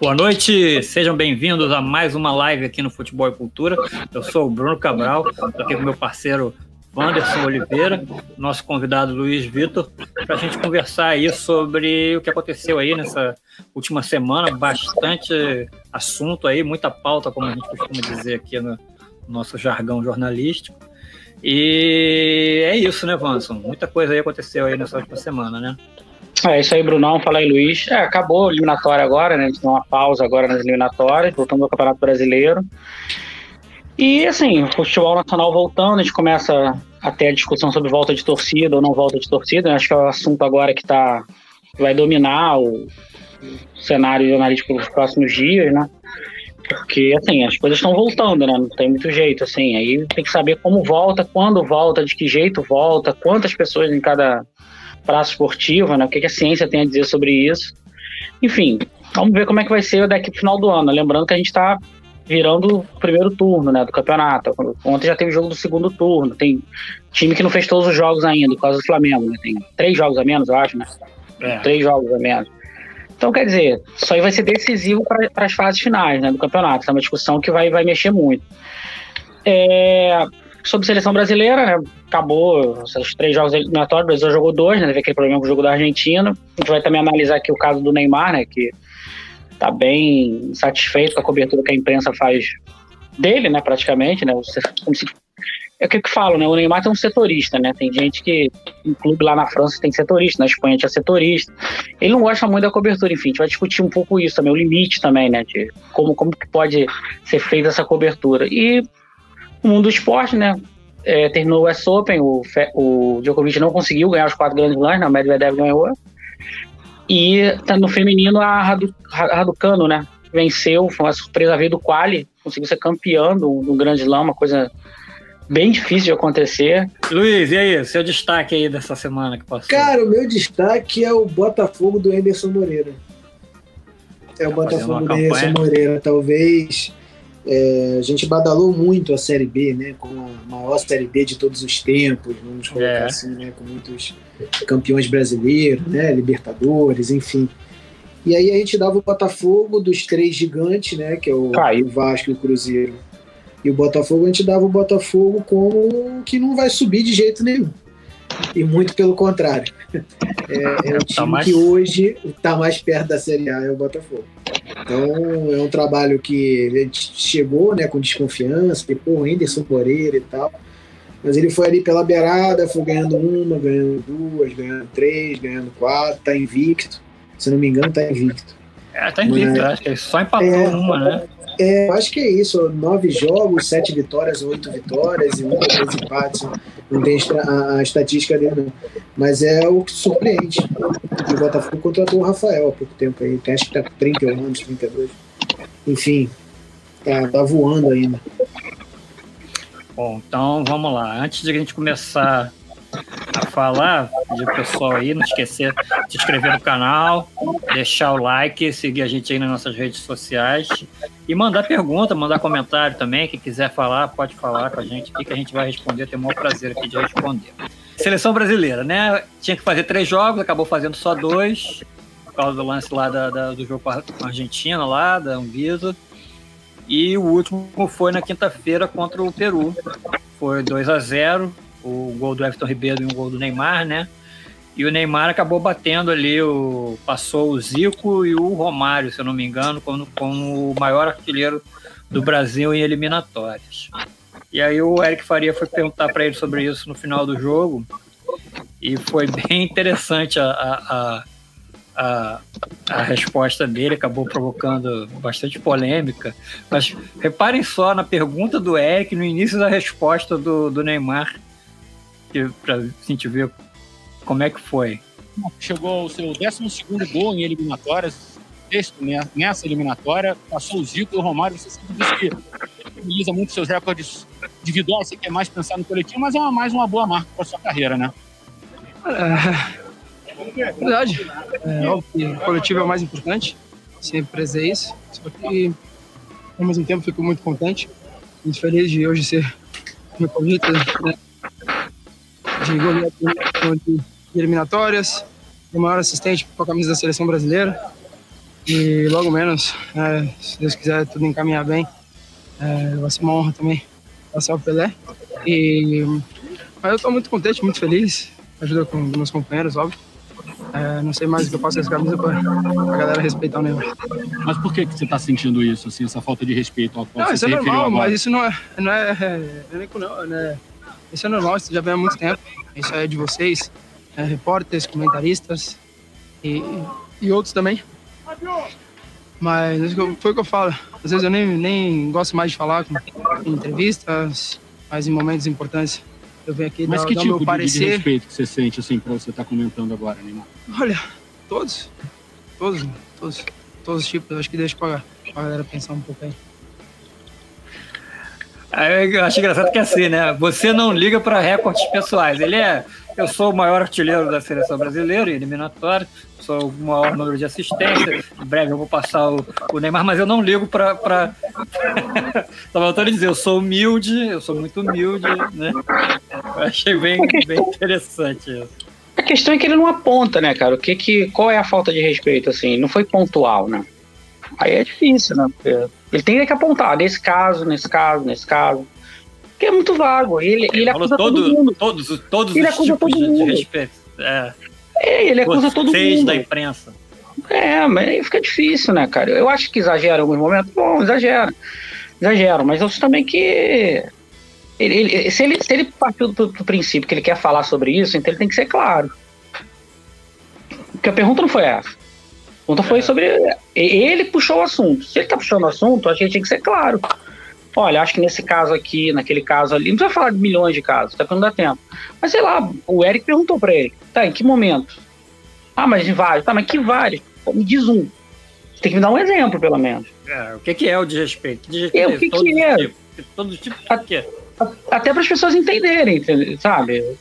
Boa noite, sejam bem-vindos a mais uma live aqui no Futebol e Cultura. Eu sou o Bruno Cabral, estou aqui com meu parceiro Wanderson Oliveira, nosso convidado Luiz Vitor, para a gente conversar aí sobre o que aconteceu aí nessa última semana, bastante assunto aí, muita pauta, como a gente costuma dizer aqui no nosso jargão jornalístico. E é isso, né, Vanson? Muita coisa aí aconteceu aí nessa última semana, né? É isso aí, Brunão. Fala aí, Luiz. É, acabou a eliminatória agora, né? A gente tem uma pausa agora nas eliminatórias, voltando ao Campeonato Brasileiro. E, assim, o futebol nacional voltando, a gente começa a ter a discussão sobre volta de torcida ou não volta de torcida. Acho que é o assunto agora que tá, vai dominar o cenário jornalístico nos próximos dias, né? Porque, assim, as coisas estão voltando, né? Não tem muito jeito, assim. Aí tem que saber como volta, quando volta, de que jeito volta, quantas pessoas em cada praça esportiva, né? O que, a ciência tem a dizer sobre isso. Enfim, vamos ver como é que vai ser daqui pro final do ano. Lembrando que a gente está virando o primeiro turno, né, do campeonato. Ontem já teve jogo do segundo turno. Tem time que não fez todos os jogos ainda, por causa do Flamengo, né? Tem três jogos a menos, eu acho, né? É. Três jogos a menos. Então, quer dizer, isso aí vai ser decisivo para as fases finais né, do campeonato. É uma discussão que vai, vai mexer muito. É, sobre seleção brasileira, né, acabou esses três jogos eliminatórios, o Brasil jogou dois, né, teve aquele problema com o jogo da Argentina. A gente vai também analisar aqui o caso do Neymar, né, que está bem satisfeito com a cobertura que a imprensa faz dele, né, praticamente, né, é o que eu falo, né? O Neymar tem um setorista, né? Tem gente que, em clube lá na França tem setorista, na Espanha tinha setorista. Ele não gosta muito da cobertura, enfim, a gente vai discutir um pouco isso também, o limite também, né? De como, como que pode ser feita essa cobertura. E o mundo do esporte, né? É, terminou o US Open, o, o Djokovic não conseguiu ganhar os quatro grandes lãs, né? O Medvedev ganhou. E tá no feminino a Radu, Raducano, né? Venceu, foi uma surpresa ver do quali, conseguiu ser campeão do, do grande slam, uma coisa bem difícil de acontecer. Luiz, e aí, seu destaque aí dessa semana que passou? Cara, o meu destaque é o Botafogo do Emerson Moreira. É o tá Botafogo do Emerson Moreira, talvez é, a gente badalou muito a Série B, né? Com a maior Série B de todos os tempos, vamos colocar é. assim, né? Com muitos campeões brasileiros, né? Libertadores, enfim. E aí a gente dava o Botafogo dos três gigantes, né? Que é o, o Vasco e o Cruzeiro. E o Botafogo, a gente dava o Botafogo como que não vai subir de jeito nenhum. E muito pelo contrário. É, é o tá time tá mais... que hoje está mais perto da Série A, é o Botafogo. Então é um trabalho que chegou né, com desconfiança, depois o Henderson Moreira e tal. Mas ele foi ali pela beirada, foi ganhando uma, ganhando duas, ganhando três, ganhando quatro, tá invicto. Se não me engano, tá invicto. É, tá invicto, Mas, acho que ele só empatou é, uma, né? É, acho que é isso. Nove jogos, sete vitórias, oito vitórias e um dois empates. Não tem a, estatística dele, não. Mas é o que surpreende. O Botafogo contratou o Rafael há pouco tempo aí. Acho que tá com 31 anos, 32. Enfim, tá, tá voando ainda. Bom, então vamos lá. Antes de a gente começar a falar, pedir pessoal aí, não esquecer de se inscrever no canal, deixar o like, seguir a gente aí nas nossas redes sociais e mandar pergunta, mandar comentário também. Quem quiser falar, pode falar com a gente aqui que a gente vai responder. Tem o maior prazer aqui de responder. Seleção brasileira, né? Tinha que fazer três jogos, acabou fazendo só dois, por causa do lance lá da, da, do jogo com a Argentina, lá, da Anvisa. E o último foi na quinta-feira contra o Peru. Foi 2 a 0 o gol do Everton Ribeiro e um gol do Neymar, né? E o Neymar acabou batendo ali, o, passou o Zico e o Romário, se eu não me engano, como, como o maior artilheiro do Brasil em eliminatórias. E aí o Eric Faria foi perguntar para ele sobre isso no final do jogo e foi bem interessante a, a, a, a, resposta dele, acabou provocando bastante polêmica. Mas reparem só na pergunta do Eric, no início da resposta do, do Neymar, para a gente ver como é que foi. Chegou ao seu 12 gol em eliminatórias, sexto nessa eliminatória, passou o Zico e o Romário. Você sempre disse que utiliza muito seus recordes individuais, você quer mais pensar no coletivo, mas é uma, mais uma boa marca para sua carreira, né? É, verdade. É, óbvio que o coletivo é o mais importante, sempre prezei isso. Só que, ao mesmo tempo, fico muito contente, muito feliz de hoje ser meu convite, né? De goleador de eliminatórias, o maior assistente com a camisa da seleção brasileira. E logo menos, é, se Deus quiser tudo encaminhar bem, é, vai ser uma honra também passar o Pelé. E, mas eu estou muito contente, muito feliz. Ajuda com meus companheiros, óbvio. É, não sei mais o que eu faço com essa camisa para a galera respeitar o Neymar. Mas por que, que você está sentindo isso, assim, essa falta de respeito ao qual não, você isso é normal, agora? mas isso não é, não é, não é, não, né? Isso é normal, isso já vem há muito tempo. Isso é de vocês, é, repórteres, comentaristas e, e outros também. Mas foi o que eu falo. Às vezes eu nem, nem gosto mais de falar em entrevistas, mas em momentos importantes eu venho aqui Mas dar, que dar tipo meu de, parecer. de respeito que você sente, assim, pra você estar comentando agora, Neymar? Olha, todos, todos, todos, todos os tipos. Eu acho que deixa pra, pra galera pensar um pouco aí. Aí Eu acho engraçado que é assim, né? Você não liga para recordes pessoais. Ele é. Eu sou o maior artilheiro da seleção brasileira, eliminatório, sou o maior número de assistência. Em breve eu vou passar o, o Neymar, mas eu não ligo para. Pra... Só voltando a dizer, eu sou humilde, eu sou muito humilde, né? Eu achei bem, bem interessante isso. A questão é que ele não aponta, né, cara? O que que, qual é a falta de respeito, assim? Não foi pontual, né? Aí é difícil, né? Porque ele tem que apontar, nesse caso, nesse caso, nesse caso. Porque é muito vago. Ele, ele, falou acusa todo, todo mundo. todos, todos Ele os acusa tipos todo de, de mundo. respeito. É, É, ele acusa todo mundo. da imprensa. É, mas aí fica difícil, né, cara? Eu acho que exagera em alguns momentos. Bom, exagera. Exagero, mas eu acho também que. Ele, ele- se, ele, se ele partiu do, do princípio que ele quer falar sobre isso, então ele tem que ser claro. Porque a pergunta não foi essa. A pergunta foi sobre. Ele puxou o assunto. Se ele tá puxando o assunto, a gente tem que ser claro. Olha, acho que nesse caso aqui, naquele caso ali, não precisa falar de milhões de casos, tá? Porque não dá tempo. Mas sei lá, o Eric perguntou pra ele: tá, em que momento? Ah, mas em vários. Tá, mas que vários? Pô, me diz um. Você tem que me dar um exemplo, pelo menos. É, o que, que é o desrespeito? É, Desrespeito o que todos que é? tipos. Todos os tipos de quê? Até para as pessoas entenderem, entende- sabe?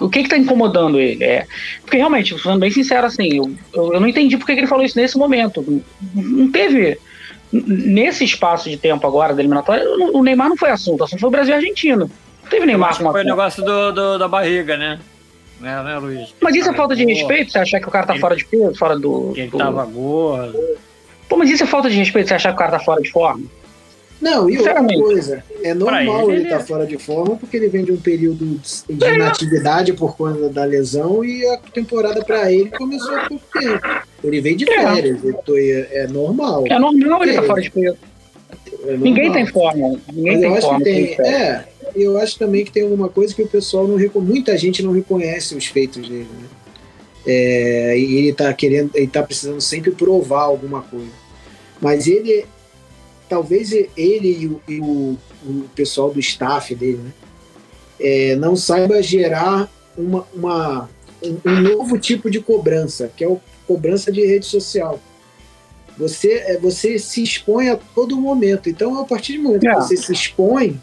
O que que tá incomodando ele? É, porque realmente, sendo bem sincero, assim, eu, eu, eu não entendi por que ele falou isso nesse momento. Não, teve. Nesse espaço de tempo agora da eliminatória, o Neymar não foi assunto, o assunto foi o Brasil e a Argentina. Não teve Neymar com foi o negócio do, do- da barriga, né? Né, né, Luiz? Mas isso é falta de Pô, respeito? Você achar que o cara tá Ele- fora de peso, fora do. Que ele do- tava gordo. Pô, mas isso é falta de respeito? Você achar que o cara tá fora de forma? Não, e outra coisa, é normal ele, estar é- fora de forma porque ele vem de um período de inatividade por conta da lesão e a temporada pra ele começou há pouco tempo. Ele veio de É. férias, então é, é normal. É normal ele É. tá fora de peso. é. Ninguém tem forma. Ninguém Mas eu tem acho forma. que tem. tem. É, eu acho também que tem alguma coisa que o pessoal não reconhece. Muita gente não reconhece os feitos dele, né? É, e ele tá querendo, ele tá precisando sempre provar alguma coisa. Mas ele, talvez ele e o, e o- o pessoal do staff dele, né? é, não saiba gerar uma, uma- um, um novo tipo de cobrança, que é a cobrança de rede social. Você, é, você se expõe a todo momento. Então, a partir do momento É. que você se expõe,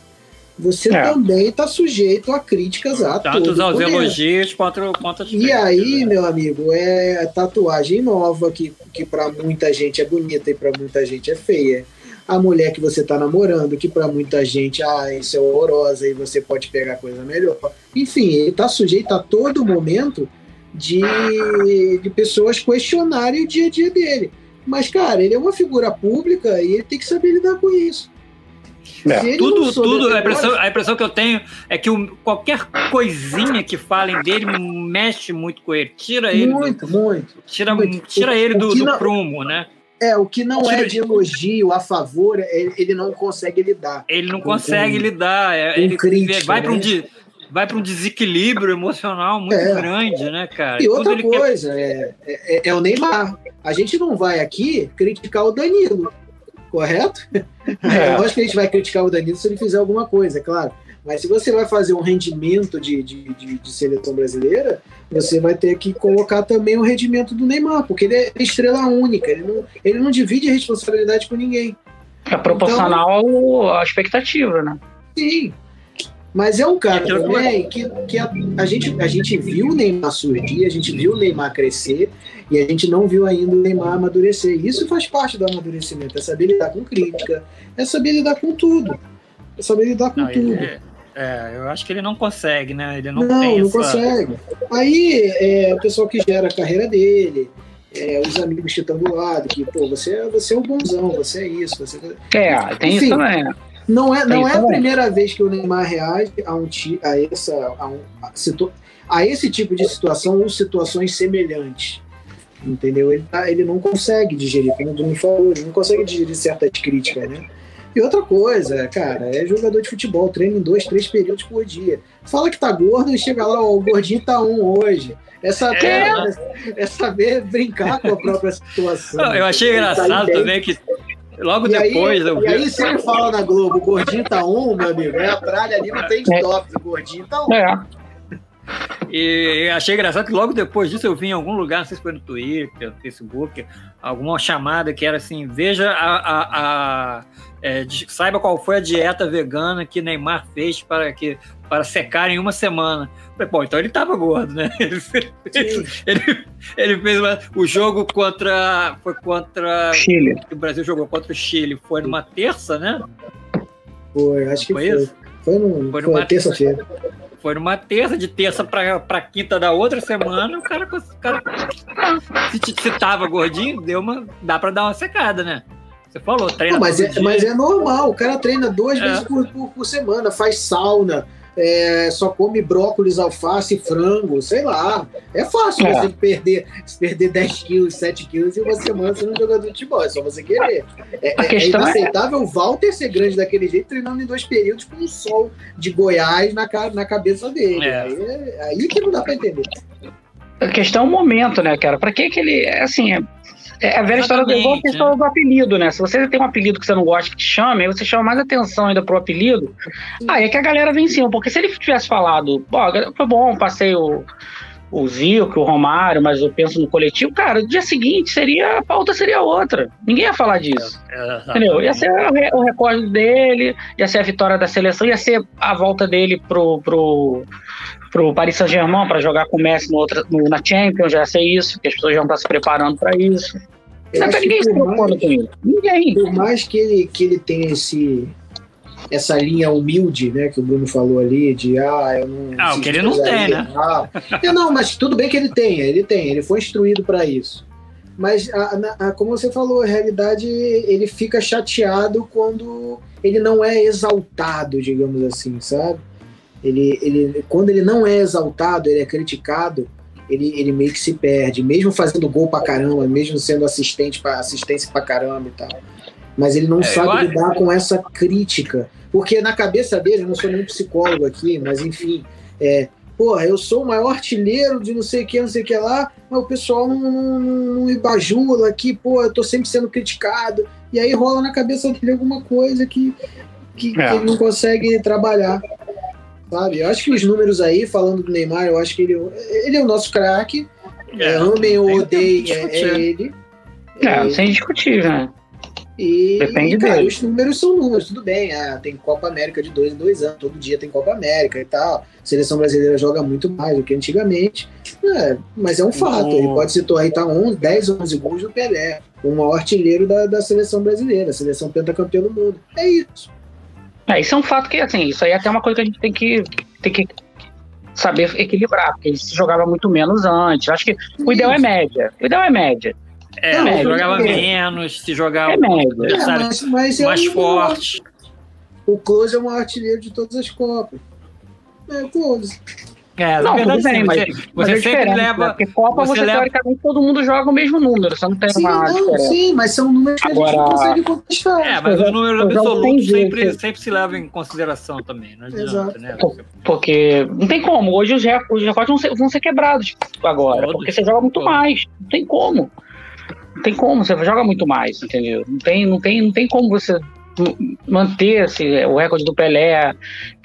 você É. também está sujeito a críticas a Tanto todo aos momento. elogios quanto, quanto as E críticas, aí, né? meu amigo, é tatuagem nova, que, que para muita gente é bonita e para muita gente é feia. A mulher que você tá namorando, que para muita gente, ah, isso é horrorosa e você pode pegar coisa melhor. Enfim, ele tá sujeito a todo momento de, de pessoas questionarem o dia a dia dele. Mas, cara, ele é uma figura pública e ele tem que saber lidar com isso. É. Tudo, tudo, a impressão, a impressão que eu tenho é que o- qualquer coisinha que falem dele mexe muito com ele, tira ele, do, Muito, muito. tira, muito. tira O- ele o do, do não- prumo, né? É, o que não é de elogio a favor, ele, ele não consegue lidar. Ele não Com- consegue com- lidar, é- com ele crítica, vai para um né? de- vai para um desequilíbrio emocional muito É. grande, né, cara? E outra ele quer- coisa, é, é, é o Neymar. A gente não vai aqui criticar o Danilo, correto? É. lógico que a gente vai criticar o Danilo se ele fizer alguma coisa, é claro. Mas se você vai fazer um rendimento de, de, de- de seleção brasileira, você vai ter que colocar também o rendimento do Neymar, porque ele é estrela única, ele não, ele não divide a responsabilidade com ninguém. É proporcional à expectativa, né? Sim. Mas é um cara também que, que a, a gente, a gente viu o Neymar surgir, a gente viu o Neymar crescer e a gente não viu ainda o Neymar amadurecer. Isso faz parte do amadurecimento, é saber lidar com crítica, é saber lidar com tudo. É saber lidar com Não, tudo. ele- é, eu acho que ele não consegue, né? Ele não, Não, tem não essa... consegue. Aí é o pessoal que gera a carreira dele, é, os amigos que estão do lado, que, pô, você, você é um bonzão, você é isso. Você... É, tem Enfim, isso também. Não é, não é a primeira vez que o Neymar reage a, um, a, essa, a, um, a, situ, a esse tipo de situação ou situações semelhantes. Entendeu? Ele, tá, ele não consegue digerir, como o Bruno falou, ele não consegue digerir certas críticas, né? E outra coisa, cara, é jogador de futebol, treina em dois, três períodos por dia. Fala que tá gordo e chega lá, ó, o gordinho tá um hoje. É saber, é. é saber brincar com a própria situação. Não, eu achei engraçado também que logo e depois. Aí, eu vi... E aí, se ele fala na Globo, o gordinho tá um, meu amigo, é a tralha ali não tem top, o gordinho tá um. É. E achei engraçado que logo depois disso eu vi em algum lugar, não sei se foi no Twitter, no Facebook, alguma chamada que era assim: veja a. a, a é, saiba qual foi a dieta vegana que Neymar fez para, que, para secar em uma semana. Falei, Pô, então ele estava gordo, né? Ele fez, ele, ele fez uma, o jogo contra. Foi contra. Chile. O Brasil jogou contra o Chile. Foi numa terça, né? Foi, acho que foi. Foi, foi, no, foi numa terça-feira. Foi numa terça, de terça pra, pra quinta da outra semana, o cara, o cara se, se tava gordinho, deu uma, dá pra dar uma secada, né? Você falou, treina. Não, mas, é, mas é normal, o cara treina duas é. vezes por, por, por, semana, faz sauna, é, só come brócolis, alface, frango, sei lá. É fácil é. você perder, perder 10 quilos, 7 quilos em uma semana sendo um jogador de futebol. É só você querer. É, é, é inaceitável o Walter ser grande daquele jeito, treinando em dois períodos com o sol de Goiás na, na cabeça dele. É. Aí, é, aí que não dá pra entender. A questão é o momento, né, cara? Pra que que ele. Assim, é a velha história do igual a questão do apelido, né? Se você tem um apelido que você não gosta que te chame, aí você chama mais atenção ainda pro apelido, aí é que a galera vem em cima. Porque se ele tivesse falado, pô, foi bom, passei o, o Zico, o Romário, mas eu penso no coletivo, cara, dia seguinte seria, a pauta seria outra. Ninguém ia falar disso. É, entendeu? Ia ser o, o recorde dele, ia ser a vitória da seleção, ia ser a volta dele pro, pro, pro Paris Saint-Germain para jogar com o Messi no outra, no, na Champions, já sei isso, que as pessoas já estão se preparando para isso. Não tá ninguém se preocupando com isso. Ninguém. Por mais que ele, que ele tenha esse, essa linha humilde, né, que o Bruno falou ali, de ah, eu não. Ah, o que ele não tem, né? Ah. É, não, mas tudo bem que ele tenha, ele tem, ele foi instruído para isso. Mas, a, a, como você falou, a realidade, ele fica chateado quando ele não é exaltado, digamos assim, sabe? Ele, ele, quando ele não é exaltado, ele é criticado, ele, ele meio que se perde, mesmo fazendo gol pra caramba, mesmo sendo assistente pra, assistência pra caramba e tal. Mas ele não é, sabe lidar com essa crítica. Porque na cabeça dele, eu não sou nem psicólogo aqui, mas enfim, é, porra, eu sou o maior artilheiro de não sei o que, não sei o que lá, mas o pessoal não, não, não me bajula aqui, pô, eu tô sempre sendo criticado. E aí rola na cabeça dele alguma coisa que, que, é. que ele não consegue trabalhar sabe? Eu acho que os números aí, falando do Neymar, eu acho que ele, ele é o nosso craque. É, amem ou odeiem, é, é, ele. É, é sem discutir, né? E, Depende e, cara, dele. os números são números, tudo bem. Ah, tem Copa América de dois em dois anos, todo dia tem Copa América e tal. A seleção brasileira joga muito mais do que antigamente. É, mas é um fato. Oh. Ele pode se tornar tá 11, 10, 11 gols do Pelé, o maior artilheiro da, da seleção brasileira, a seleção pentacampeã do mundo. É isso. É, isso é um fato que, assim, isso aí é até uma coisa que a gente tem que, tem que saber equilibrar, porque ele se jogava muito menos antes. Acho que o ideal é média. O ideal é média. É, é média. jogava é. menos, se jogava é média. É, mas, mas é mais forte. O Close é o maior artilheiro de todas as Copas. É, Close. É, não, verdade, tudo bem, mas, você, mas é sempre leva. Né? Porque Copa você, você leva... teoricamente todo mundo joga o mesmo número, você não tem sim, uma. Não, sim, mas são números que Agora... a gente não consegue contestar. É, mas o número absoluto sempre, sempre se leva em consideração também, não adianta, Exato. né? Porque não tem como, hoje os recordes, vão ser, vão ser quebrados agora, Todos. porque você joga muito Todos. mais, não tem como. Não tem como, você joga muito mais, entendeu? Não tem, não tem, não tem como você manter assim, o recorde do Pelé,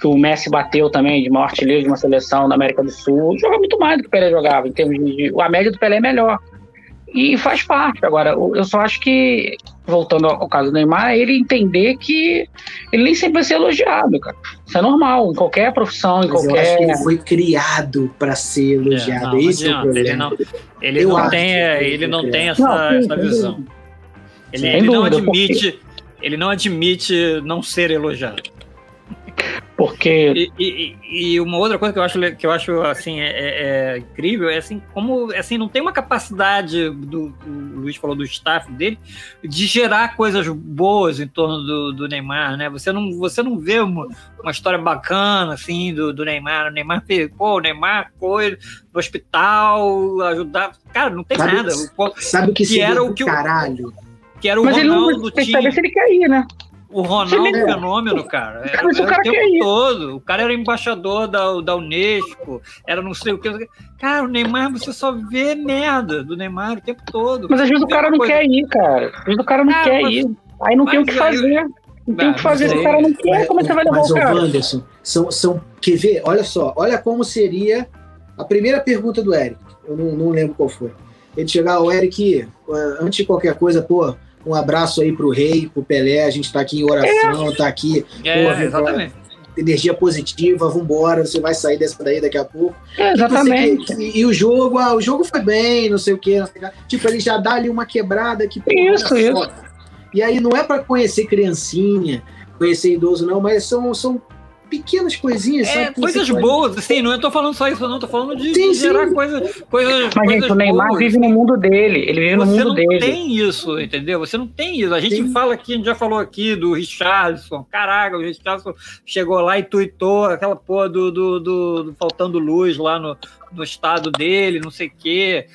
que o Messi bateu também, de maior artilheiro de uma seleção da América do Sul, joga muito mais do que o Pelé jogava, em termos de. A média do Pelé é melhor. E faz parte. Agora, eu só acho que, voltando ao caso do Neymar, é ele entender que ele nem sempre vai ser elogiado, cara. Isso é normal, em qualquer profissão, em Mas qualquer. Eu acho que ele foi criado para ser elogiado. É, não, Esse não é o problema. Ele não, ele não tem, ele não tem essa, não, sim, essa visão. Ele, ele não admite. Ele não admite não ser elogiado. Porque. E, e, e, uma outra coisa que eu acho, que eu acho assim, é, é, é incrível é assim, como assim, não tem uma capacidade do. O Luiz falou do staff dele, de gerar coisas boas em torno do, do Neymar, né? Você não, você não vê uma, uma história bacana assim do, do Neymar. O Neymar pô, o Neymar foi no hospital, ajudar. Cara, não tem sabe, nada. Sabe o que, que era o que caralho. Que era o Mas Ronaldo ele não tem saber se ele quer ir, né? O Ronaldo é um fenômeno, cara. Era, Mas o, cara o tempo todo. O cara era embaixador da, da Unesco, era não sei o que. Cara, o Neymar, você só vê merda do Neymar o tempo todo. Mas às vezes o cara não coisa. quer ir, cara. Às vezes o cara não cara, quer mas, ir. Aí não tem o que fazer. Não tem o que fazer se o cara não quer. Como é que você vai levar mas, o cara? Mas, Anderson, são, são. Quer ver? Olha só. Olha como seria a primeira pergunta do Eric. Eu não, não lembro qual foi. Ele chegar, o Eric, antes de qualquer coisa, pô um abraço aí pro Rei, pro Pelé. A gente tá aqui em oração, é. tá aqui. É, porra, exatamente. Energia positiva, vambora, você vai sair dessa daí daqui a pouco. É, exatamente. E, e, o jogo, ah, o jogo foi bem, não sei o quê. Tipo, ele já dá ali uma quebrada que. Isso, isso. E aí não é para conhecer criancinha, conhecer idoso, não, mas são, são pequenas coisinhas, é, coisas boas, assim, não eu tô falando só isso, não, tô falando de, sim, de gerar coisas. Coisa, Mas, gente, o Neymar boas. vive no mundo dele, ele vive no mundo dele. Você não tem isso, entendeu? Você não tem isso. A gente sim. fala aqui, a gente já falou aqui do Richardson, caraca, o Richardson chegou lá e tuitou aquela porra do, do, do, do faltando luz lá no, no estado dele, não sei o quê.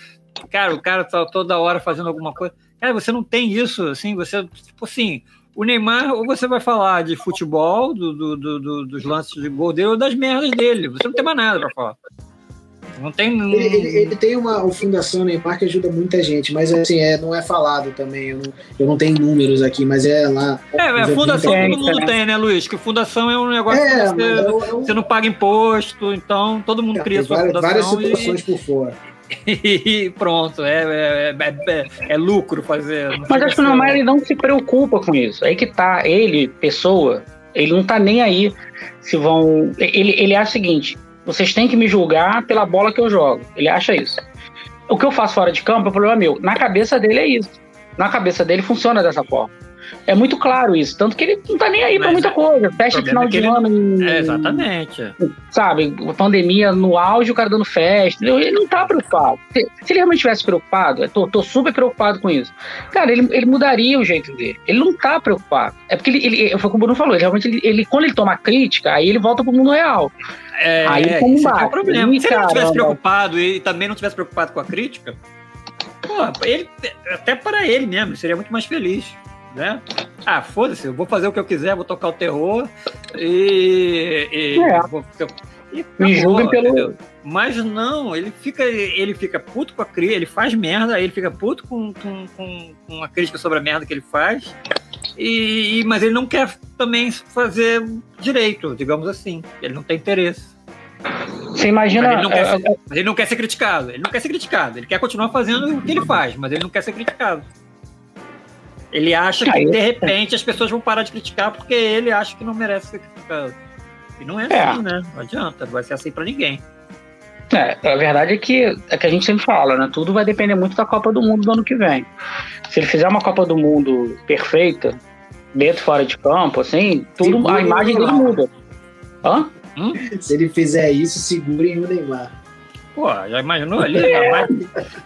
Cara, o cara tá toda hora fazendo alguma coisa. Cara, você não tem isso, assim, você, tipo assim, o Neymar, ou você vai falar de futebol, do, do, do, dos lances de gol dele, ou das merdas dele. Você não tem mais nada para falar. Não tem. Ele, ele, ele, tem uma, uma fundação Neymar que ajuda muita gente, mas assim, é, não é falado também. Eu não, eu não tenho números aqui, mas é lá. É, a fundação todo mundo né? tem, né, Luiz? Que fundação é um negócio é, que você, eu, eu... você, não paga imposto, então todo mundo é, cria sua várias, fundação. Várias situações e... por fora e pronto, é, é, é, é lucro fazer. Mas acho que o Neymar ele não se preocupa com isso. Aí que tá, ele, pessoa, ele não tá nem aí se vão. Ele, ele acha o seguinte: vocês têm que me julgar pela bola que eu jogo. Ele acha isso. O que eu faço fora de campo é problema meu. Na cabeça dele é isso. Na cabeça dele funciona dessa forma. É muito claro isso. Tanto que ele não tá nem aí pra muita coisa. Festa final é de ele... ano. É, exatamente. Sabe, pandemia no auge, o cara dando festa. Ele não tá preocupado. Se, se ele realmente estivesse preocupado, eu tô, tô, super preocupado com isso. Cara, ele, ele mudaria o jeito dele. Ele não tá preocupado. É porque ele, ele foi como o Bruno falou, ele, realmente, ele, ele, quando ele toma crítica, aí ele volta pro mundo real. É, aí como esse é o problema. Se ele não tivesse preocupado e também não tivesse preocupado com a crítica, pô, ele, até para ele mesmo, seria muito mais feliz né? Ah, foda-se, eu vou fazer o que eu quiser, vou tocar o terror e. e é. vou e Me julguem pelo. Mas não, ele fica, ele fica puto com a crítica, ele faz merda, ele fica puto com, com, com, com a crítica sobre a merda que ele faz. E, mas ele não quer também fazer direito, digamos assim. Ele não tem interesse. Você imagina. Mas ele, não quer ser, ele não quer ser criticado. Ele não quer ser criticado. Ele quer continuar fazendo o que ele faz, mas ele não quer ser criticado. Ele acha que, de repente, as pessoas vão parar de criticar porque ele acha que não merece ser criticado. E não é, é. assim, né? Não adianta, não vai ser assim para ninguém. É, a verdade é que é que a gente sempre fala, né? Tudo vai depender muito da Copa do Mundo do ano que vem. Se ele fizer uma Copa do Mundo perfeita, dentro e fora de campo, assim, tudo, a imagem dele muda. Hã? Hum? Se ele fizer isso, segurem o Neymar. Pô, já imaginou? Vai,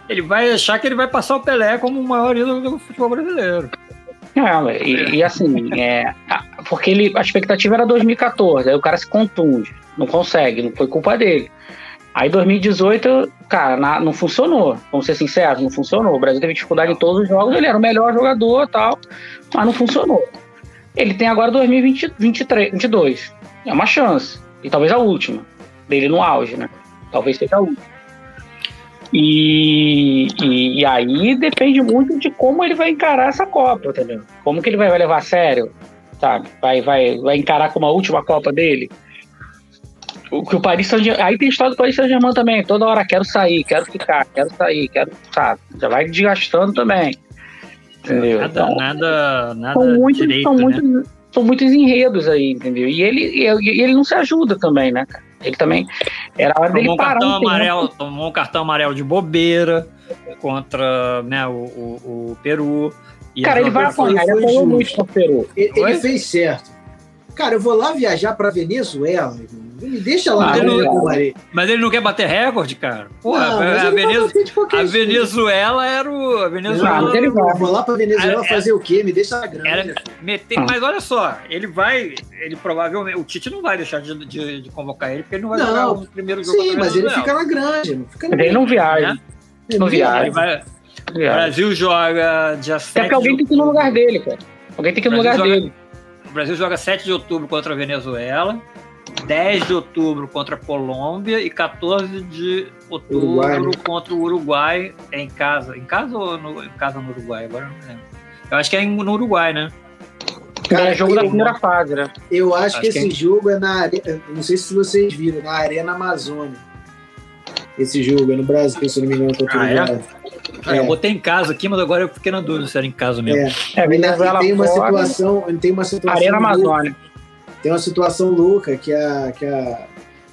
ele vai achar que ele vai passar o Pelé como o maior ídolo do futebol brasileiro. É, e, e assim, é, porque ele, a expectativa era 2014, aí o cara se contunde, não consegue, não foi culpa dele. Aí 2018, cara, na, não funcionou, vamos ser sinceros, não funcionou. O Brasil teve dificuldade em todos os jogos, ele era o melhor jogador tal, mas não funcionou. Ele tem agora 2022, é uma chance, e talvez a última, dele no auge, né? Talvez seja um. E, e, e, aí depende muito de como ele vai encarar essa Copa, entendeu? Como que ele vai, levar a sério, sabe? Vai, vai, vai encarar como a última Copa dele. O que o Paris Saint-Germain. Aí tem a história do Paris Saint-Germain também. Toda hora quero sair, quero ficar, quero sair, quero. Sabe? Já vai desgastando também. Entendeu? Nada, então, nada, nada são muitos, direito, são, né? muitos, são muitos enredos aí, entendeu? E ele, e ele não se ajuda também, né, cara? Ele também. Era hora tomou dele parar. Um cartão amarelo, tomou um cartão amarelo de bobeira contra né, o, o, o Peru. Cara, ele vai apanhar, ele apanhou muito com o Peru. Ele, ele fez certo. Cara, eu vou lá viajar pra Venezuela, me deixa lá. Mas ele, não, mas ele não quer bater recorde, cara. Porra, não, a, a, Venezuela, a Venezuela era o. A Venezuela não, ele vai. Vou lá pra Venezuela era, fazer o quê? Me deixa grande. Era meter, mas olha só, ele vai. Ele provavelmente. O Tite não vai deixar de, de, de convocar ele, porque ele não vai não, jogar o primeiro jogo. Sim, mas ele fica na grande. Fica na ele não viaja. Né? Ele não viaja. Vai, o Brasil joga dia 7. É porque alguém tem que ir no lugar dele, cara. Alguém tem que ir no lugar joga, dele. O Brasil joga 7 de outubro contra a Venezuela, 10 de outubro contra a Colômbia e 14 de outubro Uruguai, né? contra o Uruguai em casa. Em casa ou no, em casa no Uruguai? Agora não lembro. Eu acho que é no Uruguai, né? Cara, é jogo da primeira fase, né? Eu acho, acho que, que esse é... jogo é na arena. Não sei se vocês viram, na Arena Amazônia. Esse jogo é no Brasil, se não me engano, contra o ah, Uruguai. É? Ah, é. Eu botei em casa aqui, mas agora eu fiquei na dúvida se era em casa mesmo. É, é Venezuela tem uma fora, situação, tem uma situação Arena Amazônia. Tem uma situação louca que a que a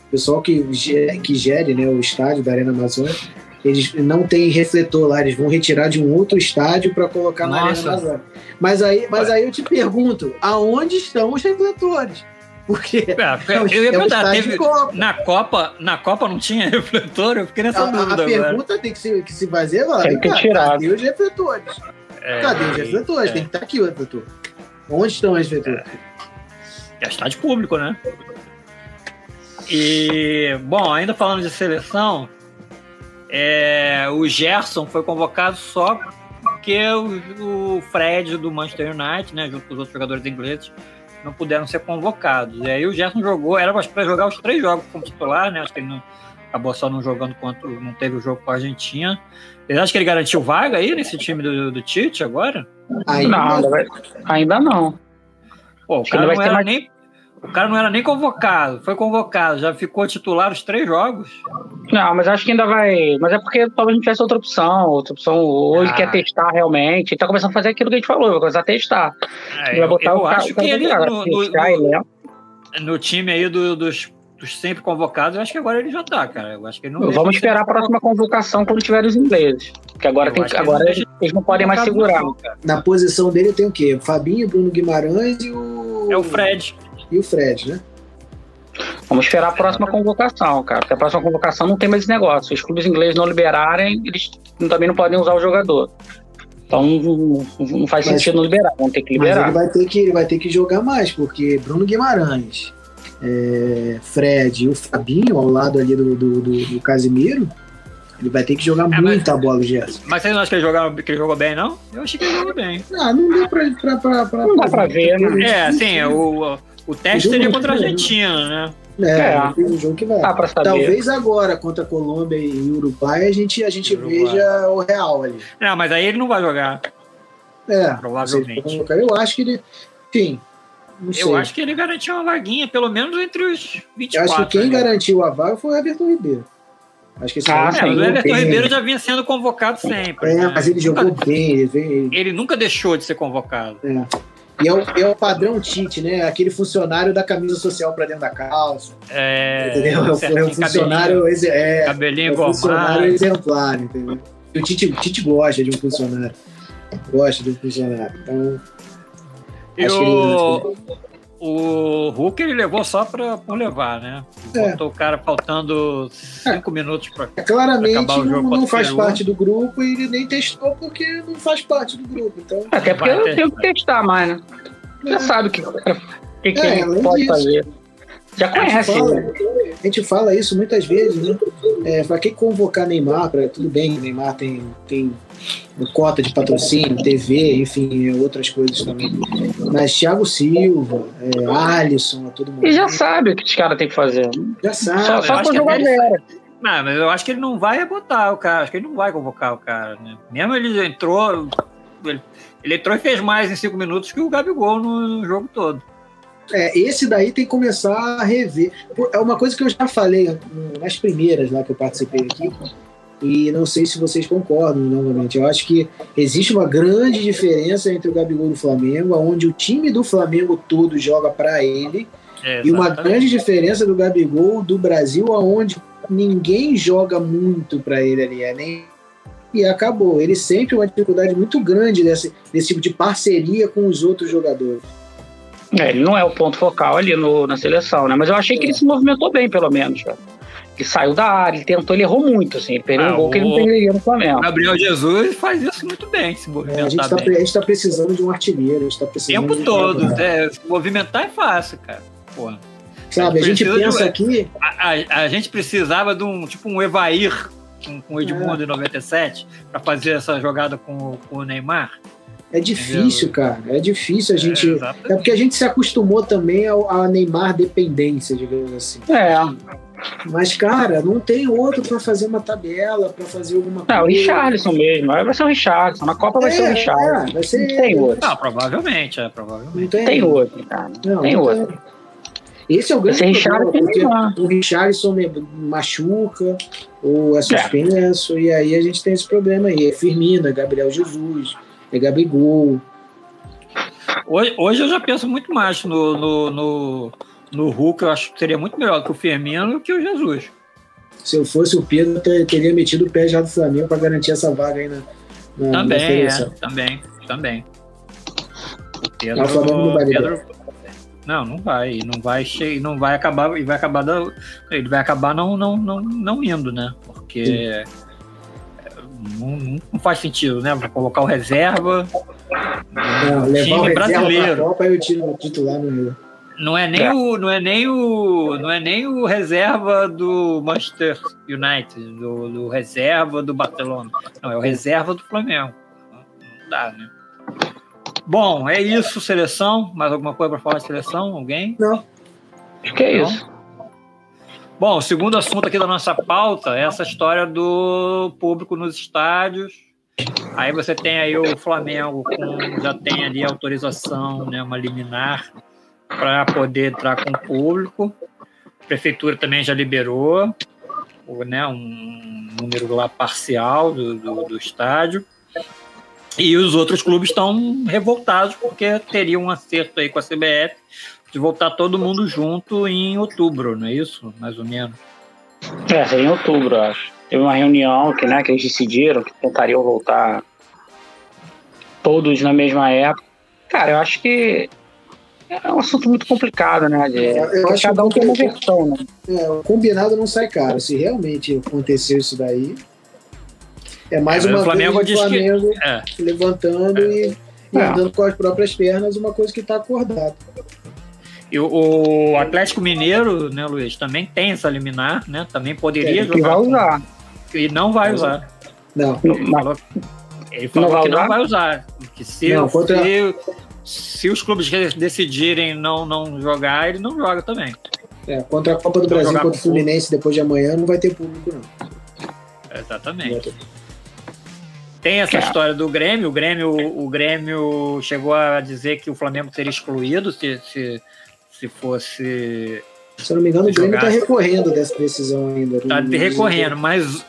o pessoal que que gere, né, o estádio da Arena Amazônia, eles não tem refletor lá, eles vão retirar de um outro estádio para colocar Nossa. na Arena Amazônia. Mas aí, mas aí eu te pergunto, aonde estão os refletores? Porque é, é, eu ia é perguntar, teve, Copa. na Copa, na Copa não tinha refletor? Eu fiquei nessa a, dúvida. A pergunta agora. tem que se, que se fazer agora. Tem que tirar. Cadê os refletores? É, cadê os refletores? É. Tem que estar aqui o refletor. Onde estão os refletores? É, é estádio público, né? E, bom, ainda falando de seleção, é, o Gerson foi convocado só porque o, o Fred do Manchester United, né, junto com os outros jogadores ingleses, não puderam ser convocados. E aí o Gerson jogou, era para jogar os três jogos como titular, né? Acho que ele não, acabou só não jogando contra, não teve o jogo com a Argentina. Vocês acham que ele garantiu vaga aí nesse time do, do Tite agora? Ainda não, ainda não. Pô, o cara não era mais... nem o cara não era nem convocado, foi convocado, já ficou titular os três jogos. Não, mas acho que ainda vai. Mas é porque talvez a gente tivesse outra opção. Outra opção hoje ah. quer testar realmente. Ele tá começando a fazer aquilo que a gente falou, vai começar a testar. É, vai botar eu, o acho que ele no, no, no, no, time aí do, dos, dos, sempre convocados, eu acho que agora ele já tá, cara. Eu acho que ele não Vamos esperar a próxima convocação quando tiver os ingleses. Porque agora, tem, agora eles, não eles não podem mais segurar. Na posição dele tem o quê? Fabinho, Bruno Guimarães e o. É o Fred e o Fred, né? Vamos esperar a próxima convocação, cara. Porque a próxima convocação não tem mais esse negócio. Se os clubes ingleses não liberarem, eles também não podem usar o jogador. Então não faz mas, sentido não liberar, vão ter que liberar. Mas ele vai ter que, ele vai ter que jogar mais, porque Bruno Guimarães, é, Fred e o Fabinho ao lado ali do, do, do, do Casimiro, ele vai ter que jogar é, muita mas, bola, Gerson. Mas você não acha que ele, jogou, que ele jogou bem, não? Eu achei que ele jogou bem. Ah, não deu pra. pra, pra, pra não dá pra ver, né? É, assim, o, o teste seria contra a Argentina, né? É, é. um jogo que vai. Dá pra saber. Talvez agora, contra a Colômbia e Uruguai, a gente, a gente veja o real ali. Não, mas aí ele não vai jogar. É, provavelmente. Eu acho que ele. Enfim. Eu acho que ele garantiu uma vaguinha, pelo menos entre os 24. Eu acho que quem né? garantiu a vaga foi o Everton Ribeiro. Acho que esse ah, é, o Everton bem. Ribeiro já vinha sendo convocado sempre. É, né? mas ele jogou nunca, bem. Ele, veio... ele nunca deixou de ser convocado. É. E é o, é o padrão Tite, né? Aquele funcionário da camisa social para dentro da calça. É. Entendeu? É, o, é um funcionário. Cabelinho, é, cabelinho é um funcionário exemplar, entendeu? E o Tite, o Tite gosta de um funcionário. Gosta de um funcionário. Então. E o, o Hulk ele levou só para por levar, né? É. Botou o cara faltando cinco é. minutos para é, Claramente acabar o jogo não, não faz parte do grupo e ele nem testou porque não faz parte do grupo. Então... Até porque eu tenho que testar mais, né? Já é. sabe o que, que, que é, ele pode disso. fazer. Já conhece. A gente, fala, né? a gente fala isso muitas vezes, né? É, para que convocar Neymar? Pra, tudo bem, Neymar tem, tem cota de patrocínio, TV, enfim, outras coisas também. Mas Thiago Silva, é, Alisson, todo mundo. E já sabe o que os caras têm que fazer. Já sabe. Só, só pra jogar galera. Não, mas eu acho que ele não vai botar o cara, acho que ele não vai convocar o cara, né? Mesmo ele entrou, ele, ele entrou e fez mais em cinco minutos que o Gabigol no, no jogo todo. É, esse daí tem que começar a rever. É uma coisa que eu já falei nas primeiras lá que eu participei aqui, e não sei se vocês concordam novamente. Eu acho que existe uma grande diferença entre o Gabigol do Flamengo, onde o time do Flamengo todo joga para ele, é, e uma grande diferença do Gabigol do Brasil, onde ninguém joga muito para ele ali, é nem e acabou. Ele sempre uma dificuldade muito grande desse, desse tipo de parceria com os outros jogadores. É, ele não é o ponto focal ali no, na seleção, né? Mas eu achei que ele se movimentou bem, pelo menos, cara. Ele saiu da área, ele tentou, ele errou muito, assim. Ele perdeu ah, um gol que ele não perderia no Flamengo. Gabriel Jesus faz isso muito bem, se movimentar é, a, gente tá, a gente tá precisando de um artilheiro, a gente tá precisando. O tempo todo, é, se movimentar é fácil, cara. Porra. Sabe, a gente, a gente pensa de, aqui. A, a, a, gente precisava de um tipo um Evair com, com o Edmundo é. em 97 para fazer essa jogada com, com o Neymar. É difícil, cara. É difícil a gente. É, é, porque a gente se acostumou também a Neymar dependência, digamos assim. É. Mas, cara, não tem outro para fazer uma tabela, para fazer alguma coisa. Não, o Richardson mesmo. Vai ser o Richardson. Na Copa vai ser o é, Richardson. É, vai ser... Não tem outro. Não, provavelmente, é, provavelmente. Não tem, tem outro, cara. Não, tem não outro. Tem. Esse é o grande problema, porque o Richardson machuca, ou é suspenso, é. e aí a gente tem esse problema aí. É Firmino, é Gabriel Jesus, é Gabigol. Hoje, hoje eu já penso muito mais no, no, no, no Hulk, eu acho que seria muito melhor que o Firmino que o Jesus. Se eu fosse o Pedro, eu teria metido o pé já do Flamengo para garantir essa vaga aí na. na também, na é, também, também. Pedro, não, Pedro, não, não vai, não vai, não vai acabar e vai acabar ele vai acabar não não não, não indo, né? Porque não, não, faz sentido, né? Vou colocar o reserva, não, levar time o brasileiro. Copa e o time titular no Rio. Não é nem é. o não é nem o não é nem o reserva do Manchester United, do, do reserva do Barcelona. Não, é o reserva do Flamengo. Não dá, né? Bom, é isso, seleção. Mais alguma coisa para falar de seleção? Alguém? Não. Acho que é Não? isso. Bom, o segundo assunto aqui da nossa pauta é essa história do público nos estádios. Aí você tem aí o Flamengo com, já tem ali autorização, né, uma liminar para poder entrar com o público. A prefeitura também já liberou né, um número lá parcial do, do, do estádio. E os outros clubes estão revoltados porque teriam um acerto aí com a CBF de voltar todo mundo junto em outubro, não é isso? Mais ou menos. É, seria em outubro, acho. Teve uma reunião que, né, que eles decidiram que tentariam voltar todos na mesma época. Cara, eu acho que é um assunto muito complicado, né? De, eu acho cada um tem uma versão, né? É, o combinado não sai caro. Se realmente aconteceu isso daí, é mais é, uma o Flamengo vez o Flamengo que... é. levantando é. e, e é. andando com as próprias pernas, uma coisa que está acordada. E o Atlético Mineiro, né, Luiz, também tem essa liminar, né? Também poderia ele jogar. Vai usar. E não vai usar. Não. Ele falou, ele falou não que não vai usar. Que se, não, contra... se, se, os clubes decidirem não, não jogar, ele não joga também. É, contra a Copa do então, Brasil, contra o Fluminense depois de amanhã, não vai ter público, não. Exatamente. Tem essa história do Grêmio. O Grêmio, o Grêmio chegou a dizer que o Flamengo seria excluído se, se, se fosse. Se eu não me engano, o Grêmio está recorrendo dessa decisão ainda. Está recorrendo, mas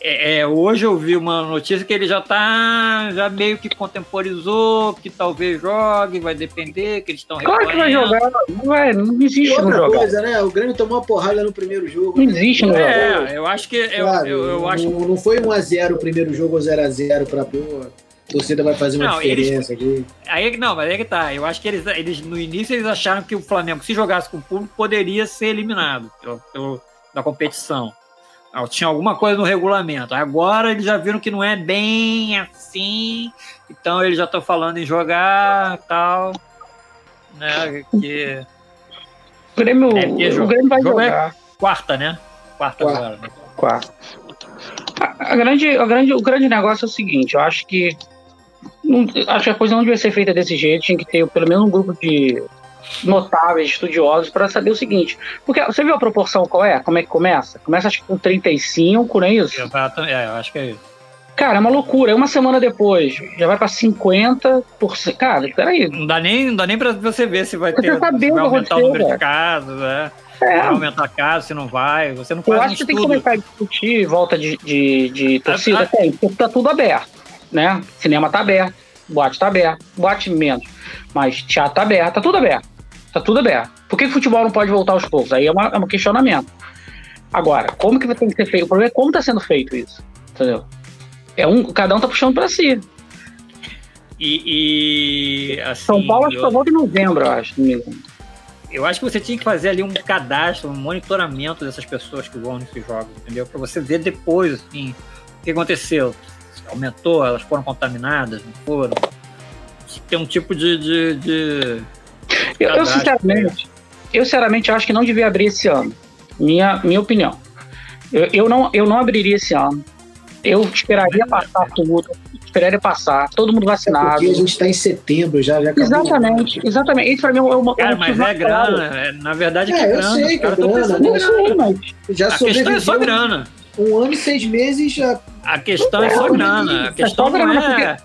é, é, hoje eu vi uma notícia que ele já está já meio que contemporizou, que talvez jogue, vai depender, que eles estão Claro que vai jogar, não, vai, não existe outra não coisa, né? O Grêmio tomou uma porrada no primeiro jogo. Não né? existe, não. É, eu acho que. Claro, eu, eu, eu acho... não, não foi 1x0 o primeiro jogo ou 0x0 para pô. A torcida vai fazer uma não, diferença eles, aqui. Aí, não, mas aí que tá. Eu acho que eles, eles, no início, eles acharam que o Flamengo, se jogasse com o público, poderia ser eliminado pelo, pelo, da competição. Tinha alguma coisa no regulamento. Agora eles já viram que não é bem assim, então eles já estão falando em jogar tal. Né, que... O Grêmio, é, o Grêmio vai é jogar. É quarta, né? Quarta, quarta. agora. Né? Quarta. A, a, grande, a grande, o grande negócio é o seguinte, eu acho que não, acho que a coisa não devia ser feita desse jeito, tinha que ter pelo menos um grupo de notáveis, estudiosos, para saber o seguinte. Porque você viu a proporção qual é? Como é que começa? Começa acho que com 35, não é isso? Exato, é, eu acho que é isso. Cara, é uma loucura. Uma semana depois, já vai pra 50%. Cara, peraí. Não dá nem, não dá nem pra você ver se vai ter. Tá se vai aumentar o número de casos, né? É. Vai aumentar casos, se não vai. Você não faz Eu acho que tem que começar a discutir volta de, de, de torcida. Tem, porque tá tudo aberto. Né? Cinema tá aberto, boate tá aberto, boate menos. Mas teatro tá aberto, tá tudo aberto. Tá tudo aberto. Por que o futebol não pode voltar aos poucos? Aí é, uma, é um questionamento. Agora, como que vai ter que ser feito? O problema é como está sendo feito isso. Entendeu? É um, cada um tá puxando para si. E, e assim, São Paulo acho que só volta em novembro, eu acho. Eu acho que você tinha que fazer ali um cadastro, um monitoramento dessas pessoas que vão nesses jogos, entendeu? Para você ver depois, assim, o que aconteceu. Aumentou, elas foram contaminadas, não foram? Tem um tipo de. de, de eu, eu, sinceramente, eu sinceramente acho que não devia abrir esse ano. Minha, minha opinião. Eu, eu, não, eu não abriria esse ano. Eu esperaria passar tudo, esperaria passar, todo mundo vacinado. É porque a gente está em setembro já, já Exatamente, exatamente. Isso para mim é uma Cara, mas é grana, é, na verdade é, é grana. Eu sei que é grana, mas já a questão é só grana. Um ano e seis meses já. A questão é só grana. A questão não é.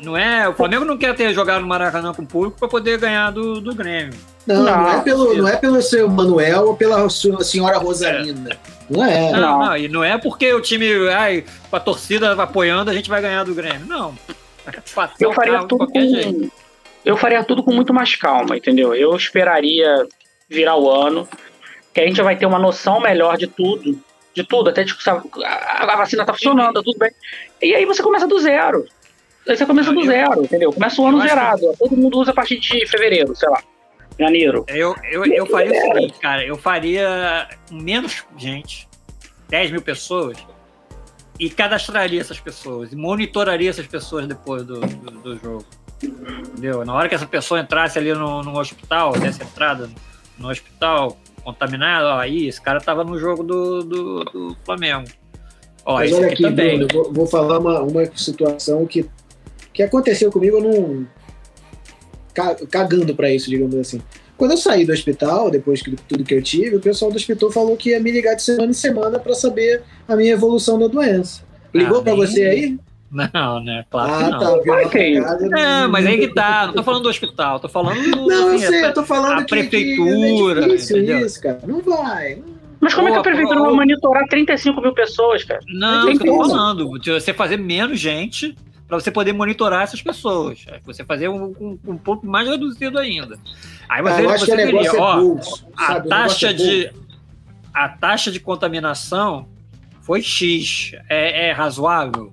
Não é. O Flamengo não quer ter jogado no Maracanã com o público para poder ganhar do, do Grêmio. Não, não, não, é pelo, não é pelo seu Manuel ou pela sua senhora Rosalina. É. Não é. Não, não, não, e não é porque o time, ai, com a torcida apoiando, a gente vai ganhar do Grêmio. Não. Eu faria tudo com, jeito. Eu faria tudo com muito mais calma, entendeu? Eu esperaria virar o ano, que a gente vai ter uma noção melhor de tudo. De tudo, até tipo, a, a vacina tá funcionando, tá tudo bem. E aí você começa do zero. Aí você começa do zero, entendeu? Começa o ano zerado. Que... Todo mundo usa a partir de fevereiro, sei lá. Janeiro. Eu, eu, eu faria o seguinte, cara. Eu faria menos gente, 10 mil pessoas, e cadastraria essas pessoas, e monitoraria essas pessoas depois do, do, do jogo. Entendeu? Na hora que essa pessoa entrasse ali no, no hospital, desse entrada no hospital, contaminado, ó, aí, esse cara tava no jogo do, do, do Flamengo. Ó, Mas olha aqui, também. Bruno, vou, vou, falar uma, uma situação que, que aconteceu comigo, eu não cagando para isso, digamos assim. Quando eu saí do hospital, depois de tudo que eu tive, o pessoal do hospital falou que ia me ligar de semana em semana para saber a minha evolução da doença. Ligou ah, para você aí? Não, né? Claro ah, que não. Tá, okay. É, mas aí que tá. Não tô falando do hospital, tô falando do. Não, assim, eu sei, eu tô falando a que, prefeitura. Que é difícil isso, cara. Não vai. Mas como pô, é que a prefeitura vai monitorar 35 mil pessoas, cara? Não, não tô falando. Você fazer menos gente para você poder monitorar essas pessoas. Você fazer um, um, um pouco mais reduzido ainda. Aí você, ah, você teria, ó, é a taxa é de a taxa de contaminação foi X. É, é razoável?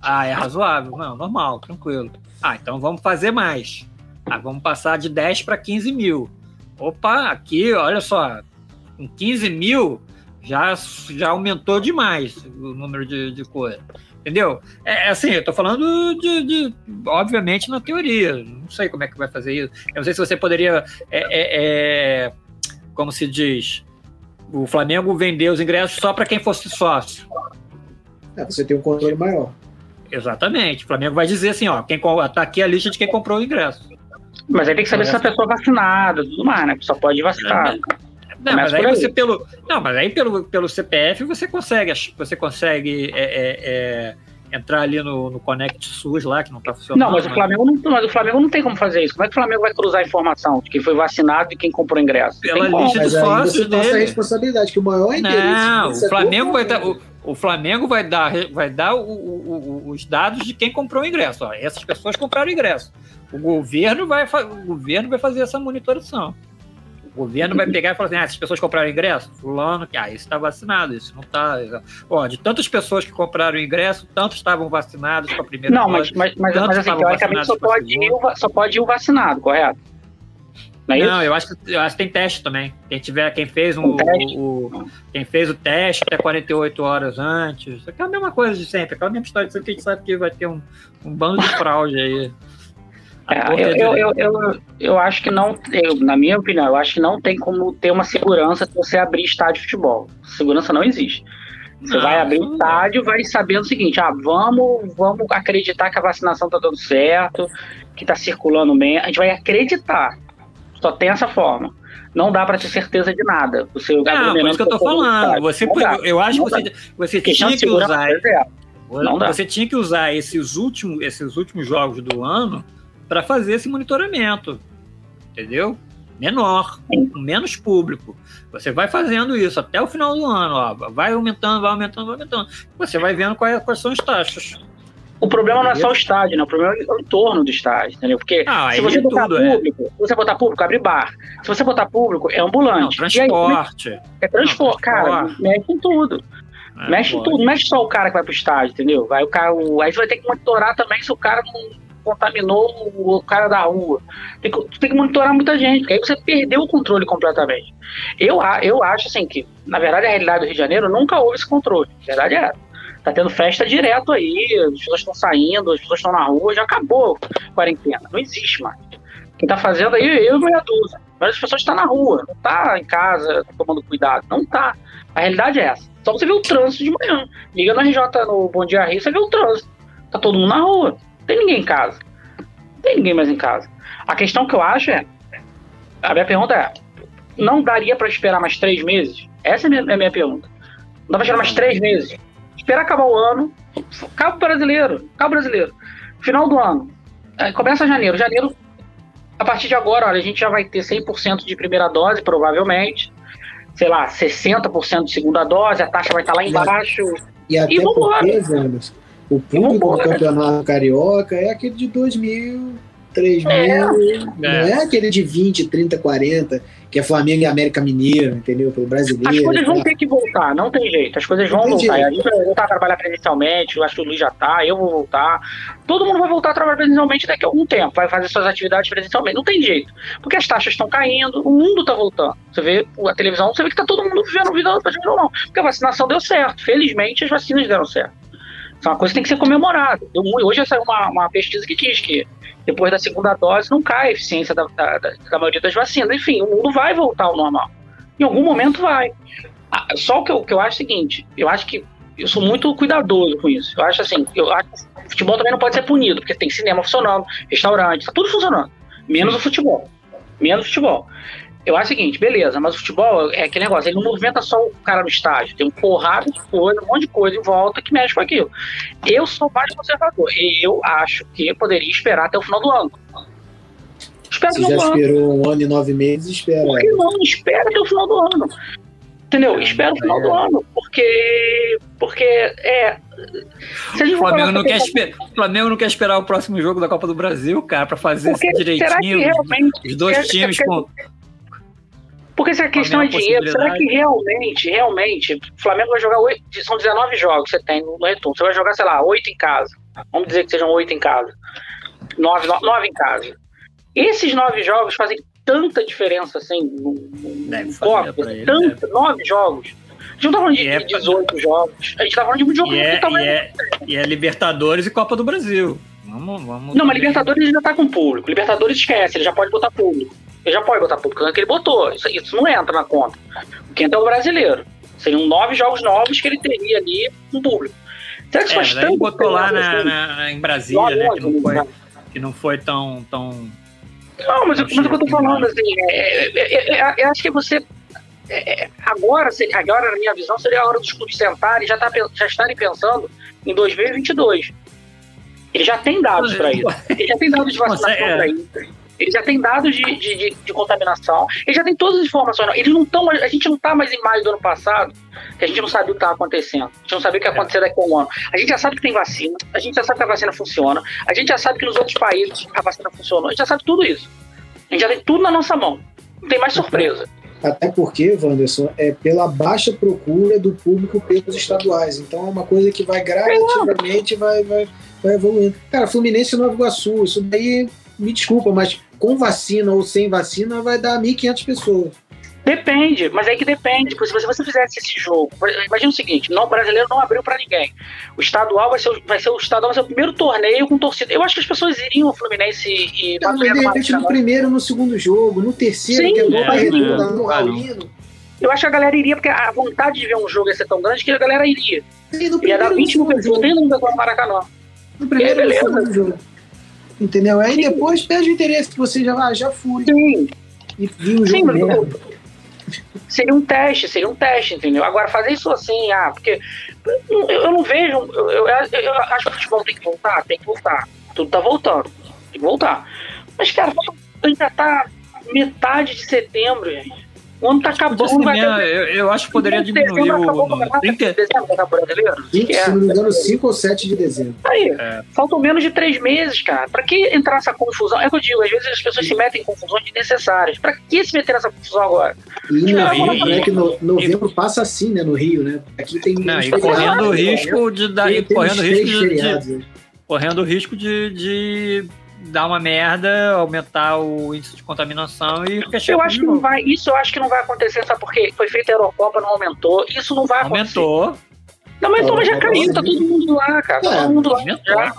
Ah, é razoável. Não, normal, tranquilo. Ah, então vamos fazer mais. Ah, vamos passar de 10 para 15 mil. Opa, aqui, olha só, com 15 mil já, já aumentou demais o número de, de coisa. Entendeu? É, é assim, eu tô falando de, de, obviamente, na teoria. Não sei como é que vai fazer isso. Eu não sei se você poderia. É, é, é como se diz? O Flamengo vender os ingressos só para quem fosse sócio. É, você tem um controle maior. Exatamente. O Flamengo vai dizer assim, ó, quem tá aqui a lista de quem comprou o ingresso. Mas aí tem que saber se a pessoa é vacinada, tudo mais, né? Só pode vacinar. Não, mas aí, aí, você pelo, não, mas aí pelo, pelo CPF você consegue, você consegue é, é, é, entrar ali no, no Connect SUS lá que não está funcionando. Não, mas o Flamengo não, mas o Flamengo não tem como fazer isso. Como é que o Flamengo vai cruzar a informação de quem foi vacinado e quem comprou ingresso? Pela lista de sócios dele. a responsabilidade que o maior interesse. Não, o Flamengo vai dar o, o, Flamengo vai dar vai dar o, o, os dados de quem comprou o ingresso. Ó, essas pessoas compraram o ingresso. O governo vai o governo vai fazer essa monitoração. O governo vai pegar e falar assim: ah, essas pessoas compraram ingresso? Fulano, que ah, esse está vacinado, esse não está. Ó, de tantas pessoas que compraram ingresso, tantos estavam vacinados com a primeira Não, mas, mas, mas, mas assim, teoricamente só pode, ir o, só pode ir o vacinado, correto? Não, é não eu, acho que, eu acho que tem teste também. Quem tiver, quem fez um, o, o, quem fez o teste até 48 horas antes. É a mesma coisa de sempre, aquela mesma história de sempre que a gente sabe que vai ter um, um bando de fraude aí. É, eu, eu, eu, eu, eu, acho que não, eu, na minha opinião, eu acho que não tem como ter uma segurança se você abrir estádio de futebol. Segurança não existe. Você não, vai abrir estádio, vai sabendo o seguinte: ah, vamos, vamos acreditar que a vacinação tá dando certo, que tá circulando bem. A gente vai acreditar. Só tem essa forma. Não dá para ter certeza de nada. Você, não, por isso que eu tô falando. Você, eu acho que você, você tinha que usar. Você tinha que usar esses últimos, esses últimos jogos do ano para fazer esse monitoramento, entendeu? Menor, com menos público. Você vai fazendo isso até o final do ano, ó, vai aumentando, vai aumentando, vai aumentando. Você vai vendo quais, quais são as taxas. O problema não é só o estádio, né? O problema é o entorno do estádio, entendeu? Porque ah, se você botar tudo, é. público, é. se você botar público, abre bar. Se você botar público, é ambulante. Não, transporte. Aí, é transporte, cara. Mexe em tudo. É, mexe em tudo. Mexe só o cara que vai pro estádio, entendeu? Vai o cara, o, aí você vai ter que monitorar também se o cara não contaminou o cara da rua. Tem que, tem que monitorar muita gente, porque aí você perdeu o controle completamente. Eu, eu acho assim que, na verdade, a realidade do Rio de Janeiro nunca houve esse controle. A verdade é essa. Tá tendo festa direto aí, as pessoas estão saindo, as pessoas estão na rua, já acabou a quarentena. Não existe mais. Quem tá fazendo aí, eu e meia dúzia. Mas as pessoas estão na rua, não tá em casa tomando cuidado. Não tá. A realidade é essa. Só você vê o trânsito de manhã. Liga no RJ no Bom Dia Rio, você vê o trânsito. Tá todo mundo na rua. Tem ninguém em casa. Tem ninguém mais em casa. A questão que eu acho é. A minha pergunta é: não daria para esperar mais três meses? Essa é a minha, é a minha pergunta. Não dá pra esperar mais três meses? Esperar acabar o ano. Cabo brasileiro. Cabo brasileiro. Final do ano. É, começa janeiro. Janeiro, a partir de agora, olha, a gente já vai ter 100% de primeira dose, provavelmente sei lá, 60% de segunda dose, a taxa vai estar lá embaixo. E, e até e porque, Zandas, o público do campeonato carioca é aquele de 2000, 3000, é. não é. é aquele de 20, 30, 40 que é Flamengo e América Mineiro, entendeu? Pelo brasileiro. As coisas vão ter que voltar, não tem jeito. As coisas vão voltar. Jeito. A gente vai voltar a trabalhar presencialmente, eu acho que o Luiz já tá, eu vou voltar. Todo mundo vai voltar a trabalhar presencialmente daqui a algum tempo, vai fazer suas atividades presencialmente. Não tem jeito. Porque as taxas estão caindo, o mundo tá voltando. Você vê a televisão, você vê que tá todo mundo vivendo vida ou não. Porque a vacinação deu certo. Felizmente as vacinas deram certo. É uma coisa que tem que ser comemorada. Hoje saiu uma, uma pesquisa que diz que depois da segunda dose não cai a eficiência da, da, da, maioria das vacinas. Enfim, o mundo vai voltar ao normal. Em algum momento vai. Só o que eu, que eu acho é o seguinte, eu acho que eu sou muito cuidadoso com isso. Eu acho assim, eu acho que o futebol também não pode ser punido, porque tem cinema funcionando, restaurante, tá tudo funcionando. Menos o futebol. Menos o futebol. Eu acho o seguinte, beleza, mas o futebol é aquele negócio, ele não movimenta só o cara no estádio, tem um porrado de coisa, um monte de coisa em volta que mexe com aquilo. Eu sou mais conservador, e eu acho que poderia esperar até o final do ano. Espera Você já esperou um ano e nove meses, espera. Por que não? Espera até o final do ano. Entendeu? Espera o final do ano, porque. Porque é. O Flamengo, não quer esper... o Flamengo não quer esperar o próximo jogo da Copa do Brasil, cara, para fazer porque isso direitinho. Os dois times com porque se a questão é dinheiro, será que realmente, realmente, o Flamengo vai jogar oito, são 19 jogos que você tem no retorno. Você vai jogar, sei lá, oito em casa. Vamos dizer que sejam oito em casa. Nove, nove em casa. Esses nove jogos fazem tanta diferença assim no, no copo, tanto, nove jogos. A gente não tá falando de, é, 18 jogos. A gente tá falando de um jogo e é, e, é, e é Libertadores e Copa do Brasil. Vamos, vamos não, mas Libertadores ainda tá com público. Libertadores esquece, ele já pode botar público. Ele já pode botar público, que ele botou. Isso, isso não entra na conta. O que entra é o brasileiro. Seriam nove jogos novos que ele teria ali no público. Será que é, faz botou lá na, na, em Brasília, né, que, não foi, que não foi tão. tão não, mas, mas o que eu tô falando, assim, é, é, é, eu acho que você. agora, agora, na minha visão, seria a hora dos clubes sentarem e já, tá, já estarem pensando em 2022. Ele já tem dados para isso. Ele já tem dados de vacinação para isso. Ele já tem dados de, de, de, de, contaminação, ele já tem todas as informações. Eles não estão, a gente não está mais em maio do ano passado, que a gente não sabia o que estava acontecendo. A gente não sabia o que ia acontecer daqui a um ano. A gente já sabe que tem vacina, a gente já sabe que a vacina funciona, a gente já sabe que nos outros países a vacina funcionou, a gente já sabe tudo isso. A gente já tem tudo na nossa mão. Não tem mais surpresa. Até porque, Wanderson, é pela baixa procura do público pelos estaduais. Então é uma coisa que vai gradativamente, vai, vai, vai evoluindo. Cara, Fluminense e Nova Iguaçu, isso daí, me desculpa, mas com vacina ou sem vacina vai dar 1.500 pessoas. Depende, mas é que depende. Porque se você fizesse esse jogo, imagina o seguinte: não, o brasileiro não abriu para ninguém. O estadual vai ser, vai ser o estadual vai ser o primeiro torneio com torcida. Eu acho que as pessoas iriam ao Fluminense e. Não, mas de repente no primeiro, no segundo jogo, no terceiro, Sim, que é bom é, é, no Raulino. Eu acho que a galera iria, porque a vontade de ver um jogo ia ser tão grande que a galera iria. Sim, no ia dar 20 mil pessoas, tem no Maracanã. No primeiro e segundo jogo. Entendeu? Aí Sim. depois perde o interesse que você já, ah, já fui. Sim. E viu o jogo Sim, mesmo. Seria um teste, seria um teste, entendeu? Agora, fazer isso assim, ah, porque eu, eu não vejo. Eu, eu, eu, acho que o futebol tem que voltar, tem que voltar. Tudo tá voltando, tem que voltar. Mas, cara, ainda tá metade de setembro, gente. O ano tá acabando. Assim, vai ter... eu, eu acho que poderia diminuir o. Tem que... dezembro, tá brasileiro? 20, é, se não me engano, 5 ou 7 de dezembro. Aí, é. faltam menos de 3 meses, cara. Pra que entrar essa confusão? É o que eu digo, às vezes as pessoas se metem em confusões desnecessárias. Pra que se meter nessa confusão agora? E no Rio, né, que no, novembro e... passa assim, né, no Rio, né? Aqui tem. Não, e correndo o risco de dar. Correndo risco de, correndo o risco de dar uma merda, aumentar o índice de contaminação e fechar Eu acho que não vai, isso eu acho que não vai acontecer, sabe por quê? Foi feita a Eurocopa, não aumentou, isso não vai aumentou. acontecer. Não aumentou, mas já caiu, tá todo mundo lá, cara. É, todo mundo lá. Aumentou. Já.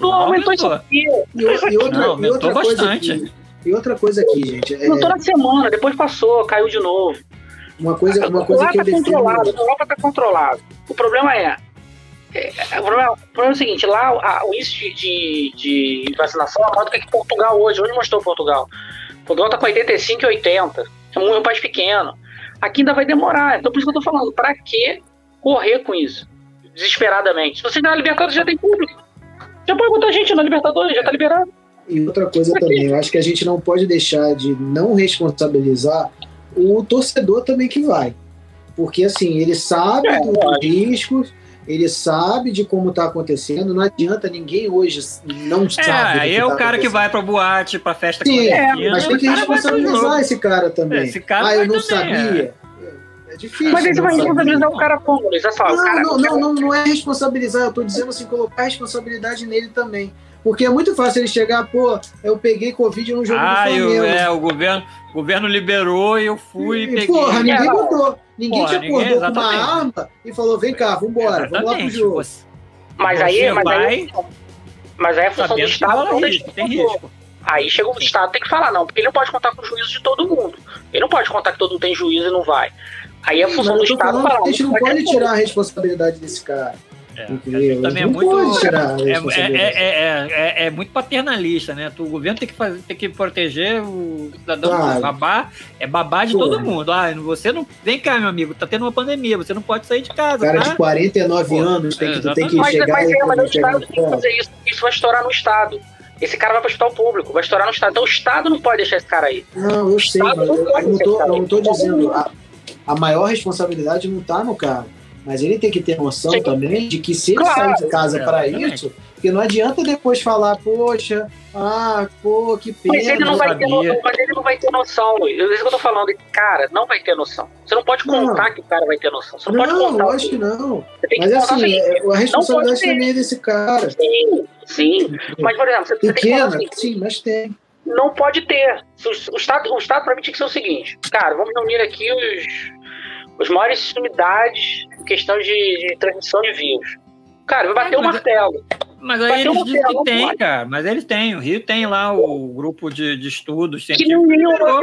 Não, aumentou isso aqui. E, e outra, não, aumentou outra bastante. Coisa aqui, e outra coisa aqui, gente. É... Aumentou na semana, depois passou, caiu de novo. Uma coisa, uma coisa que eu tá controlado, A Europa tá controlado. O problema é, é, o, problema, o, problema, é o seguinte, lá a, o índice de, de, de vacinação é maior do que Portugal hoje. Onde mostrou Portugal? Portugal tá com 85 e 80. É um, é um país pequeno. Aqui ainda vai demorar. Então por isso que eu tô falando, pra que correr com isso? Desesperadamente. Se você ganhar a Libertadores, já tem público. Já pode botar gente na Libertadores, já tá liberado. E outra coisa também, eu acho que a gente não pode deixar de não responsabilizar o torcedor também que vai. Porque assim, ele sabe é, dos riscos, ele sabe de como está acontecendo, não adianta ninguém hoje não é, sabe. Aí é o tá cara que vai pra boate, pra festa Sim, é, mas tem que responsabilizar esse cara também. Esse cara ah, eu não também, sabia. É. é. difícil. Mas aí você vai responsabilizar o cara como? Não, cara, não, não, não, não é responsabilizar, eu tô dizendo assim, colocar responsabilidade nele também. Porque é muito fácil ele chegar, pô, eu peguei Covid no jogo ah, do Flamengo. Eu, é, o governo, o governo liberou e eu fui e, peguei. Porra, ninguém botou. Ninguém porra, te acordou ninguém, com uma arma e falou: vem cá, vambora, exatamente. vamos lá pro jogo. Você, mas aí, mas vai, aí. Mas aí é função do Estado não risco, tem risco. Aí chega o Estado tem que falar, não, porque ele não pode contar com o juízo de todo mundo. Ele não pode contar que todo mundo tem juízo e não vai. Aí é função do Estado falar. A gente não pode tirar a responsabilidade desse cara. É, também é muito, é, é, é, muito paternalista, né? O governo tem que, fazer, tem que proteger o cidadão claro. babá, é babá de todo mundo. Ah, você não. Vem cá, meu amigo, tá tendo uma pandemia, você não pode sair de casa. Cara tá? de 49 Pô, anos tem que, tem que mas, chegar. Mas, mas, mas o Estado tem que fazer isso. Isso vai estourar no Estado. Esse cara vai para o hospital público, vai estourar no Estado. Então o Estado não pode deixar esse cara aí. Não, eu sei, mas eu, eu não tô, eu não tô dizendo. A, a maior responsabilidade não tá no cara mas ele tem que ter noção Sim. também de que se ele claro. sair de casa é, para isso, porque não adianta depois falar, poxa, ah, pô, que pena. Mas ele não, vai ter, noção, mas ele não vai ter noção. É isso que eu tô falando. Cara, não vai ter noção. Você não pode contar não. que o cara vai ter noção. Você não, não pode contar. Acho que não. Mas assim, é, a responsabilidade também é desse cara. Sim, sim. Mas, por exemplo, você Pequena, tem que assim, sim, mas tem. Não pode ter. O Estado, o Estado para mim tinha que ser o seguinte: cara, vamos reunir aqui os as maiores unidades questão de, de transmissão de vírus. Cara, vai bater o martelo. Mas aí eles dizem que tem, cara. Mas eles têm. O Rio tem lá o grupo de, de estudos que não liberou.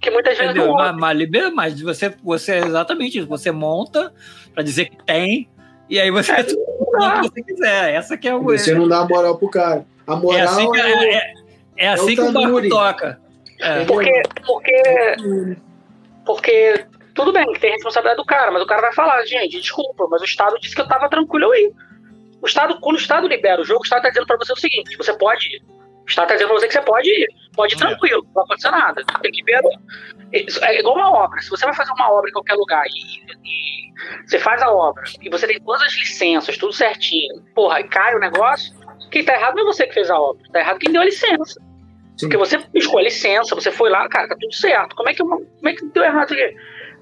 Que muitas vezes não mas, mas, libera, mas você, você exatamente isso. Você monta para dizer que tem e aí você é, o que você quiser. Essa que é o. Você não dá moral pro cara. A moral é assim que, é, é, é, é assim que o barco toca. É. Porque, porque, porque tudo bem que tem responsabilidade do cara, mas o cara vai falar, gente, desculpa, mas o Estado disse que eu tava tranquilo aí. O Estado, quando o Estado libera o jogo, o Estado tá dizendo pra você o seguinte: você pode ir. O Estado tá dizendo pra você que você pode ir. Pode ir tranquilo, não vai acontecer nada. Tem que ver. É igual uma obra. Se você vai fazer uma obra em qualquer lugar e, e você faz a obra e você tem todas as licenças, tudo certinho, porra, e cai o negócio, quem tá errado não é você que fez a obra. Tá errado quem deu a licença. Sim. Porque você escolheu a licença, você foi lá, cara, tá tudo certo. Como é que, como é que deu errado aqui?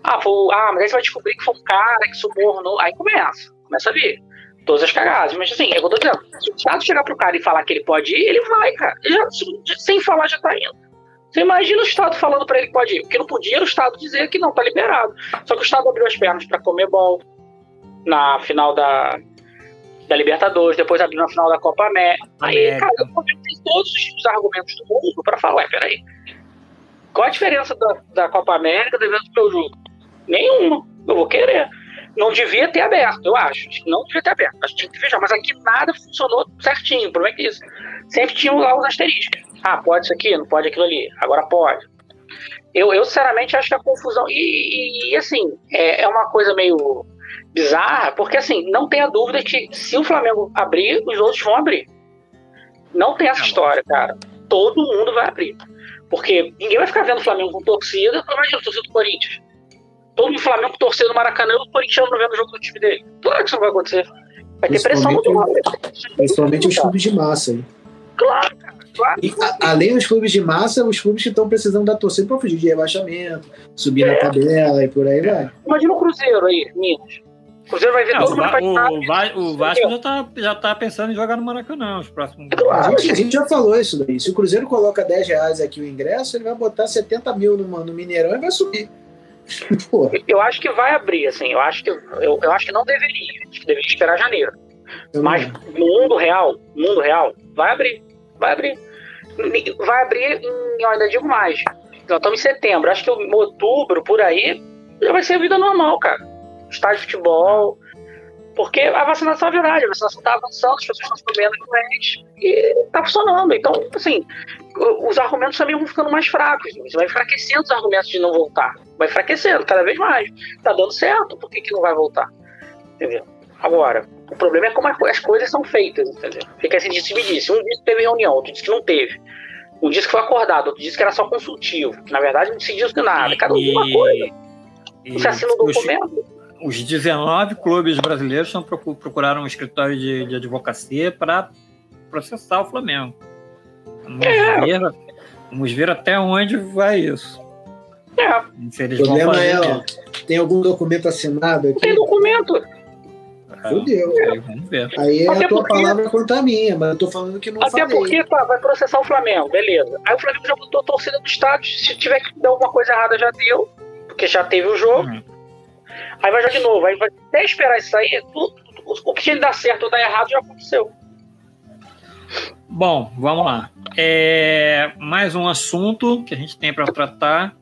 Ah, foi, ah, mas aí você vai descobrir que foi um cara que subornou. Aí começa, começa a vir todas as cagadas. Mas assim, é eu tô dizendo, se o Estado chegar pro cara e falar que ele pode ir, ele vai, cara. Ele já, sem falar, já tá indo. Você imagina o Estado falando para ele que pode ir. Porque não podia o Estado dizer que não, tá liberado. Só que o Estado abriu as pernas para comer bom na final da, da Libertadores, depois abriu na final da Copa América. Aí, cara, o tem todos os argumentos do mundo para falar, ué, peraí. Qual a diferença da, da Copa América do evento do meu jogo? Nenhuma. Eu vou querer. Não devia ter aberto, eu acho. Não devia ter aberto. Acho que tinha que fechar. Mas aqui nada funcionou certinho. O problema é que isso. Sempre tinham lá os asteriscos. Ah, pode isso aqui, não pode aquilo ali. Agora pode. Eu, eu sinceramente, acho que a confusão. E, e assim, é, é uma coisa meio bizarra, porque assim, não tenha dúvida que se o Flamengo abrir, os outros vão abrir. Não tem essa história, cara. Todo mundo vai abrir. Porque ninguém vai ficar vendo o Flamengo com torcida. Imagina o torcida do Corinthians todo o Flamengo torcendo no Maracanã e o Corinthians não vendo o jogo do time dele. Claro que isso não vai acontecer. Vai ter pressão muito lado. Principalmente os clubes de massa. Hein? Claro, cara. Claro. E, a, além dos clubes de massa, os clubes que estão precisando da torcida para fugir de rebaixamento, subir é. na tabela e por aí vai. Imagina o Cruzeiro aí, Minas. O Cruzeiro vai ver Não, todo o, vai o, Va- o Vasco já tá, já tá pensando em jogar no Maracanã os próximos. A gente, a gente já falou isso daí. Se o Cruzeiro coloca 10 reais aqui o ingresso, ele vai botar 70 mil no, no Mineirão e vai subir. Eu acho que vai abrir, assim. Eu acho que, eu, eu acho que não deveria. Acho que deveria esperar janeiro. eu Mas não- no mundo real, mundo real, vai abrir. Vai abrir. Vai abrir em, eu ainda digo mais. Nós estamos em setembro. Acho que em outubro, por aí, já vai ser vida normal, cara. Estádio de futebol. Porque a vacinação é verdade, a vacinação está avançando, as pessoas estão menos doentes e está funcionando. Então, assim, os argumentos também vão ficando mais fracos. Você vai enfraquecendo os argumentos de não voltar. Vai enfraquecendo cada vez mais. Tá dando certo, por que, que não vai voltar? Entendeu? Agora, o problema é como as coisas são feitas, entendeu? Fica assim de se disse. Um disse que teve reunião, outro disse que não teve. Um disse que foi acordado, outro disse que era só consultivo. Que na verdade não se diz nada. Cada um uma coisa. e Você assina o os, documento. os 19 clubes brasileiros procuraram um escritório de, de advocacia para processar o Flamengo. Vamos, É. ver, vamos ver até onde vai isso. É, O problema é, ó, tem algum documento assinado aqui? tem documento. É, Fudeu. aí vamos ver. Aí é Até a tua porque- palavra contra a minha, mas eu tô falando que não Até falei. porque tá, vai processar o Flamengo, beleza. Aí o Flamengo já botou a torcida do estádio. Se tiver que dar alguma coisa errada, já deu. Porque já teve o jogo. Uhum. Aí vai já de novo. Aí vai até esperar isso aí. tudo- o que tinha de dar certo ou dar errado já aconteceu. Bom, vamos lá. É, mais um assunto que a gente tem para tratar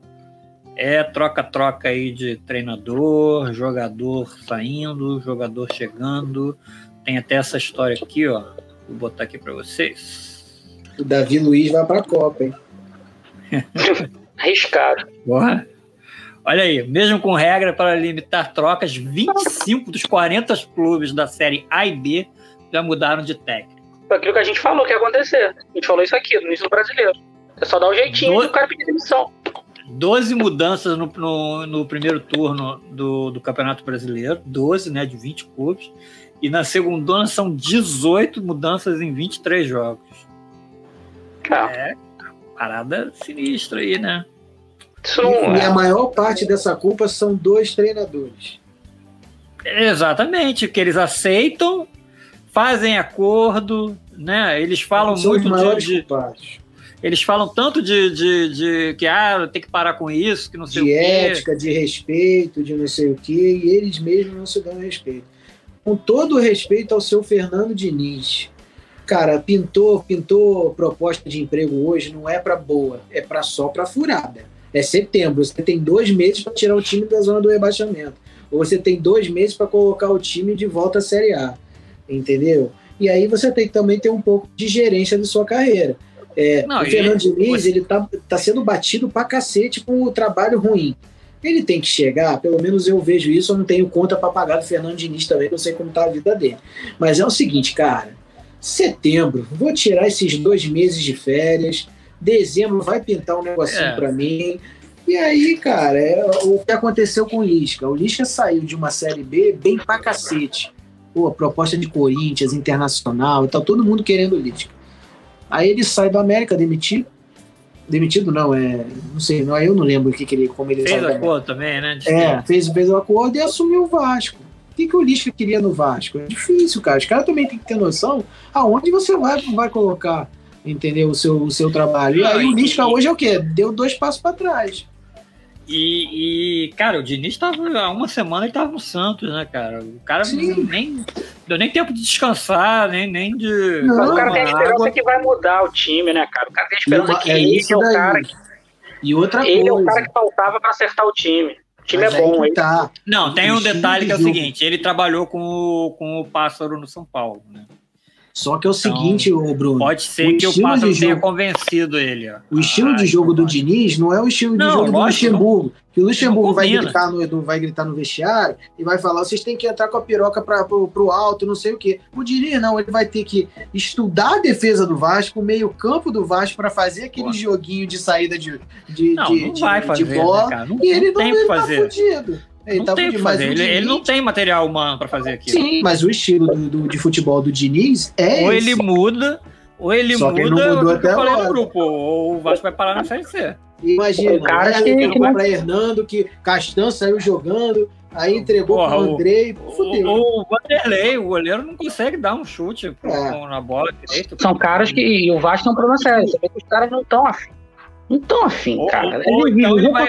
é troca-troca aí de treinador, jogador saindo, jogador chegando. Tem até essa história aqui, ó. Vou botar aqui para vocês. O Davi Luiz vai pra Copa, hein? Arriscado. Porra. Olha aí, mesmo com regra para limitar trocas, 25 dos 40 clubes da série A e B já mudaram de técnico. Foi aquilo que a gente falou que ia acontecer. A gente falou isso aqui no início do brasileiro. É só dar um jeitinho Do- e o cara pedir demissão. 12 mudanças no, no, no primeiro turno do, do Campeonato Brasileiro, 12, né, de 20 clubes. E na segunda são 18 mudanças em 23 jogos. Cara, É, parada sinistra aí, né? E a é. maior parte dessa culpa são dois treinadores. Exatamente, que eles aceitam, fazem acordo, né? Eles falam são muito maiores de, de-. Eles falam tanto de, de, de que ah, tem que parar com isso, que não sei De o quê. ética, de respeito, de não sei o quê, e eles mesmos não se dão respeito. Com todo o respeito ao seu Fernando Diniz. Cara, pintou, pintou proposta de emprego hoje, não é para boa, é para só para furada. É setembro, você tem dois meses para tirar o time da zona do rebaixamento. Ou você tem dois meses para colocar o time de volta à Série A. Entendeu? E aí você tem que também ter um pouco de gerência da sua carreira. É, Não, o Fernando Diniz, ele tá, tá sendo batido pra cacete com o trabalho ruim. Ele tem que chegar, pelo menos eu vejo isso, eu não tenho conta para pagar do Fernando Diniz também, eu sei como tá a vida dele. Mas é o seguinte, cara, setembro, vou tirar esses dois meses de férias, dezembro vai pintar um negocinho É. pra mim. E aí, cara, é o que aconteceu com o Lisca. O Lisca saiu de uma Série B bem pra cacete. Pô, proposta de Corinthians, Internacional, tá todo mundo querendo o Lisca. Aí ele sai do América demitido. Demitido não, é. Não sei, não, eu não lembro o que, que ele, como ele Fez América. acordo também, né? De É, fez, fez o acordo e assumiu o Vasco. O que, que o Lisca queria no Vasco? É difícil, cara. Os caras também têm que ter noção aonde você vai, vai colocar, entendeu? O seu, o seu trabalho. E aí o Lisca hoje é o quê? Deu dois passos para trás. E, e, cara, o Diniz tava há uma semana ele tava no Santos, né, cara? O cara Sim. nem deu nem tempo de descansar, nem, nem de. Não, Mas o cara tem a esperança água. que vai mudar o time, né, cara? O cara tem a esperança E que é ele isso é o daí. cara que, E outra ele é o coisa. cara que faltava pra acertar o time. O time mas é bom, ele tá. Não, tem um detalhe de que é o seguinte: ele trabalhou com o, com o Pássaro no São Paulo, né? Só que é o seguinte, ô Bruno. Pode ser que o de tenha jogo- convencido ele, ó. O estilo de jogo do então Diniz não é o estilo de Não, jogo do lógico, Luxemburgo. Que o Luxemburgo vai gritar, no, vai gritar no vestiário e vai falar: vocês têm que entrar com a piroca pra, pro, pro alto, não sei o quê. O Diniz não, ele vai ter que estudar a defesa do Vasco, o meio-campo do Vasco, para fazer aquele joguinho de saída de, de, Não, de, não de- vai de fazer, bola. né, cara? Não, E ele não não, tem ele tá fazer. fudido. Ele não tá tem que Ele, ele não tem material humano pra fazer aquilo. Sim, mas o estilo do, do- de futebol do Diniz é ou esse. ele muda, ou ele Só que ele muda, não mudou é o que até eu falei agora. no grupo, ou o Vasco vai parar na Série C. Imagina, O cara que- que que foi não- pra Hernando, que Castan saiu jogando, Aí entregou Porra, pro Andrei. O, o, o Vanderlei, o goleiro, não consegue dar um chute é. na bola direito. São caras que. E o Vasco tem um problema sério. Você vê que os caras não estão afim. Não estão afim, cara. Ou, então ele vai,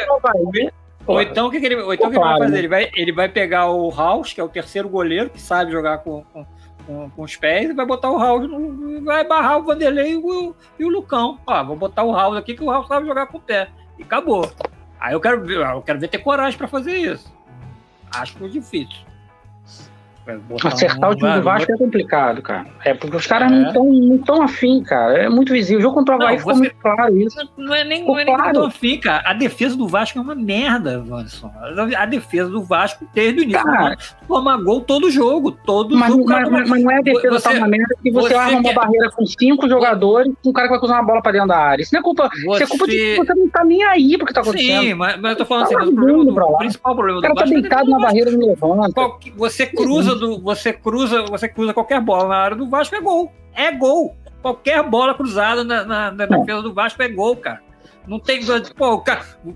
ou então o que, que ele, ou então, que ele vai fazer? Ele vai, ele vai pegar o House, que é o terceiro goleiro, que sabe jogar com, com, com, com os pés, e vai botar o House, no, vai barrar o Vanderlei e o, e o Lucão. Ó, vou botar o House aqui, que o House sabe jogar com o pé. E acabou. Aí eu quero ver, eu quero ver ter coragem para fazer isso. Acho difícil. Acertar um, o time do Vasco é complicado, cara. É porque os caras é. não estão não tão afim, cara. É muito visível. O jogo contra o Havaí ficou muito claro isso. Não é nem, não é nem claro. afim, cara. A defesa do Vasco é uma merda, Vanson. A defesa do Vasco, desde o início, cara, toma gol todo jogo. Todo mas, jogo. Mas, mas, mas, não é a defesa você, tá uma merda que você, você arma uma barreira com cinco jogadores com um cara que vai cruzar uma bola pra dentro da área. Isso não é culpa. Você... Isso é culpa de que você não tá nem aí pro que tá acontecendo. Sim, mas, mas eu tô falando tá assim, o, problema do, o principal problema do Vasco. O cara tá é deitado na barreira e não levanta. Você cruza do. Você cruza você cruza qualquer bola na área do Vasco, é gol. É gol. Qualquer bola cruzada na, na, na defesa do Vasco é gol, cara. Não tem. Pô,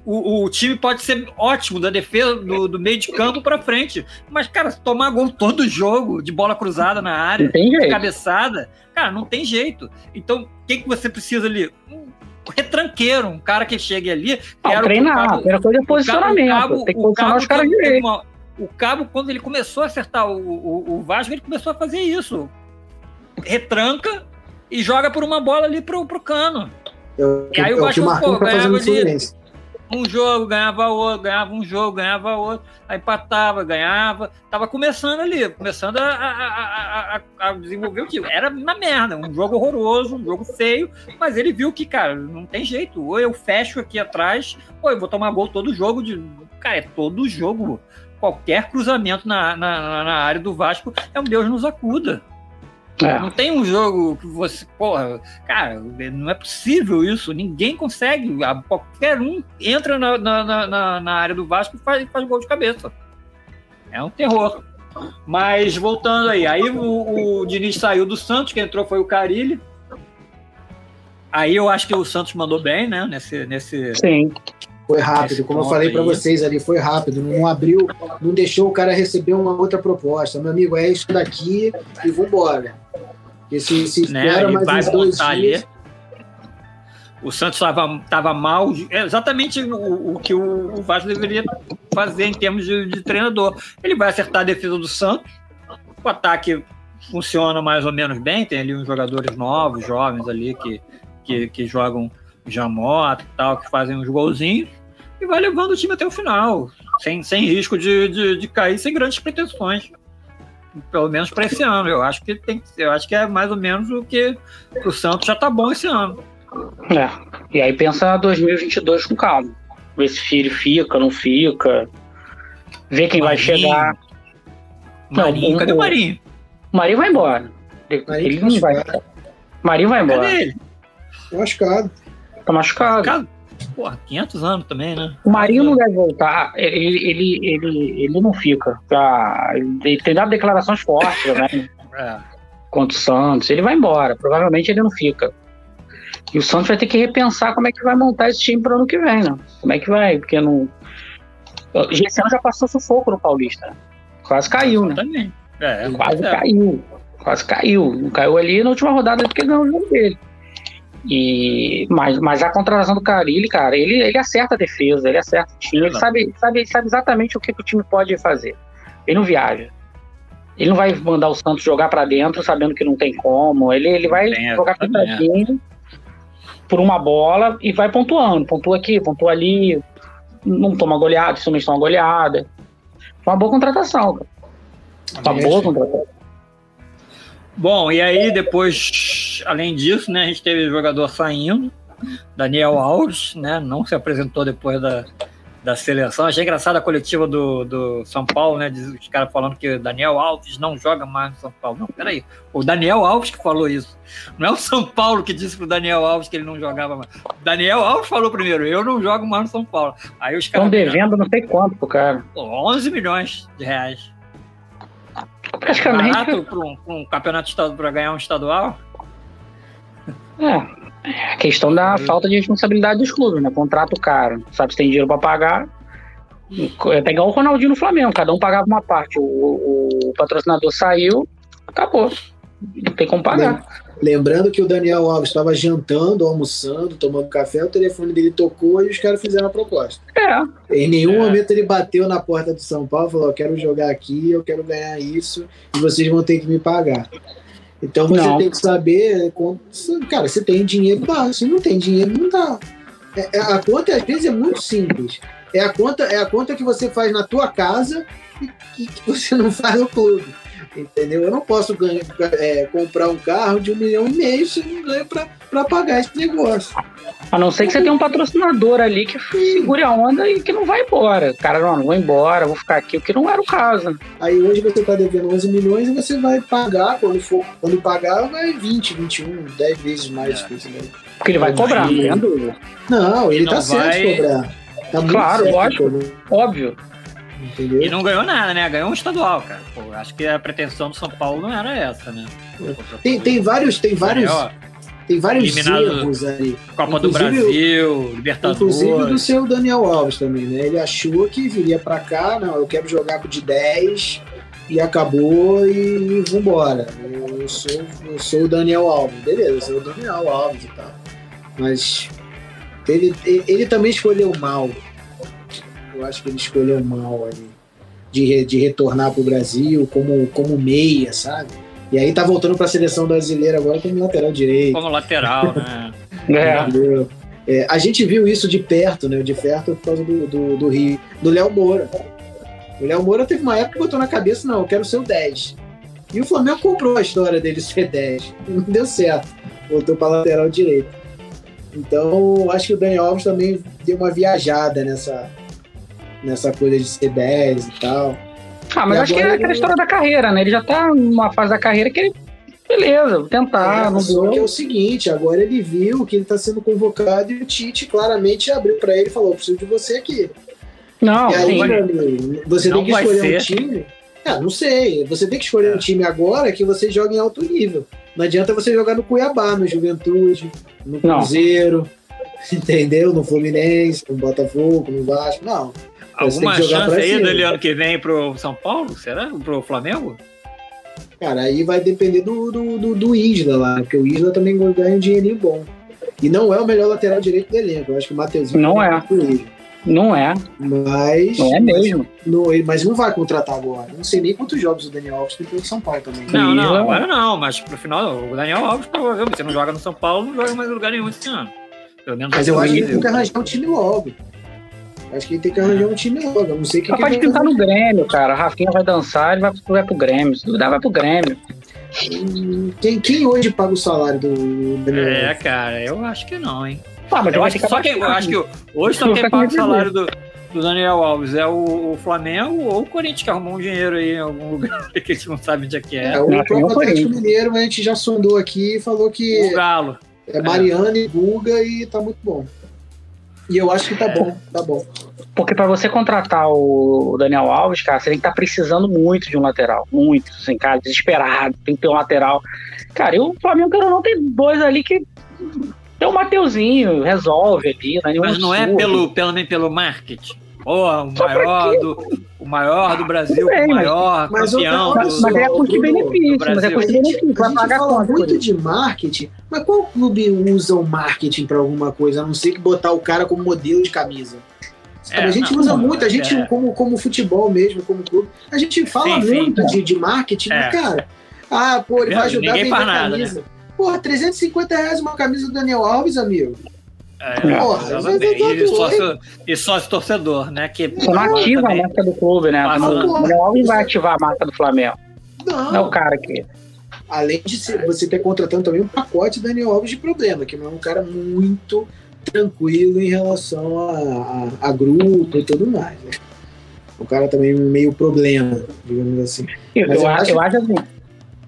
o, o, time pode ser ótimo da defesa, do, do meio de campo para frente. Mas, cara, tomar gol todo jogo de bola cruzada na área, de cabeçada, cara, não tem jeito. Então, o que, que você precisa ali? Um retranqueiro, um cara que chegue ali. Não, treinar, a primeira coisa é posicionamento. O cabo, tem que posicionar os caras direito o Cabo, quando ele começou a acertar o, o, o Vasco, ele começou a fazer isso. Retranca e joga por uma bola ali pro, pro cano. Eu, e aí o Vasco pô, ganhava de um jogo, ganhava outro, ganhava um jogo, ganhava outro, aí empatava, ganhava. Tava começando ali, começando a, a, a, a, desenvolver o time. Era uma merda, um jogo horroroso, um jogo feio, mas ele viu que, cara, não tem jeito. Ou eu fecho aqui atrás, ou eu vou tomar gol todo jogo de. Cara, é todo jogo qualquer cruzamento na, na, na área do Vasco é um Deus nos acuda. É. Não tem um jogo que você. Porra, cara, não é possível isso. Ninguém consegue. Qualquer um entra na, na, na, na área do Vasco e faz, faz gol de cabeça. É um terror. Mas voltando aí, aí o, o Diniz saiu do Santos, quem entrou foi o Carilli. Aí eu acho que o Santos mandou bem, né? Nesse, nesse, Sim. Foi rápido, como eu falei para vocês ali, foi rápido. Não abriu, não deixou o cara receber uma outra proposta. Meu amigo, é isso daqui e vambora. Porque se, se né? espera mais uns dois dias... Ali. O Santos estava mal, é exatamente o, o que o, o, Vasco deveria fazer em termos de, de treinador. Ele vai acertar a defesa do Santos, o ataque funciona mais ou menos bem, tem ali uns jogadores novos, jovens ali que, que, que jogam Jamota e tal, que fazem uns golzinhos e vai levando o time até o final, sem, sem risco de, de, de cair, sem grandes pretensões. Pelo menos para esse ano. Eu acho que tem eu acho que é mais ou menos o que o Santos já tá bom esse ano. É. E aí pensa 2022 com calma. Ver se filho fica, não fica. Ver quem Marinho. vai chegar. Marinho, não, cadê o Marinho? Marinho vai embora. Marinho ele não vai. Marinho vai embora. Cadê ele? Machucado. Tá machucado. machucado. Porra, 500 anos também, né? O Marinho não deve voltar, ele, ele, ele, ele não fica. Tá? Ele tem dado declarações fortes, né? é. Contra o Santos. Ele vai embora, provavelmente ele não fica. E o Santos vai ter que repensar como é que vai montar esse time para o ano que vem, né? Como é que vai? Porque não. Esse ano já passou sufoco no Paulista. Quase caiu, né? Também. É, Quase é. caiu. Quase caiu. Não caiu ali na última rodada porque ganhou o jogo dele. E, mas, mas a contratação do Carilli, cara, ele, ele acerta a defesa, ele acerta o time, ele sabe, sabe, sabe exatamente o que, que o time pode fazer. Ele não viaja. Ele não vai mandar o Santos jogar para dentro sabendo que não tem como. Ele, ele vai tem, jogar fechadinho por uma bola e vai pontuando. Pontua aqui, pontua ali. Não toma goleada, isso não toma goleada. Foi uma boa contratação, cara. Uma boa contratação. Bom, e aí depois, além disso, né, a gente teve jogador saindo, Daniel Alves, né, não se apresentou depois da, da seleção. Achei engraçada a coletiva do, do São Paulo, né, os caras falando que Daniel Alves não joga mais no São Paulo. Não, peraí, o Daniel Alves que falou isso. Não é o São Paulo que disse pro Daniel Alves que ele não jogava mais. Daniel Alves falou primeiro, eu não jogo mais no São Paulo. Aí os caras... Estão devendo não sei quanto pro cara. 11 milhões de reais. Praticamente. Barato para um, um, campeonato estadual para ganhar um estadual? É. A questão da falta de responsabilidade dos clubes, né? Contrato caro, sabe se tem dinheiro para pagar É pegar o Ronaldinho no Flamengo, cada um pagava uma parte. O, o patrocinador saiu, acabou. Não tem como pagar. Lembrando que o Daniel Alves estava jantando, almoçando, tomando café, o telefone dele tocou e os caras fizeram a proposta. É. Em nenhum é. momento ele bateu na porta do São Paulo e falou: Eu quero jogar aqui, eu quero ganhar isso e vocês vão ter que me pagar. Então você não. tem que saber, cara, se tem dinheiro, dá. Se não tem dinheiro, não dá. É, é, a conta às vezes é muito simples. É a conta, é a conta que você faz na tua casa e que você não faz no clube. Entendeu? Eu não posso ganhar, é, comprar um carro de um milhão e meio se não ganho para pagar esse negócio. A não ser que você tenha um patrocinador ali que segure a onda e que não vai embora. Cara, não, não vou embora, vou ficar aqui, o que não era o caso. Aí hoje você está devendo 11 milhões e você vai pagar, quando for, quando pagar, vai 20, 21, 10 vezes mais é. que isso daí. Porque ele vai cobrar, não tem dúvida. Não, ele, está certo de cobrar. Tá claro, certo, lógico, óbvio. Entendeu? E não ganhou nada, né? Ganhou um estadual, cara. Pô, acho que a pretensão do São Paulo não era essa, né? Tem, tem vários, tem vários, tem vários erros aí. Copa inclusive, do Brasil, Libertadores. Inclusive do seu Daniel Alves também, né? Ele achou que viria para cá, não, eu quero jogar de 10 e acabou e vambora. Eu sou, eu sou o Daniel Alves. Beleza, eu sou o Daniel Alves e tal. Mas ele, ele também escolheu mal eu acho que ele escolheu mal ali. De, de retornar para o Brasil como, como meia, sabe? E aí tá voltando para a seleção brasileira agora como lateral direito. Como lateral, né? é. é. a gente viu isso de perto, né? De perto por causa do, do, do Rio, do Léo Moura. O Léo Moura teve uma época que botou na cabeça, não, eu quero ser o 10. E o Flamengo comprou a história dele ser 10. Não deu certo. Voltou para lateral direito. Então, acho que o Daniel Alves também deu uma viajada nessa, nessa coisa de ser 10 e tal. Ah, mas e acho que é aquela história da carreira, né? Ele já tá numa fase da carreira que ele. Beleza, vou tentar. É, não só que é o seguinte, agora ele viu que ele tá sendo convocado e o Tite claramente abriu para ele e falou: preciso de você aqui. Não, e aí, sim. Amigo, você não tem que escolher ser. um time. Ah, não sei. Você tem que escolher é. um time agora que você joga em alto nível. Não adianta você jogar no Cuiabá, no Juventude, no Cruzeiro, não. entendeu? No Fluminense, no Botafogo, no Vasco. Não. Alguma chance aí cima. dele ano que vem pro São Paulo? Será? Pro Flamengo? Cara, aí vai depender do, do, do, do Isla lá, porque o Isla também ganha um dinheirinho bom. E não é o melhor lateral direito do elenco. Eu acho que o Mateuzinho não é. Não é. Mas. Não é mesmo. Mas não, mas não vai contratar agora. Não sei nem quantos jogos o Daniel Alves tem pelo São Paulo também. Não, não, agora não. Mas pro final, o Daniel Alves, provavelmente, você não joga no São Paulo, não joga mais em lugar nenhum esse ano. Pelo menos mas eu acho que ele tem que arranjar um time logo. Acho que ele tem que arranjar um time logo. Eu não sei o que. Capaz de pintar no Grêmio, cara. A Rafinha vai dançar, ele vai, vai pro Grêmio. Se duvidar, vai pro Grêmio. Quem, quem hoje paga o salário do Daniel? É, cara, eu acho que não, hein? Ah, mas eu, acho que só quem, eu acho que hoje só quem paga o salário do, do Daniel Alves é o, o, Flamengo ou o Corinthians que arrumou um dinheiro aí em algum lugar que a gente não sabe onde é que é. é o próprio Atlético Mineiro, a gente já sondou aqui e falou que. O Galo. É Mariana é. e Guga e tá muito bom. E eu acho que tá bom, tá bom. Porque para você contratar o Daniel Alves, cara, você tem que estar tá precisando muito de um lateral. Muito, assim, cara, desesperado, tem que ter um lateral. Cara, e o Flamengo, quero não, tem dois ali que. Tem o Mateuzinho, resolve ali. Não é Mas não é pelo, pelo, nem pelo marketing. Oh, o maior do, o maior do Brasil, bem, o maior mas, campeão mas, do, Mas é custo-benefício, mas é custo-benefício, vai pagar fala muito de marketing, mas qual clube usa o marketing para alguma coisa, a não ser que botar o cara como modelo de camisa? É, a gente não, usa muito, a gente, é. como, como futebol mesmo, como clube, a gente fala sim, muito sim, de, de marketing, é. mas, cara, ah, pô, ele vai ajudar a vender a camisa. Né? Porra, 350 reais uma camisa do Daniel Alves, amigo. É, Porra, e, sócio, e sócio torcedor, né? Que não ativa também. a marca do clube, né? O Alves vai ativar a marca do Flamengo. Não. Não é o cara que. Além de ser, você ter contratando também um pacote Daniel Alves de problema, que não é um cara muito tranquilo em relação a, a, a grupo e tudo mais. Né? O cara também meio problema, digamos assim. Eu, eu, eu acho, eu acho assim.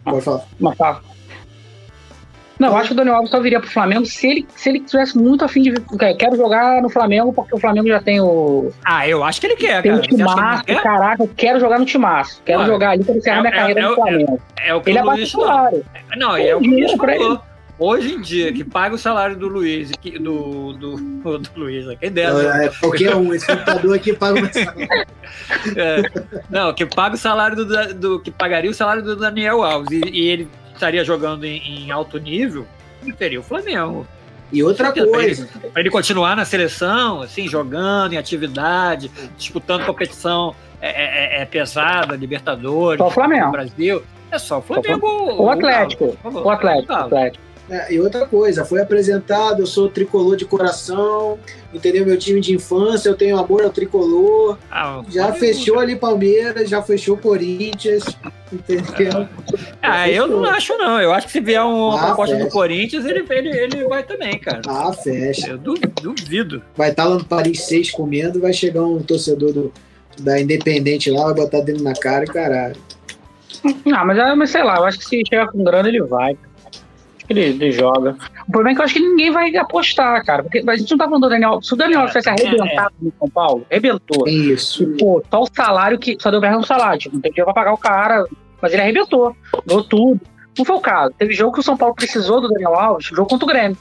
Pode falar. Mas fala. Não, eu acho que o Daniel Alves só viria pro Flamengo se ele, se ele tivesse muito afim de. Quero jogar no Flamengo porque o Flamengo já tem o. Ah, eu acho que ele quer, tem cara. Tem um timaço, caraca, eu quero jogar no timaço. Quero Olha, jogar ali pra encerrar é, minha é, carreira é, no Flamengo. É, é, o que ele o é particular. Não, é o que o falou. hoje em dia, que paga o salário do Luiz, que, do, do, do Luiz, quem dera. É, qualquer um, esse computador aqui paga o salário. É, não, que paga o salário do, do, que pagaria o salário do Daniel Alves e, e ele estaria jogando em, em, alto nível, ele teria o Flamengo. E outra coisa. Para ele, ele, continuar na seleção, assim, jogando em atividade, disputando competição é, é, é, é pesada, Libertadores, só o Flamengo. Brasil. É só o Flamengo. O, Atlético. O, Atlético. O Atlético. É, e outra coisa, foi apresentado, eu sou tricolor de coração, entendeu? Meu time de infância, eu tenho amor ao tricolor. Ah, já fechou ali Palmeiras, já fechou Corinthians, entendeu? Ah, eu não acho não. Eu acho que se vier uma ah, proposta fecha. do Corinthians, ele, ele, ele vai também, cara. Ah, fecha. Eu duvido. Vai estar tá lá no Paris 6 comendo, vai chegar um torcedor do, da Independente lá, vai botar dentro na cara e caralho. Ah, mas, mas sei lá, eu acho que se chegar com grana, ele vai ele, ele joga. O problema é que eu acho que ninguém vai apostar, cara. Porque a gente não tá falando do Daniel. Se o Daniel tivesse arrebentado no São Paulo, arrebentou. Isso. E, pô, só o salário que. Só deu vergonha no salário. Tipo, não tem dinheiro pra pagar o cara. Mas ele arrebentou. Deu tudo. Não foi o caso. Teve jogo que o São Paulo precisou do Daniel Alves, jogo contra o Grêmio.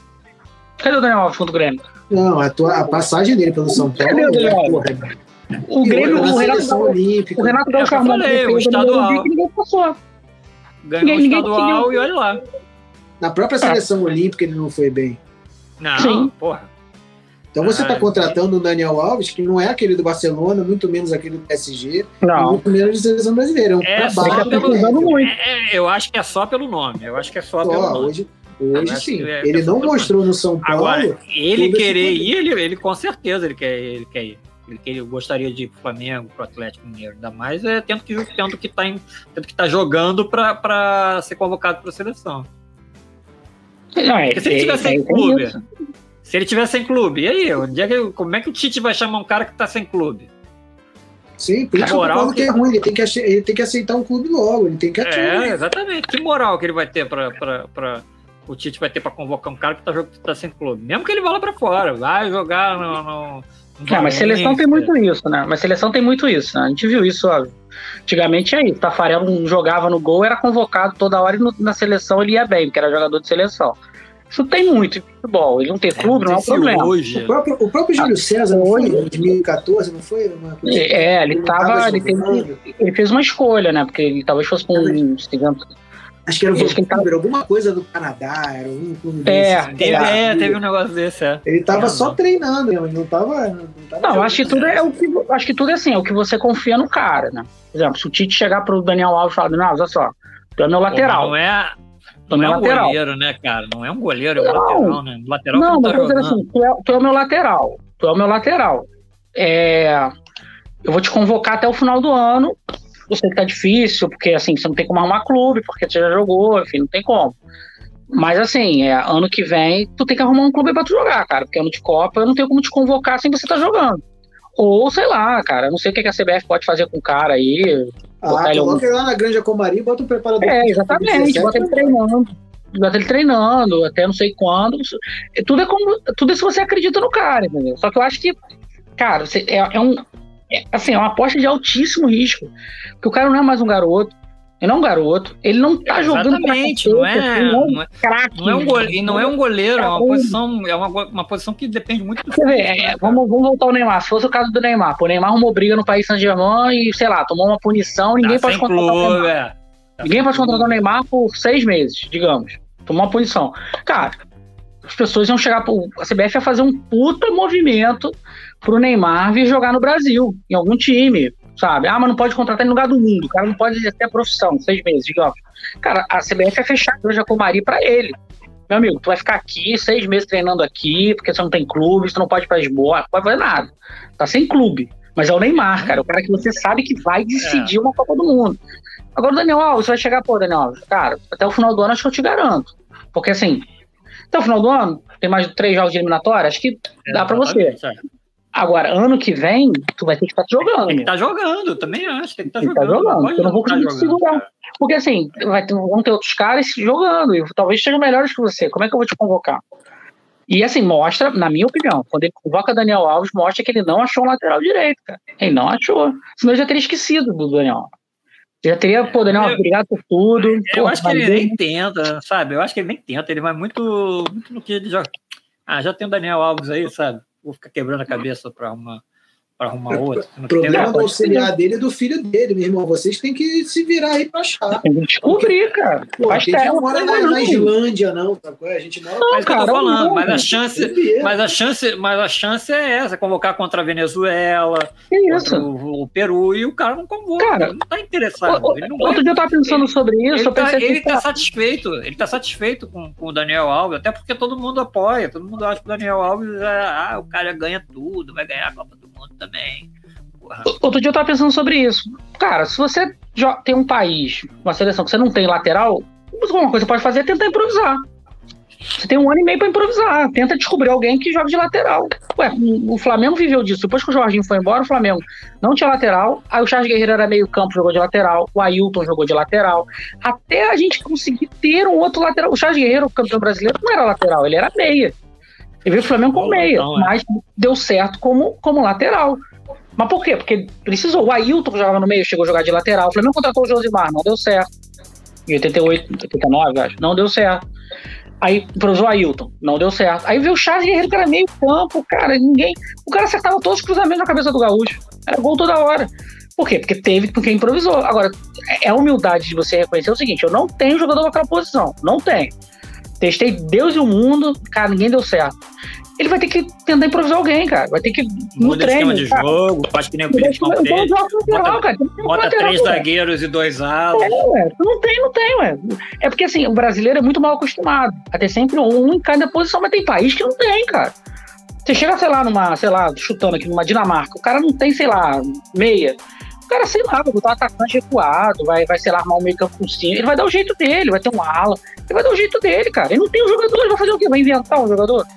Cadê o Daniel Alves contra o Grêmio? Não, a, tua, a passagem dele pelo São Paulo. Cadê o Daniel é Alves? O Grêmio, o Renato, Olímpica. o Renato Gaúcho o estadual. Ninguém passou. Ganhou o estadual e olha lá. Na própria seleção é. olímpica ele não foi bem. Não, Sim. porra. Então você está contratando o Daniel Alves, que não é aquele do Barcelona, muito menos aquele do PSG, não. muito menos da seleção brasileira. É um é trabalho pelo, é, é, eu acho que é só pelo nome. Eu acho que é só, só pelo nome. Hoje, hoje sim. É, ele não mostrou no São Paulo. Agora, ele querer ir, ele, ele com certeza ele quer, ele quer ir. Ele, ele gostaria de ir pro Flamengo, pro Atlético Mineiro, ainda mais é tendo que tendo que tá, tendo que tá jogando para ser convocado para a seleção. Não, é, se ele tivesse sem clube, se ele tivesse sem clube, e aí? Onde é que, como é que o Tite vai chamar um cara que tá sem clube? Sim, por isso moral que, que é ruim, ele tem, que, ele tem que aceitar um clube logo, ele tem que É, exatamente. Que moral que ele vai ter pra, pra, pra o Tite vai ter para convocar um cara que tá, que tá sem clube. Mesmo que ele vá lá para fora, vai jogar no. no, no mas seleção tem muito isso, né? Mas seleção tem muito isso, né? A gente viu isso, ó. Antigamente é isso. Tafarel não jogava no gol, era convocado toda hora e no, na seleção ele ia bem, porque era jogador de seleção. Isso tem muito em futebol. Ele não ter é, clube não é um problema. Hoje. O próprio, o próprio Júlio César não foi em 2014, não foi? Uma é, ele, ele tava. Ele, teve, ele, fez uma escolha, né? Porque ele talvez fosse com um. Acho que era o Vancouver, alguma coisa do Canadá, era um clube é, desse. Teve, é, teve um negócio desse, é. Ele tava é, só treinando, ele não tava. Não, tava não acho que tudo é o que. Acho que tudo é assim, é o que você confia no cara, né? Por exemplo, se o Tite chegar pro Daniel Alves e falar, não, olha só, tu é meu lateral. Não é, não é um lateral. goleiro, né, cara? Não é um goleiro, é um não, lateral, né? Lateral não, mas tá assim, tu é, tu é o meu lateral. Tu é o meu lateral. É, eu vou te convocar até o final do ano. Eu sei que tá difícil, porque assim, você não tem como arrumar clube, porque você já jogou, enfim, não tem como. Mas assim, é, ano que vem, tu tem que arrumar um clube pra tu jogar, cara. Porque ano de Copa eu não tenho como te convocar sem você tá jogando. Ou, sei lá, cara, não sei o que a CBF pode fazer com o cara aí. Ah, coloca ele lá na Granja Comari e bota o preparador. É, exatamente, bota ele treinando. Bota ele treinando, até não sei quando. Tudo é como. Tudo é se você acredita no cara, entendeu? Só que eu acho que, cara, é, é um. É, assim, é uma aposta de altíssimo risco. Porque o cara não é mais um garoto. Ele não é um garoto, ele não tá é, jogando Exatamente, não é, assim, não, é, craque, não é um goleiro, não é um goleiro, é uma posição, é uma, uma posição que depende muito do Quer ver, é, vamos, vamos voltar ao Neymar. Se fosse o caso do Neymar, o Neymar arrumou briga no país Saint-Germain e, sei lá, tomou uma punição, ninguém tá pode contratar clube, o Neymar. É. Tá ninguém pode contratar o Neymar por seis meses, digamos. Tomou uma punição. Cara, as pessoas iam chegar pro. A CBF ia fazer um puta movimento pro Neymar vir jogar no Brasil, em algum time sabe? Ah, mas não pode contratar em lugar do mundo, o cara não pode exercer a profissão, seis meses, digamos. Cara, a CBF é fechar a Granja Comari para ele. Meu amigo, tu vai ficar aqui seis meses treinando aqui, porque você não tem clube, você não pode ir pra Lisboa, não pode fazer nada. Tá sem clube. Mas é o Neymar, cara, o cara que você sabe que vai decidir é. uma Copa do Mundo. Agora Daniel Alves vai chegar, pô, Daniel Alves, cara, até o final do ano acho que eu te garanto. Porque assim, até o final do ano, tem mais de três jogos de eliminatória, acho que é, dá para você. Agora, ano que vem, tu vai ter que estar jogando. Tem que estar tá jogando, também acho. Tem que estar tá jogando. Tá jogando. eu não vou conseguir segurar. Porque assim, vai ter, vão ter outros caras jogando, e talvez sejam melhores que você. Como é que eu vou te convocar? E assim, mostra, na minha opinião, quando ele convoca Daniel Alves, mostra que ele não achou um lateral direito, cara. Ele não achou. Senão eu já teria esquecido do Daniel. Já teria, pô, Daniel, obrigado por tudo. Eu, acho que ele nem tenta, sabe? Eu acho que ele nem tenta, ele vai muito, muito no que ele já. Ah, já tem o Daniel Alves aí, sabe? Vou ficar quebrando a cabeça para uma para arrumar outro. O problema do auxiliar dele é do filho dele, meu irmão. Vocês têm que se virar aí pra achar. Tem que descobrir, cara. Pô, a gente não mora na, na, Islândia, não, tá? A gente mora não, mas cara, eu tô falando, não, mas a chance, mas a chance, mas a chance é essa, convocar contra a Venezuela, contra o, o, Peru, e o cara não convoca, cara, não tá interessado. O, não outro dia eu tava pensando sobre isso. Ele, tá, ele tá satisfeito, ele tá satisfeito com, com o Daniel Alves, até porque todo mundo apoia, todo mundo acha que o Daniel Alves é, ah, o cara ganha tudo, vai ganhar a Copa do também. Outro dia eu tava pensando sobre isso. Cara, se você tem um país, uma seleção que você não tem lateral, uma coisa que você pode fazer é tentar improvisar. Você tem um ano e meio para improvisar. Tenta descobrir alguém que joga de lateral. Ué, o Flamengo viveu disso. Depois que o Jorginho foi embora, o Flamengo não tinha lateral. Aí o Charles Guerreiro era meio campo, jogou de lateral. O Ailton jogou de lateral. Até a gente conseguir ter um outro lateral. O Charles Guerreiro, campeão brasileiro, não era lateral, ele era meia. Ele veio o Flamengo com meia, então, é. mas deu certo como, como lateral. Mas por quê? Porque precisou. O Ailton que jogava no meio, chegou a jogar de lateral. O Flamengo contratou o Josimar, não deu certo. Em 88, 89, acho. Não deu certo. Aí improvisou o Ailton, não deu certo. Aí veio o Charles Guerreiro, que era meio campo, cara, ninguém. O cara acertava todos os cruzamentos na cabeça do Gaúcho. Era gol toda hora. Por quê? Porque teve, porque improvisou. Agora, é a humildade de você reconhecer o seguinte: eu não tenho jogador naquela posição. Não tenho. Testei Deus e o mundo, cara, ninguém deu certo. Ele vai ter que tentar improvisar alguém, cara. Vai ter que. No Muda treino, esquema de cara. jogo, faz que nem o Felipe Valverde. Bota, bota três cara. zagueiros e dois alas. É, ué. Não tem, não tem, ué. É porque assim, o brasileiro é muito mal acostumado a ter sempre um em cada posição, mas tem país que não tem, cara. Você chega, sei lá, numa, sei lá, chutando aqui numa Dinamarca, o cara não tem, sei lá, meia. O cara, sei lá, vai botar um atacante recuado, vai, vai sei lá, armar um meio campo cima. Ele vai dar o jeito dele, vai ter um ala. Ele vai dar o jeito dele, cara. Ele não tem um jogador, ele vai fazer o quê? Vai inventar um jogador?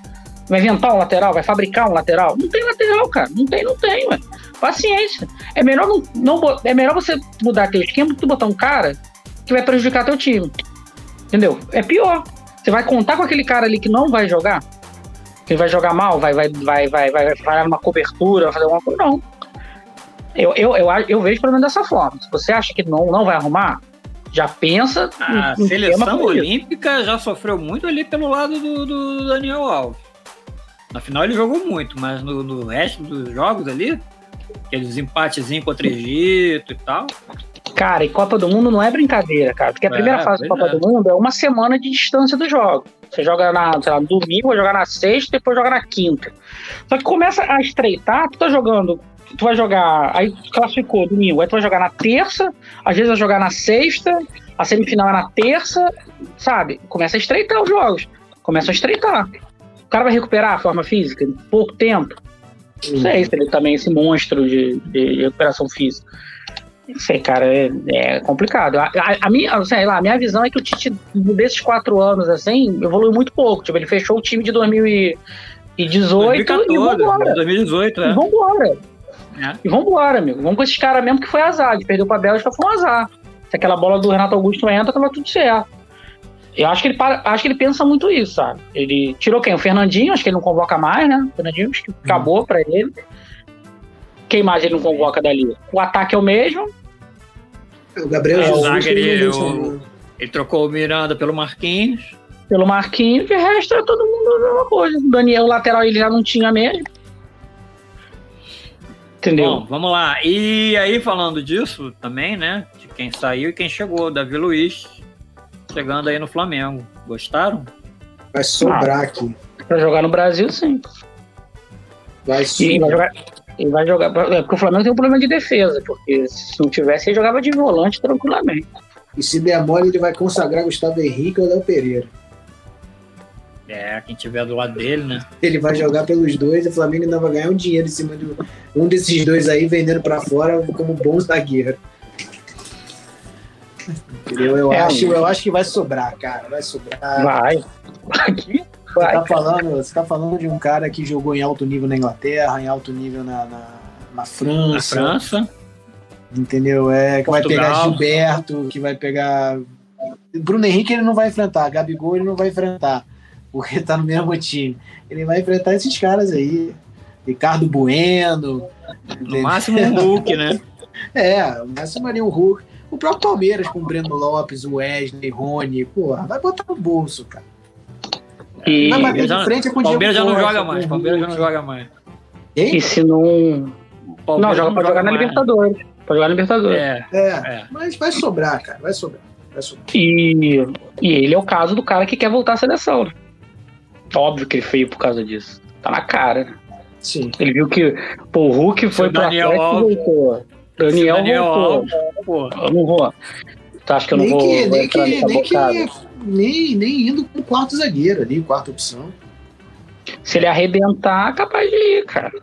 Vai inventar um lateral? Vai fabricar um lateral? Não tem lateral, cara. Não tem, não tem, ué. Paciência. É melhor, não, não, é melhor você mudar teu esquema do que botar um cara que vai prejudicar teu time. Entendeu? É pior. Você vai contar com aquele cara ali que não vai jogar? Que vai jogar mal, vai, vai, vai, vai, vai, vai uma cobertura, vai fazer alguma coisa. Não. Eu, eu, eu, eu vejo pelo menos dessa forma. Se você acha que não, não vai arrumar, já pensa. A seleção olímpica já sofreu muito ali pelo lado do, do, Daniel Alves. Na final ele jogou muito, mas no, no resto dos jogos ali, aqueles empatezinhos contra o Egito e tal. Cara, e Copa do Mundo não é brincadeira, cara. Porque a primeira é, fase da Copa é. do Mundo é uma semana de distância do jogo. Você joga na, sei lá, no domingo, vai jogar na sexta, depois joga na quinta. Só que começa a estreitar, tu tá jogando tu vai jogar, aí classificou domingo, aí tu vai jogar na terça, às vezes vai jogar na sexta, a semifinal é na terça, sabe? Começa a estreitar os jogos, começa a estreitar. O cara vai recuperar a forma física em pouco tempo. Não sei se ele também é esse monstro de, de recuperação física. Não sei, cara, é, é complicado. A, a, a, minha, sei lá, a minha visão é que o Tite, desses quatro anos, assim, evoluiu muito pouco. Tipo, ele fechou o time de 2018 2014, e vambora. 2018, é. E vambora. É. E vambora, amigo. Vamos com esses caras mesmo que foi azar. De perdeu pra Bélgica foi um azar. Se aquela bola do Renato Augusto entra, tava tudo certo. Eu acho que ele para, acho que ele pensa muito isso, sabe? Ele tirou quem? O Fernandinho, acho que ele não convoca mais, né? O Fernandinho, acho que acabou pra ele. Quem mais ele não convoca dali? O ataque é o mesmo. O Gabriel é, Jesus. O ele, o, ele trocou o Miranda pelo Marquinhos. Pelo Marquinhos, e o resto é todo mundo a mesma coisa. O Daniel, o lateral, ele já não tinha mesmo. Entendeu? Bom, vamos lá. E aí, falando disso também, né? De quem saiu e quem chegou, Davi Luiz, chegando aí no Flamengo. Gostaram? Vai sobrar ah, aqui. Pra jogar no Brasil, sim. Vai sim. vai jogar. Ele vai jogar. É, porque o Flamengo tem um problema de defesa, porque se não tivesse, ele jogava de volante tranquilamente. E se der mole, ele vai consagrar Gustavo Henrique ou Léo Pereira. É, quem tiver do lado dele, né? Ele vai jogar pelos dois e o Flamengo ainda vai ganhar um dinheiro em cima de um desses dois aí vendendo para fora como bom zagueiro. Entendeu? Eu, é, acho, eu acho que vai sobrar, cara. Vai sobrar. Vai. Aqui? Vai. Você tá, falando, você tá falando de um cara que jogou em alto nível na Inglaterra, em alto nível na, na, na França. Na França. Entendeu? É, que Portugal. vai pegar Gilberto, que vai pegar. Bruno Henrique ele não vai enfrentar, Gabigol ele não vai enfrentar porque tá no mesmo time. Ele vai enfrentar esses caras aí. Ricardo Bueno. No máximo um Hulk, né? é, no máximo ali um Hulk. O próprio Palmeiras com o Breno Lopes, o Wesley, Rony, porra, vai botar no bolso, cara. E vai bater de frente é com o Palmeiras já não joga mais. Palmeiras já não joga mais. E se não. Não, joga, pode jogar na Libertadores. Pode jogar na Libertadores. É, é, é, mas vai sobrar, cara. Vai sobrar. Vai sobrar. E, e ele é o caso do cara que quer voltar à seleção. Óbvio que ele feio por causa disso. Tá na cara, né? Sim. Ele viu que pô, o Hulk foi pro Daniel Atlético e voltou. Daniel, Daniel voltou. Eu não vou. Tu acha que eu não nem vou, que, nem que, nem, que, nem, nem indo com quarto zagueiro ali, quarta opção. Se ele arrebentar, capaz de ir, cara.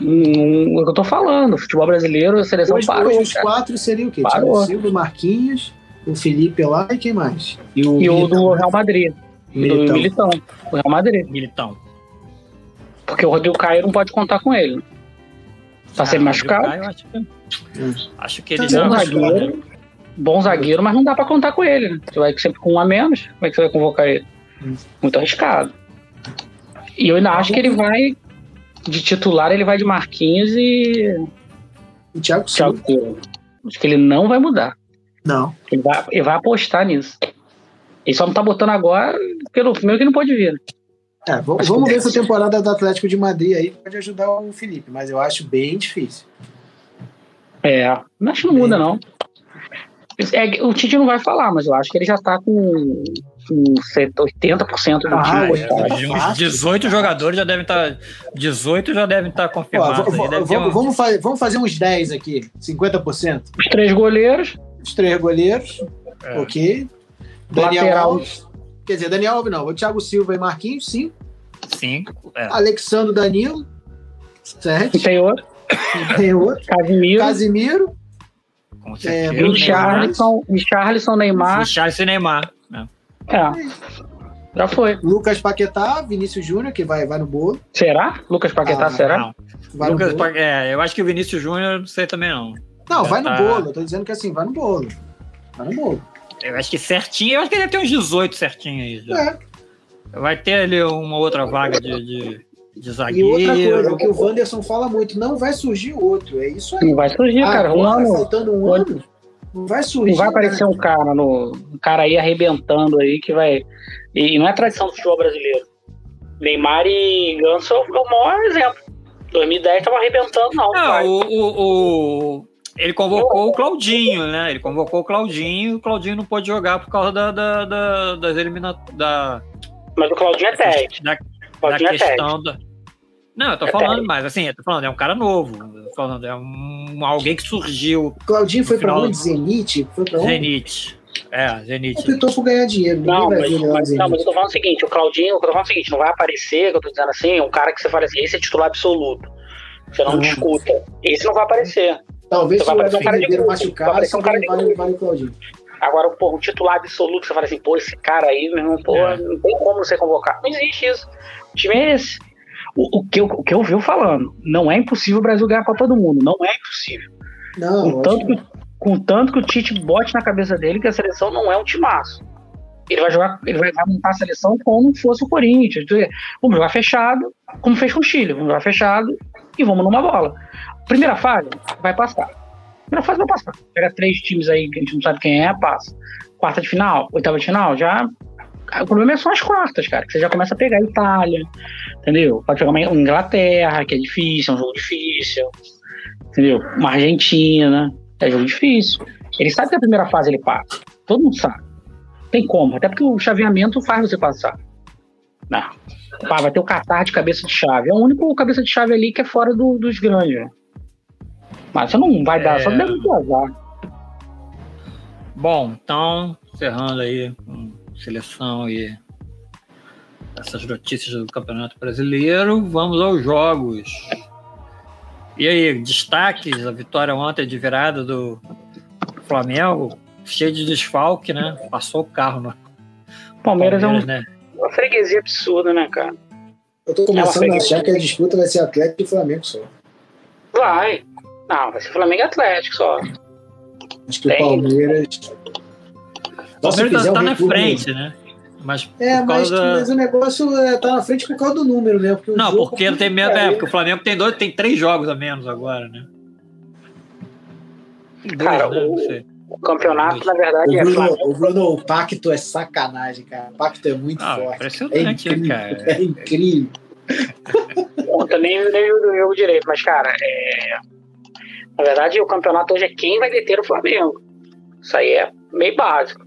Hum, é o que eu tô falando. Futebol brasileiro, a seleção hoje, parou. Hoje os quatro seriam o quê? Parou. Thiago Silva, Marquinhos, o Felipe lá e quem mais? E o, e o do Real Madrid. Militão. Do Militão. O Real Madrid. Militão. Porque o Rodrigo Caio não pode contar com ele. Tá ah, sendo machucado. Caio, acho, que... Hum. acho que ele tá bom zagueiro, bom zagueiro, mas não dá pra contar com ele. Né? Você vai sempre com um a menos. Como é que você vai convocar ele? Hum. Muito arriscado. E eu ainda acho que ele vai. De titular, ele vai de Marquinhos e. O Thiago Silva. Acho que ele não vai mudar. Não. Ele vai, ele vai apostar nisso. Ele só não tá botando agora pelo primeiro que não pode vir. Né? É, vamos, vamos ver se a temporada do Atlético de Madrid aí pode ajudar o Felipe, mas eu acho bem difícil. É, acho que não muda, não. É, o Tite não vai falar, mas eu acho que ele já tá com, com 80% do ah, time. É, uns 18 jogadores já devem estar. Tá, 18 já devem estar tá confirmados. Ó, vamos, vamos, fazer, vamos fazer uns 10 aqui, 50%. Os três goleiros. Os três goleiros. É. Ok. Daniel Lateral. Alves. Quer dizer, Daniel Alves não. O Thiago Silva e Marquinhos, 5. 5. É. Alexandre Danilo, 7. Tem outro. Tem outro. Casimiro. Casimiro. Com certeza. É, Richarlison, Richarlison, Neymar. Richarlison e Neymar. É. é. Já foi. Lucas Paquetá, Vinícius Júnior, que vai, vai no bolo. Será? Lucas Paquetá, ah, será? Não. Vai Lucas pa... é, eu acho que o Vinícius Júnior, não sei também não. Não, Já vai tá... no bolo. Eu tô dizendo que assim, vai no bolo. Vai no bolo. Eu acho que certinho, eu acho que ele deve ter uns 18 certinho aí. Já. É. Vai ter ali uma outra vaga de, de, de zagueiro. E outra coisa, que o Wanderson fala muito, não vai surgir outro. É isso aí. Não vai surgir, ah, cara. Um ano. Faltando um ano. Não vai surgir. Não vai aparecer né? um cara no. Um cara aí arrebentando aí que vai. E não é tradição do futebol brasileiro. Neymar e Ganso é o maior exemplo. 2010 tava arrebentando, não. Não, o, o, o, ele convocou o Claudinho, né? Ele convocou o Claudinho, o Claudinho não pôde jogar por causa da, da, da das eliminatórias. Da... Mas o Claudinho é técnico. Da, da é questão da. Não, eu tô é falando, técnico. mas assim, eu tô falando, é um cara novo. falando, é um, alguém que surgiu. O Claudinho foi pra onde? Zenit? Foi pra onde? Zenit. É, Zenit. Optou por ganhar dinheiro. Não mas, mas, não, mas eu tô falando o seguinte: o Claudinho, eu tô falando o seguinte, não vai aparecer, que eu tô dizendo assim, um cara que você fala assim, esse é titular absoluto. Você não uhum. discuta. Esse não vai aparecer. Talvez se o Everton Ribeiro machucar, só um cara vale, vale o Claudinho. Agora, pô, um titular absoluto, você fala assim, pô, esse cara aí, meu irmão, pô, é. não tem como você convocar. Não existe isso. O time é esse. O, o, que eu, o que eu vi falando, não é impossível o Brasil ganhar para todo mundo. Não é impossível. Não, com, tanto que, com tanto que o Tite bote na cabeça dele que a seleção não é um timaço. Ele vai jogar, ele vai montar a seleção como fosse o Corinthians. Vamos jogar fechado, como fez com o Chile. Vamos jogar fechado e vamos numa bola. Primeira fase, vai passar. Primeira fase vai passar. Pega três times aí que a gente não sabe quem é, passa. Quarta de final, oitava de final, já. O problema é só as quartas, cara. Que você já começa a pegar a Itália, entendeu? Pode jogar uma Inglaterra, que é difícil, é um jogo difícil. Entendeu? Uma Argentina, é jogo difícil. Ele sabe que a primeira fase ele passa. Todo mundo sabe. Tem como, até porque o chaveamento faz você passar. Não. Pá, vai ter o Qatar de cabeça de chave. É o único cabeça de chave ali que é fora do, dos grandes. Né? Mas você não vai dar, é... só deve azar. Bom, então, encerrando aí com seleção e essas notícias do Campeonato Brasileiro, vamos aos jogos. E aí, destaques, a vitória ontem de virada do Flamengo, cheio de desfalque, né? Passou o carro no Palmeiras, Palmeiras é um, né? Uma freguesia absurda, né, cara? Eu tô começando é a achar que a disputa vai ser Atlético e Flamengo só. Vai. Não, vai ser Flamengo e Atlético só. Acho que Tem. o Palmeiras. O Palmeiras tá, tá na frente, né? Mas é, mas, da... mas, o negócio é, tá na frente por causa do número, né? Porque não, porque não tem medo, é, porque o Flamengo tem dois, tem três jogos a menos agora, né? Dois, Cara, né? o, O campeonato, na verdade, o é Bruno, é O Bruno, o pacto é sacanagem, cara. O pacto é muito ah, forte. Impressionante, é incrível, cara. É incrível. Eu nem, nem o jogo direito, mas, cara, é... na verdade, o campeonato hoje é quem vai deter o Flamengo. Isso aí é meio básico.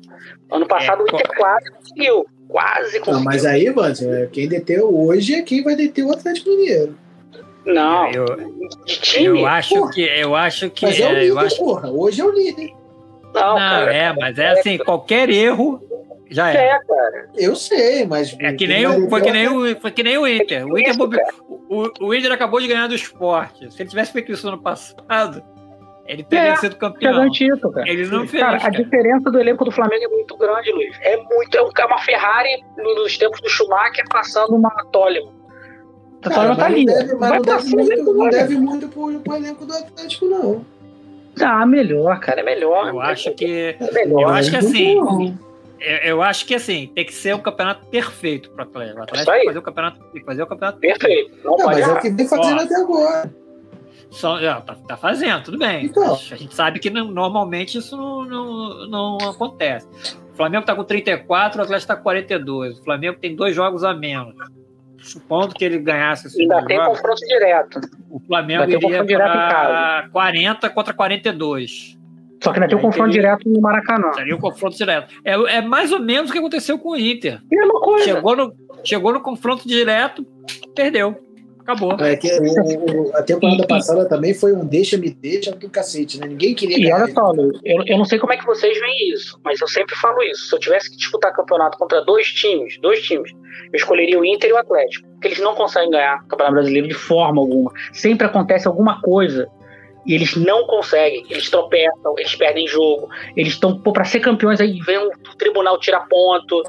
Ano passado é, o Inter quase conseguiu. Quase conseguiu. Não, mas aí, mano, quem deteu hoje é quem vai deter o Atlético Mineiro. Não. Eu, eu acho porra. que. Eu acho que. Mas é o líder, eu acho... porra. Hoje é o líder. Não, não cara, é, mas é assim, qualquer erro já é. É, cara. Eu sei, mas. É que nem o, foi, que nem o, foi que nem o Inter. O Inter, o, o Inter acabou de ganhar do esporte. Se ele tivesse feito isso no passado, ele teria é, sido campeão. Título, cara. Ele não fez. Cara, a diferença do elenco do Flamengo é muito grande, Luiz. É muito. É uma Ferrari nos tempos do Schumacher passando uma Toleman. A Toleman tá ali. Deve, mas não deve, muito, não deve muito pro, pro elenco do Atlético, não. Ah, melhor, cara. É melhor. Eu acho que. É melhor. Eu acho que assim. Eu, eu, acho que assim, tem que ser um campeonato perfeito para o Atlético. O Atlético tem que fazer o campeonato, fazer o campeonato perfeito. Não, não mas é o que vem fazendo até agora. Só, é, tá, tá, fazendo, tudo bem. Então. A gente sabe que não, normalmente isso não, não, não, acontece. O Flamengo tá com 34, o Atlético tá com 42. O Flamengo tem dois jogos a menos. Supondo que ele ganhasse esse Ainda tem jogos, confronto direto. O Flamengo iria para 40 contra 42. Só que ainda tem o confronto direto no Maracanã. Seria o confronto direto. É, é mais ou menos o que aconteceu com o Inter. Mesma coisa. Chegou no, chegou no confronto direto, perdeu. Acabou. É que o, o, a temporada passada também foi um deixa-me deixa do cacete, né? Ninguém queria. E olha só, eu, eu não sei como é que vocês veem isso, mas eu sempre falo isso. Se eu tivesse que disputar campeonato contra dois times, dois times, eu escolheria o Inter e o Atlético. Porque eles não conseguem ganhar o Campeonato Brasileiro de forma alguma. Sempre acontece alguma coisa e eles não conseguem, eles tropeçam, eles perdem jogo, eles estão para ser campeões aí vem o tribunal tira ponto.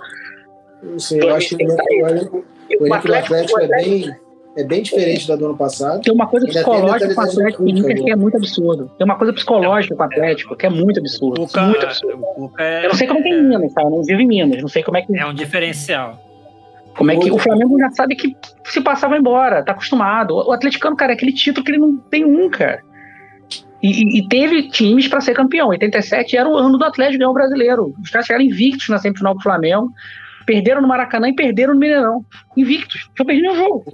Não sei, eu acho que o, Atlético, o Atlético é bem é bem diferente da do ano passado. Tem uma coisa psicológica com o Atlético que é muito absurdo. Tem uma coisa psicológica com o Atlético que é muito absurdo. Cuca, muito absurdo. É, eu não sei como é que é em Minas, tá? Eu não vivo em Minas, não sei como é que. É um diferencial. Como é que o Flamengo já sabe que se passava embora, tá acostumado. O atleticano, cara, é aquele título que ele não tem um, cara. E, e, teve times para ser campeão. 87 era o ano do Atlético ganhar o brasileiro. Os caras chegaram invictos na semifinal do Flamengo, perderam no Maracanã e perderam no Mineirão. Invictos. Só perdi nenhum jogo.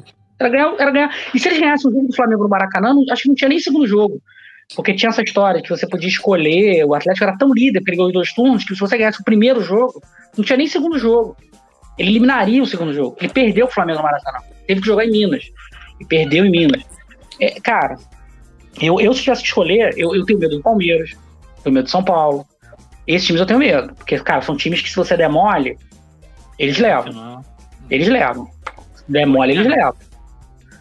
Era ganhar, era ganhar. E se eles ganhassem o jogo do Flamengo no Maracanã, não, acho que não tinha nem segundo jogo. Porque tinha essa história que você podia escolher, o Atlético era tão líder, ganhou os dois turnos, que se você ganhasse o primeiro jogo, não tinha nem segundo jogo. Ele eliminaria o segundo jogo. Ele perdeu o Flamengo no Maracanã. Teve que jogar em Minas. E perdeu em Minas. É, cara, eu, eu, se tivesse que escolher, eu, eu tenho medo do Palmeiras, tenho medo do São Paulo. Esses times eu tenho medo. Porque, cara, são times que se você der mole, eles levam. Eles levam. Se der mole, eles levam.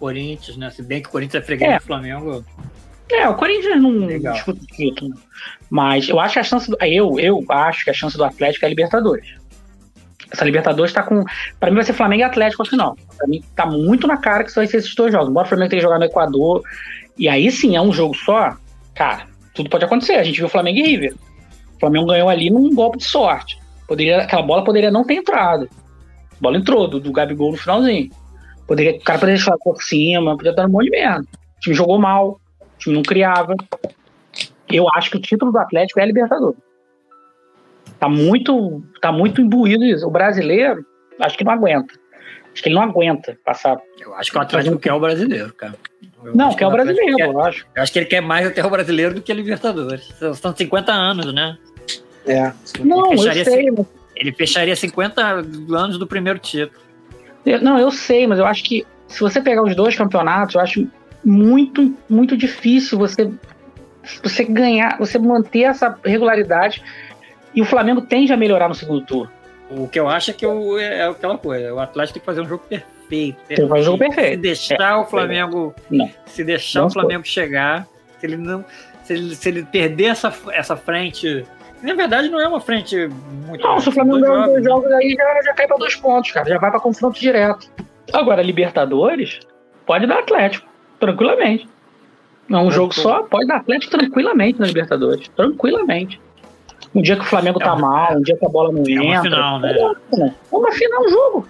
Corinthians, né? Se bem que o Corinthians é freguês é. do Flamengo. É, o Corinthians não Legal. disputa título. Mas eu acho que a chance do, eu, eu acho que a chance do Atlético é a Libertadores. Essa Libertadores tá com. Pra mim vai ser Flamengo e Atlético no final. Pra mim tá muito na cara que isso vai ser esses dois jogos. Embora o Flamengo tenha jogado no Equador. E aí sim, é um jogo só. Cara, tudo pode acontecer. A gente viu o Flamengo e River. O Flamengo ganhou ali num golpe de sorte. Poderia, aquela bola poderia não ter entrado. A bola entrou, do, do Gabigol no finalzinho. Poderia, o cara poderia deixar por cima, podia dar um monte de merda. O time jogou mal, o time não criava. Eu acho que o título do Atlético é a Libertadores. Tá muito, tá muito imbuído isso. O brasileiro, acho que não aguenta. Acho que ele não aguenta passar. Eu acho que o Atlético quer o brasileiro, cara. Eu não, quer o brasileiro, quer, eu acho. Eu acho que ele quer mais até o brasileiro do que a Libertadores. São 50 anos, né? É. Não, eu sei. Ele fecharia 50 anos do primeiro título. Não, eu sei, mas eu acho que se você pegar os dois campeonatos, eu acho muito, muito difícil você, você ganhar, você manter essa regularidade. E o Flamengo tende a melhorar no segundo turno. O que eu acho é que eu, é aquela coisa, o Atlético tem que fazer um jogo perfeito. perfeito. Tem que fazer um jogo perfeito. Se deixar é. o Flamengo. Não. Se deixar não o Flamengo foi. chegar, se ele não. Se ele, se ele perder essa, essa frente na verdade, não é uma frente muito. Não, se o Flamengo ganhar dois jogos aí, já, já cai para dois pontos, cara. Já vai para confronto direto. Agora, Libertadores, pode dar Atlético, tranquilamente. Não é um jogo só, pode dar Atlético tranquilamente na Libertadores. Tranquilamente. Um dia que o Flamengo é tá uma, mal, um dia que a bola não é entra. É uma final, né? É uma final, um jogo.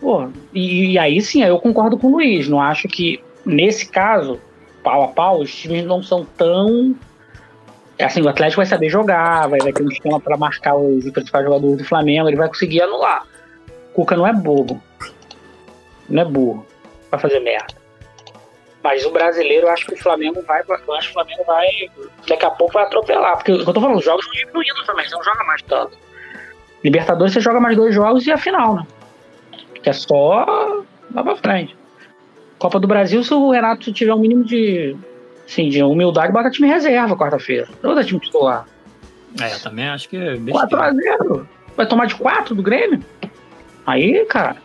Pô, e, e aí sim, eu concordo com o Luiz. Não acho que, nesse caso, pau a pau, os times não são tão É assim, o Atlético vai saber jogar, vai, vai ter um esquema para marcar os principais jogadores do Flamengo, ele vai conseguir anular. O Cuca não é bobo. Não é burro pra fazer merda. Mas o brasileiro, eu acho que o Flamengo vai. Eu acho que o Flamengo vai. Daqui a pouco vai atropelar. Porque eu tô falando, os jogos estão diminuindo também, você não joga mais tanto. Libertadores você joga mais dois jogos e a final, né? Que é só lá pra frente. Copa do Brasil, se o Renato tiver um mínimo de, assim, de humildade, bota time reserva quarta-feira. Não time titular. É, eu também acho que. É 4x0. Vai tomar de 4 do Grêmio? Aí, cara.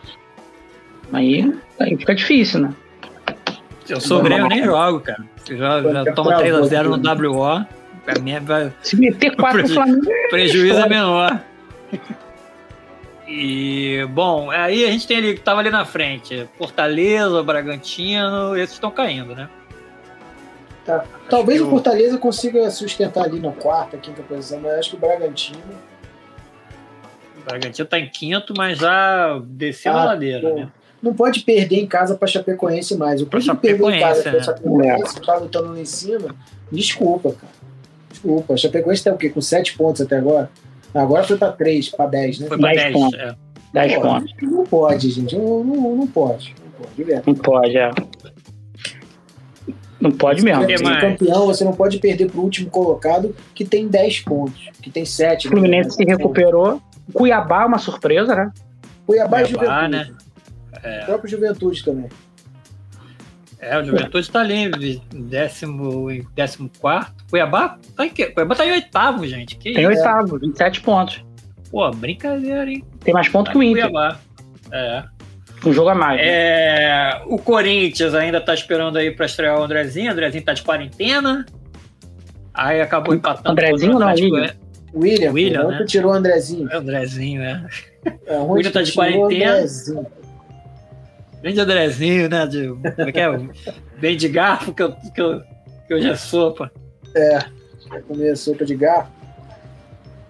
Aí, aí fica difícil, né? Eu sou Grêmio, eu nem jogo, cara. Eu já, já tomo 3x0 no WO. Pra mim é. Se meter 4 no Flamengo. É prejuízo é menor. E, bom, aí a gente tem ali que tava ali na frente: Fortaleza, Bragantino, esses estão caindo, né? Tá. Talvez o Fortaleza consiga sustentar ali na quarta, quinta posição, mas acho que o Bragantino. O Bragantino tá em quinto, mas já desceu ah, a ladeira, né? Não pode perder em casa para Chapecoense mais. O que perder em casa para Chapecoense, tá lutando lá em cima, desculpa, cara. Desculpa. A Chapecoense tá o quê? Com sete pontos até agora? Agora foi para 3, para 10, né? Foi para 10, pontos. É. 10 pontos. Não pode, gente. Não, não, não pode. Não pode, Não pode, é. Não pode mesmo. Você é campeão, você não pode perder pro último colocado que tem 10 pontos, que tem 7. O Fluminense se recuperou. Cuiabá é uma surpresa, né? Cuiabá, Cuiabá e Juventude. Né? É. O próprio Juventude também. É, o Juventude está ali em décimo, em décimo quarto. Cuiabá tá em, Cuiabá tá em oitavo, gente. Que tem isso? oitavo, 27 pontos. Pô, brincadeira, hein? Tem mais pontos tá que o Inter. Cuiabá. É. Um jogo a mais. Né? É, o Corinthians ainda tá esperando aí para estrear o Andrezinho. O Andrezinho tá de quarentena. Aí acabou empatando. Andrezinho não, William. É. William, William né? tirou o Andrezinho. É o Andrezinho, né? É, o William tá de quarentena. Vem Andrezinho, né? De, como é que é? Bem de garfo que eu, que eu, que eu já sopa. É, vai comer sopa de garfo.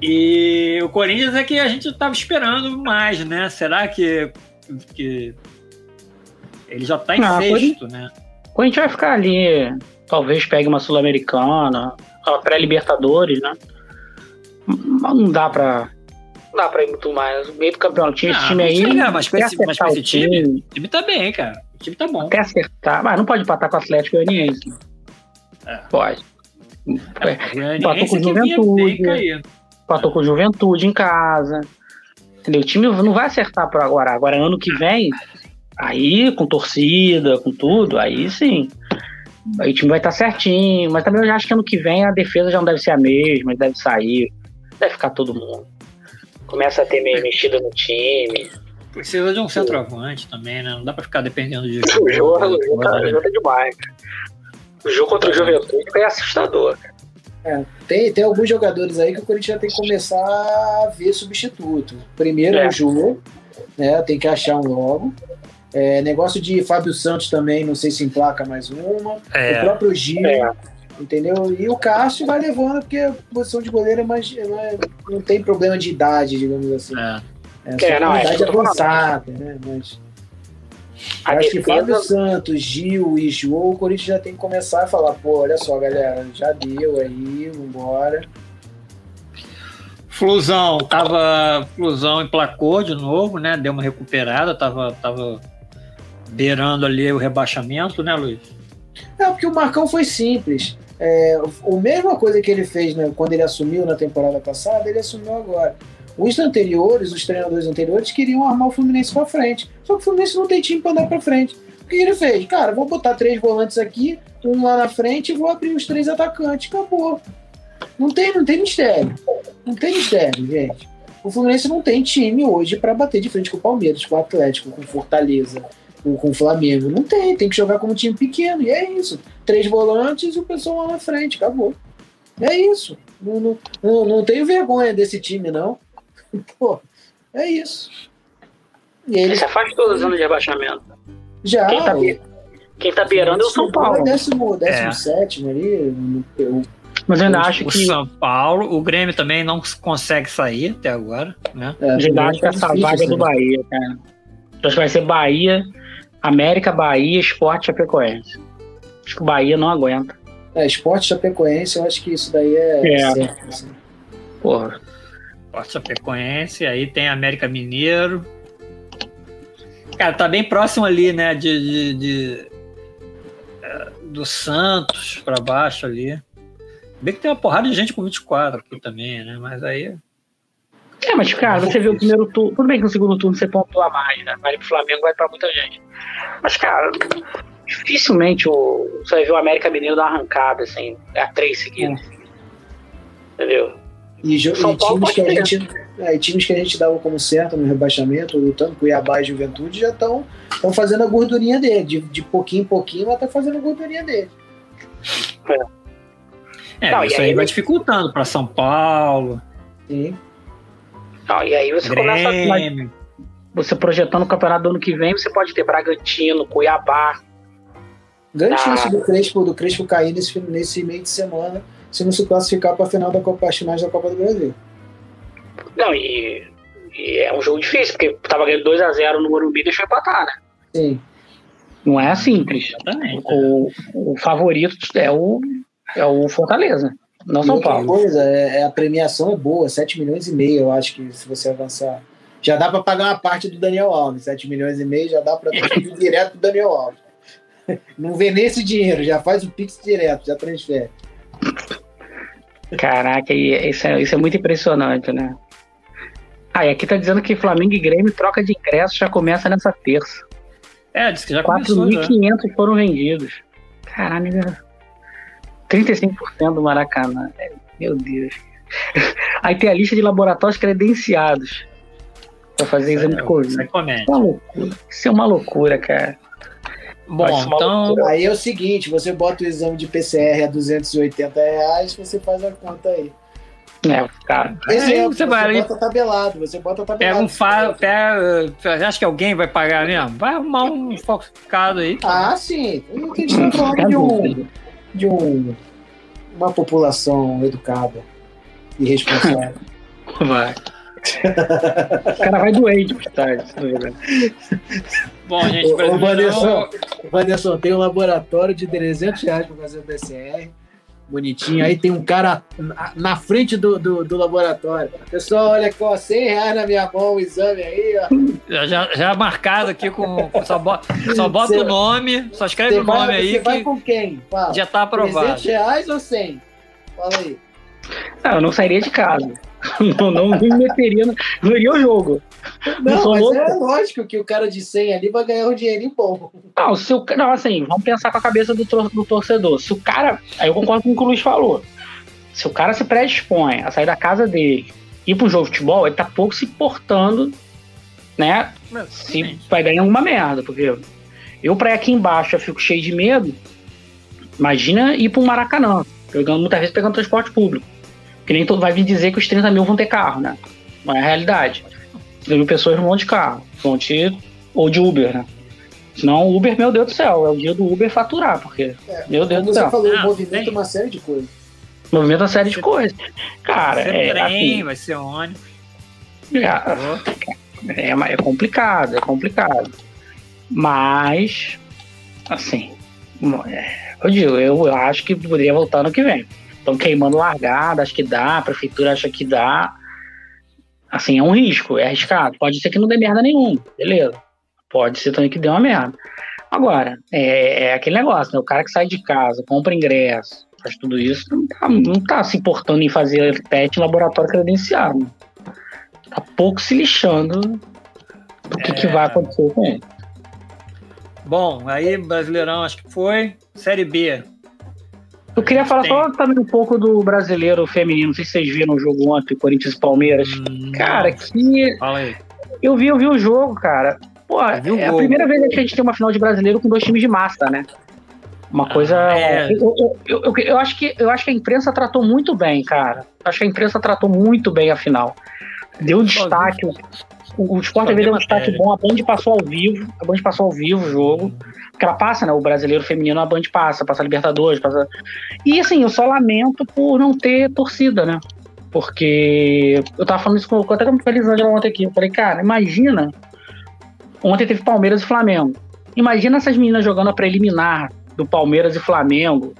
E o Corinthians é que a gente estava esperando mais, né? Será que, que ele já está em Não, sexto, né? O Corinthians vai ficar ali, talvez pegue uma Sul-Americana, uma pré-Libertadores, né? Mas não dá para não dá pra ir muito mais. O meio do campeonato tinha esse time aí. Mas com esse, mas esse time, time, o time tá bem, cara. O time tá bom. Até acertar. Mas não pode empatar com o Atlético Goianiense. É. Pode. É, empatou com o Juventude. Empatou com o Juventude em casa. Entendeu? O time não vai acertar por agora. Agora, ano que vem, aí com torcida, com tudo, aí sim. Aí o time vai estar certinho. Mas também eu já acho que ano que vem a defesa já não deve ser a mesma, deve sair. Deve ficar todo mundo começa a ter meio mexida no time. Precisa de um centroavante também, né? Não dá pra ficar dependendo de. O jogo, o jogo, tá, o jogo é demais. O jogo contra o Juventude é assustador. É, tem, tem alguns jogadores aí que o Corinthians tem que começar a ver substituto. Primeiro é. o jogo, né? Tem que achar um logo. É, negócio de Fábio Santos também, não sei se emplaca mais uma. É. O próprio Gil. É entendeu? E o Cássio vai levando, porque a posição de goleiro é mais, não, tem problema de idade, digamos assim. É, é, não, é idade avançada, né? Mas. A acho defesa... que Fábio Santos, Gil e João, o Corinthians já tem que começar a falar, pô, olha só, galera, já deu aí, vambora. Flusão, tava. Flusão emplacou de novo, né? Deu uma recuperada, tava, tava beirando ali o rebaixamento, né, Luiz? É, porque o Marcão foi simples. É, a mesma coisa que ele fez né, quando ele assumiu na temporada passada, ele assumiu agora. Os anteriores, os treinadores anteriores, queriam armar o Fluminense para frente. Só que o Fluminense não tem time para andar para frente. O que ele fez? Cara, vou botar três volantes aqui, um lá na frente e vou abrir os três atacantes. Acabou. Não tem, não tem mistério. Não tem mistério, gente. O Fluminense não tem time hoje para bater de frente com o Palmeiras, com o Atlético, com o Fortaleza, com, com o Flamengo. Não tem, tem que jogar como time pequeno. E é isso. Três volantes e o pessoal lá na frente, acabou. É isso. Não, não, não, não tenho vergonha desse time, não. Pô, é isso. E ele já faz todos os anos de rebaixamento. Já. Quem tá, quem tá beirando é o São Paulo. Décimo, décimo é. sétimo ali. Eu, mas eu ainda acho que. O São Paulo, o Grêmio também não consegue sair até agora, né? É, eu ainda acho que essa vaga do Bahia, cara. Acho que vai ser Bahia, América, Bahia, Esporte Chapecoense. Acho que o Bahia não aguenta. É, esporte chapecoense, eu acho que isso daí é, é. certo. Assim. Porra. Esporte chapecoense, aí tem América Mineiro. Cara, tá bem próximo ali, né? De, de, de é, do Santos para baixo ali. Bem que tem uma porrada de gente com 24 aqui também, né? Mas aí. É, mas, cara, você vê o primeiro turno. Tudo bem que no segundo turno você pontua mais, né? Vai pro Flamengo, vai pra muita gente. Mas, cara, dificilmente o, você vai ver o América Mineiro dar uma arrancada, assim, a três seguidas. É. Entendeu? E, e times, que a gente, é, e times que a gente dava como certo no rebaixamento, lutando com Cuiabá e Juventude, já estão fazendo a gordurinha dele. De, de pouquinho em pouquinho, mas tá fazendo a gordurinha dele. É. É, Não, isso aí, aí vai dificultando para São Paulo. Sim. Não, e aí você Grêmio. começa a, você projetando o campeonato do ano que vem, você pode ter Bragantino, Cuiabá. Grande ah. chance do Crespo, do Crespo cair nesse, nesse meio de semana, se não se classificar para a final da Copa finais da Copa do Brasil. Não, e, e, é um jogo difícil, porque tava ganhando 2x0 no Morumbi e deixou empatar, né? Sim. Não é simples. O, o favorito é o é o Fortaleza, não São Paulo. coisa, é, é, a premiação é boa, 7 milhões e meio, eu acho que se você avançar. Já dá para pagar uma parte do Daniel Alves, 7 milhões e meio já dá para transferir direto pro Daniel Alves. Não vê nesse dinheiro, já faz o Pix direto, já transfere. Caraca, isso é, isso é muito impressionante, né? Ah, e aqui tá dizendo que Flamengo e Grêmio troca de ingressos já começa nessa terça. É, diz que já 4.500 foram vendidos. Caralho, 35% do Maracanã. Meu Deus. Aí tem a lista de laboratórios credenciados para fazer exame de Covid. Isso é uma loucura. Isso é uma loucura, cara. Bom, então. Aí é o seguinte: você bota o exame de PCR a 280 reais, você faz a conta aí. É, cara. Exemplo, é, você, você vai bota tabelado, você bota tabelado. Pega um fa... pega. Acha que alguém vai pagar mesmo? Vai arrumar um focado aí. Ah, sim. A gente tá falando de um de um, uma população educada e responsável. Vai. O cara vai doente mais tarde. Bom, gente, o, o Vanessa, Vanessa, tem um laboratório de 300 reais para fazer o PCR bonitinho. Aí tem um cara na frente do, do, do laboratório. Pessoal, olha aqui, ó, 100 reais na minha mão, o exame aí, ó. Já, já marcado aqui com. Só bota, só bota o nome, só escreve o nome vai, aí. Você vai com quem? Fala. Já tá aprovado. 300 reais ou 100? Fala aí. Não, eu não sairia de casa. não, não me meteria, no, não iria ao jogo. Não, não mas louco. é lógico que o cara de 100 ali vai ganhar um dinheirinho bom. Não, se o, não, assim, vamos pensar com a cabeça do, do torcedor. Se o cara, aí eu concordo com o que o Luiz falou. Se o cara se predispõe a sair da casa dele e ir pro jogo de futebol, ele tá pouco se importando, né? se vai ganhar alguma merda, porque eu pra ir aqui embaixo eu fico cheio de medo. Imagina ir pro Maracanã, pegando, muitas vezes pegando transporte público. Que nem todo vai vir dizer que os 30 mil vão ter carro, né? Não é a realidade. 30 mil pessoas não vão de carro, vão de. ou de Uber, né? Senão, Uber, meu Deus do céu, é o dia do Uber faturar, porque. É, meu Deus do céu. Você falou, ah, movimento uma série de coisas. Movimento uma série de coisas. Cara, vai ser é. Trem, assim, vai ser ônibus. É, é, é complicado, é complicado. Mas, assim, é, eu digo, eu acho que poderia voltar no que vem. Estão queimando largada, acho que dá, a prefeitura acha que dá. Assim, é um risco, é arriscado. Pode ser que não dê merda nenhuma, beleza. Pode ser também que dê uma merda. Agora, é, é aquele negócio, né? O cara que sai de casa, compra ingresso, faz tudo isso, não tá, não tá se importando em fazer teste em laboratório credenciado. Tá pouco se lixando do que, é... que vai acontecer com ele. Bom, aí Brasileirão acho que foi. Série B, eu queria falar Tem. só também um pouco do brasileiro feminino. Não sei se vocês viram o jogo ontem, Corinthians e Palmeiras. Hum, cara, que. Fala aí. Eu vi, eu vi o jogo, cara. Pô, é a primeira vez que a gente tem uma final de brasileiro com dois times de massa, né? Uma ah, coisa. É. Eu, eu, eu, eu, acho que, eu acho que a imprensa tratou muito bem, cara. Acho que a imprensa tratou muito bem a final. Deu destaque. O, o Sport TV deu um destaque bom. A Band passou ao vivo. A Band passou ao vivo o jogo. Porque ela passa, né? O brasileiro feminino, a Band passa, passa a Libertadores, passa. E assim, eu só lamento por não ter torcida, né? Porque eu tava falando isso com, até com a Elisângela ontem aqui. Eu falei, cara, imagina. Ontem teve Palmeiras e Flamengo. Imagina essas meninas jogando a preliminar do Palmeiras e Flamengo.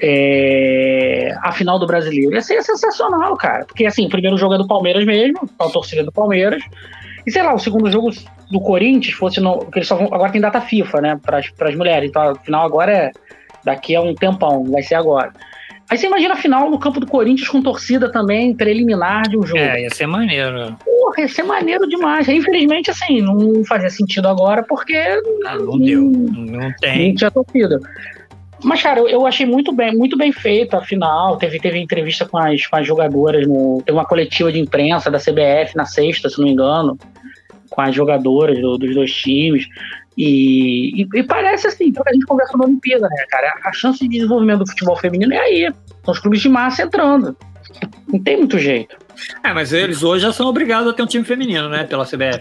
é, a final do brasileiro. Ia ser sensacional, cara. Porque assim, o primeiro jogo é do Palmeiras mesmo, a torcida do Palmeiras. E sei lá, o segundo jogo do Corinthians fosse no. Porque eles só vão, agora tem data FIFA, né? Para as mulheres. Então a final agora é daqui a um tempão, vai ser agora. Aí você imagina a final no campo do Corinthians com torcida também, preliminar de um jogo. É, ia ser maneiro. Porra, ia ser maneiro demais. Infelizmente, assim, não fazia sentido agora porque. Não, não deu. Não tem. Não tinha torcida. Mas, cara, eu, eu, achei muito bem, muito bem feito a final. Teve, teve entrevista com as, com as jogadoras, no, teve uma coletiva de imprensa da CBF na sexta, se não me engano, com as jogadoras do, dos dois times. E, e, e, parece assim, que a gente conversa na Olimpíada, né, cara? A chance de desenvolvimento do futebol feminino é aí. São os clubes de massa entrando. Não tem muito jeito. É, mas eles hoje já são obrigados a ter um time feminino, né? Pela CBF.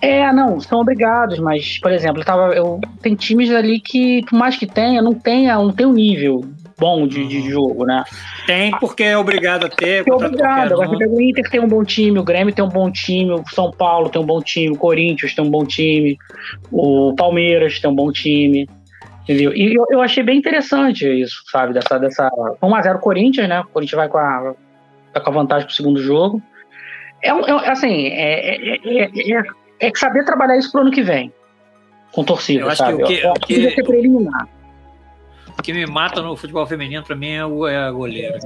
É, não, são obrigados, mas, por exemplo, eu tava, eu, tem times ali que, por mais que tenha, não tenha, não tem um nível bom de, de uhum. jogo, né? Tem, porque é obrigado a ter. É obrigado. Agora você pega o Inter tem um bom time, o Grêmio tem um bom time, o São Paulo tem um bom time, o Corinthians tem um bom time, o Palmeiras tem um bom time. Entendeu? E eu, eu achei bem interessante isso, sabe? Dessa, dessa 1x0 Corinthians, né? O Corinthians vai com a, vai com a vantagem pro segundo jogo. É, é assim, é, é, é, é saber trabalhar isso pro ano que vem. Com torcida, eu acho sabe? Que o que, o que, que, preliminar. O que me mata no futebol feminino, pra mim, é, o, é a goleira.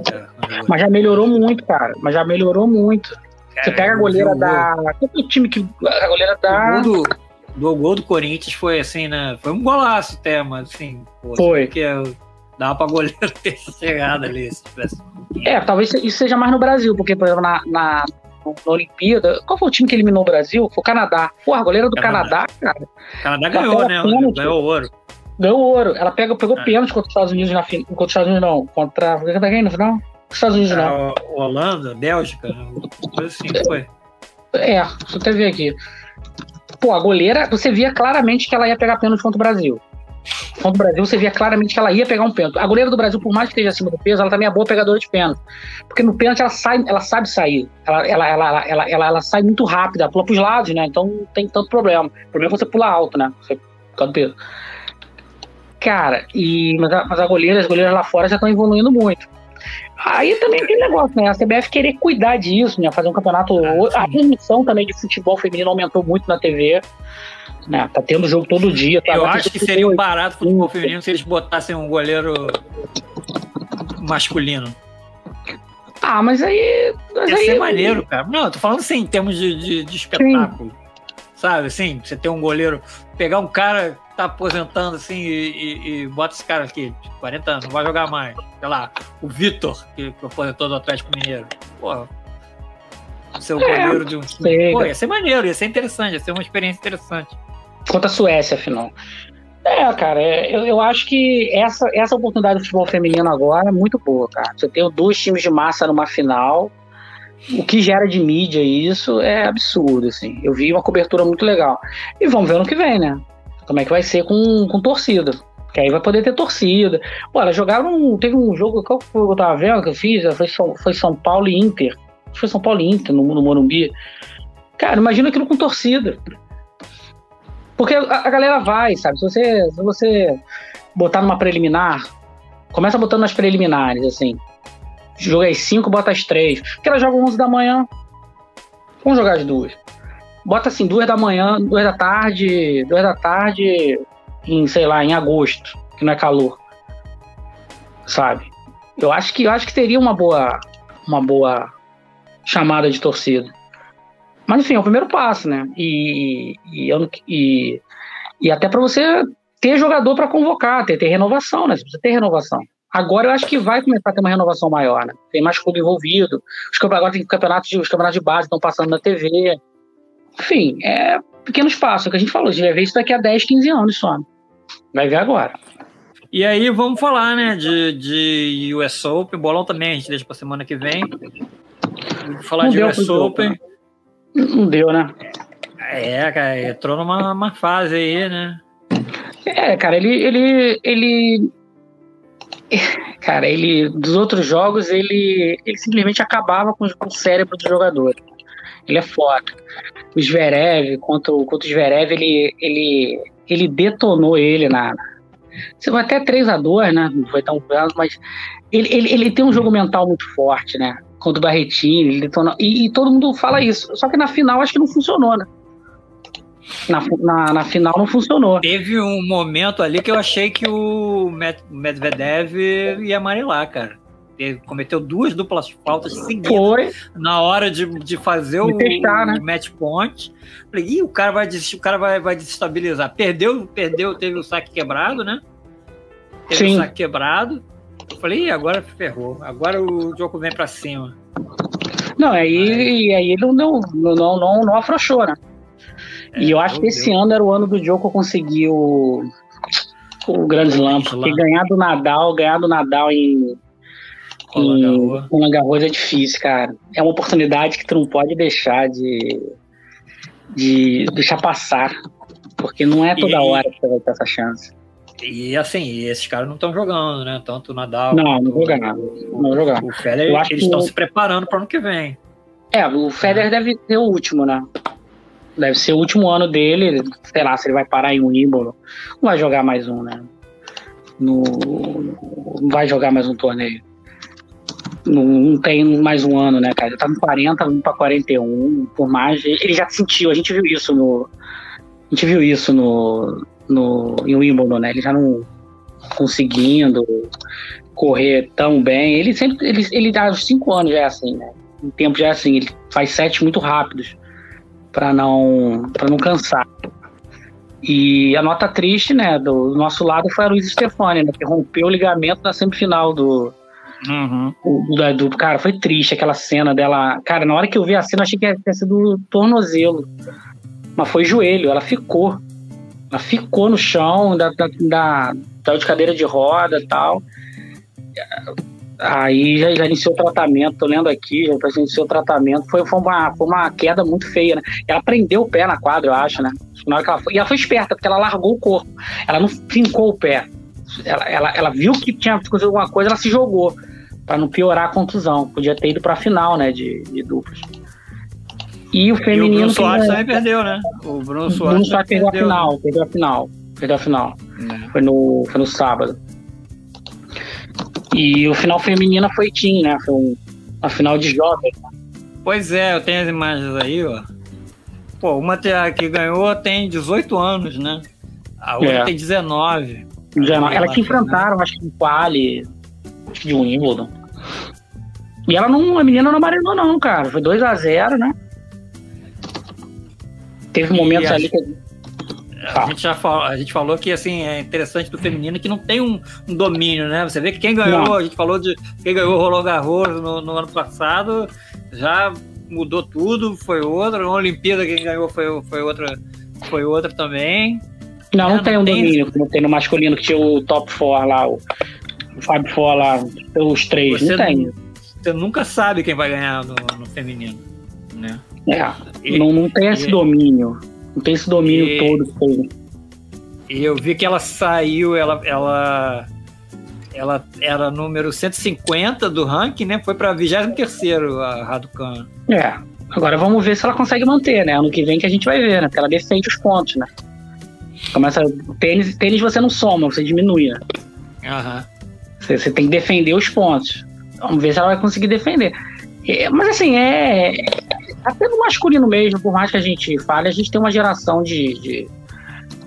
Mas já melhorou muito, cara. Mas já melhorou muito. Cara, Você pega a goleira da. Qual é o time que. A goleira da. Do, do gol do Corinthians foi assim, né? Foi um golaço até, mas assim. Pô, foi. Porque dava pra goleiro ter chegado ali. É, talvez isso seja mais no Brasil, porque, por exemplo, na, na, na Olimpíada. Qual foi o time que eliminou o Brasil? Foi o Canadá. Pô, a goleira do Canadá, Canadá cara. O Canadá ganhou, né? Pênalti. Ganhou ouro. Ganhou ouro. Ela pega, pegou é. pênalti contra os Estados Unidos na final. Contra os Estados Unidos, não. Contra. Contra quem no final? Os Estados Unidos, não. É, Holanda, Bélgica, coisa assim, foi. É, deixa eu até ver aqui. Pô, a goleira, você via claramente que ela ia pegar pênalti contra o Brasil. Contra o Brasil, você via claramente que ela ia pegar um pênalti. A goleira do Brasil, por mais que esteja acima do peso, ela também é boa pegadora de pênalti. Porque no pênalti ela sai, ela sabe sair. Ela, ela, ela, ela, ela, ela sai muito rápida, ela pula pros lados, né? Então não tem tanto problema. O problema é você pular alto, né? Você, causa do peso. Cara, e, mas, a, mas a goleira, as goleiras lá fora já estão evoluindo muito. Aí também tem negócio, né? A CBF querer cuidar disso, né? Fazer um campeonato. Ah, a transmissão também de futebol feminino aumentou muito na TV. Né? Tá tendo jogo todo dia. Tá Eu acho que seria um barato pro futebol feminino se eles botassem um goleiro masculino. Ah, mas aí. Mas Ia aí, ser maneiro, cara. Não, eu tô falando assim, em termos de, de, de espetáculo. Sim. Sabe, assim, você ter um goleiro, pegar um cara tá aposentando assim e, e, e bota esse cara aqui, 40 anos, não vai jogar mais. Sei lá, o Vitor, que, que aposentou do Atlético Mineiro. Pô, ser o é, goleiro de um time. Pô, ia ser maneiro, ia ser interessante, ia ser uma experiência interessante. Contra a Suécia, afinal. É, cara, é, eu, eu acho que essa, essa oportunidade do futebol feminino agora é muito boa, cara. Você tem dois times de massa numa final, o que gera de mídia isso é absurdo, assim. Eu vi uma cobertura muito legal. E vamos ver no que vem, né? Como é que vai ser com, com torcida. Que aí vai poder ter torcida. Pô, jogaram. Teve um jogo, que eu tava vendo que eu fiz? Foi São, foi São Paulo e Inter. Foi São Paulo e Inter no, no Morumbi. Cara, imagina aquilo com torcida. Porque a, a, galera vai, sabe? Se você, se você botar numa preliminar, começa botando nas preliminares, assim. Joga as 5, bota as 3. Porque elas jogam 11 da manhã. Vamos jogar as duas. Bota assim, 2 da manhã, 2 da tarde, 2 da tarde em, sei lá, em agosto, que não é calor. Sabe? Eu acho que eu acho que teria uma boa uma boa chamada de torcida. Mas enfim, é o primeiro passo, né? E, e, e, e até para você ter jogador para convocar, ter, ter renovação, né? Você precisa ter renovação. Agora eu acho que vai começar a ter uma renovação maior, né? Tem mais clube envolvido. Os agora tem campeonatos de, os campeonatos de base estão passando na TV. Enfim, é pequeno espaço. É o que a gente falou, a gente vai ver isso daqui a 10, 15 anos só. Vai ver agora. E aí vamos falar, né, de, de US Open. Bolão também a gente deixa pra semana que vem. Vamos falar Não de US Open. Não deu, né? É, cara, entrou numa fase aí, né? É, cara, ele, ele, ele Cara, ele dos outros jogos ele, ele simplesmente acabava com, com o cérebro do jogador. Ele é foda. O Zverev, contra, contra o Zverev, ele, ele, ele detonou ele na, Você vai até 3 a 2 né? Não foi tão grande, mas ele, ele, ele tem um jogo mental muito forte, né? Contra o Barretini, ele detona, e, e, todo mundo fala isso. Só que na final acho que não funcionou, né? Na, na, na, final não funcionou. Teve um momento ali que eu achei que o Medvedev ia amarelar, cara. Cometeu duas duplas faltas seguidas Foi. na hora de, de fazer de o, testar, né? o match point. Falei, Ih, o cara vai o cara vai, vai desestabilizar. Perdeu, perdeu, teve o saque quebrado, né? Teve Sim. o saque quebrado. Falei, Ih, agora ferrou. Agora o jogo vem para cima. Não, aí, aí ele não, não, não, não, não afrouxou, né? É, e eu acho que esse ano era o ano do Djoko conseguir o, o Grand Slam, porque ganhar do Nadal, ganhar do Nadal em Roland Garros é difícil, cara. É uma oportunidade que tu não pode deixar de, de deixar passar, porque não é toda e, hora que você vai ter essa chance. E assim, esses caras não estão jogando, né? Tanto o Nadal. Não, não jogar nada. Não jogar. O Federer, eles estão se preparando para o ano que vem. É, o Federer é. deve ser o último, né? Deve ser o último ano dele, sei lá, se ele vai parar em um Wimbledon. Não vai jogar mais um, né? No, não vai jogar mais um torneio. Não, tem mais um ano, né, cara? Ele tá no 40, indo pra 41, por mais. Ele já sentiu, a gente viu isso no. A gente viu isso no. no em Wimbledon, né? Ele já não conseguindo correr tão bem. Ele sempre. Ele, ele dá uns 5 anos já é assim, né? O tempo já é assim, ele faz sete muito rápidos para não para não cansar. E a nota triste, né, do nosso lado foi a Luiz Stefani, né, que rompeu o ligamento na semifinal do, uhum. do, do, Cara, foi triste aquela cena dela. Cara, na hora que eu vi a cena, achei que ia ter sido tornozelo. Mas foi joelho, ela ficou. Ela ficou no chão, da, da, da, da de cadeira de roda e tal. Aí já, já, iniciou o tratamento, tô lendo aqui, já iniciou o tratamento. Foi, foi, uma, foi uma queda muito feia, né? Ela prendeu o pé na quadra, eu acho, né? Na hora que ela foi, e ela foi esperta, porque ela largou o corpo. Ela não fincou o pé. Ela, ela, ela viu que tinha acontecido alguma coisa, ela se jogou. Para não piorar a contusão. Podia ter ido pra final, né? De, de duplas. E o feminino. E o Bruno Soares também perdeu, né? O Bruno Soares, Bruno Soares perdeu, perdeu a final, né? perdeu a final. Perdeu a final. É. Foi, no, foi no sábado. E o final feminina foi Team, né? Foi um, uma final de jovem. Pois é, eu tenho as imagens aí, ó. Pô, uma que ganhou tem 18 anos, né? A outra é. tem 19. 19. Elas se enfrentaram, né? acho que em quali de Wimbledon. E ela não, a menina não amarelou não, cara. Foi 2 a 0 né? Teve momentos ali que a gente já falou, a gente falou que assim é interessante do feminino que não tem um, um domínio, né? Você vê que quem ganhou, não. a gente falou de quem ganhou o Roland Garros no, no, ano passado, já mudou tudo, foi outra. Na Olimpíada quem ganhou foi, foi outra, foi outra também. Não, é, não tem um tem... domínio como tem no masculino que tinha o top 4 lá, o, o Fab 4 lá, os três, você não tem. Você nunca sabe quem vai ganhar no, no feminino, né? É, e, não, não tem esse e, domínio. Não tem esse domínio e... todo. E eu vi que ela saiu, ela, ela, ela era número 150 do ranking, né? Foi para 23 a Raducan. É. Agora vamos ver se ela consegue manter, né? Ano que vem que a gente vai ver, né? Porque ela defende os pontos, né? Começa. Tênis, tênis você não soma, você diminui, né? Uhum. Você, você tem que defender os pontos. Vamos ver se ela vai conseguir defender. É, mas assim, é, até no masculino mesmo, por mais que a gente fale, a gente tem uma geração de, de,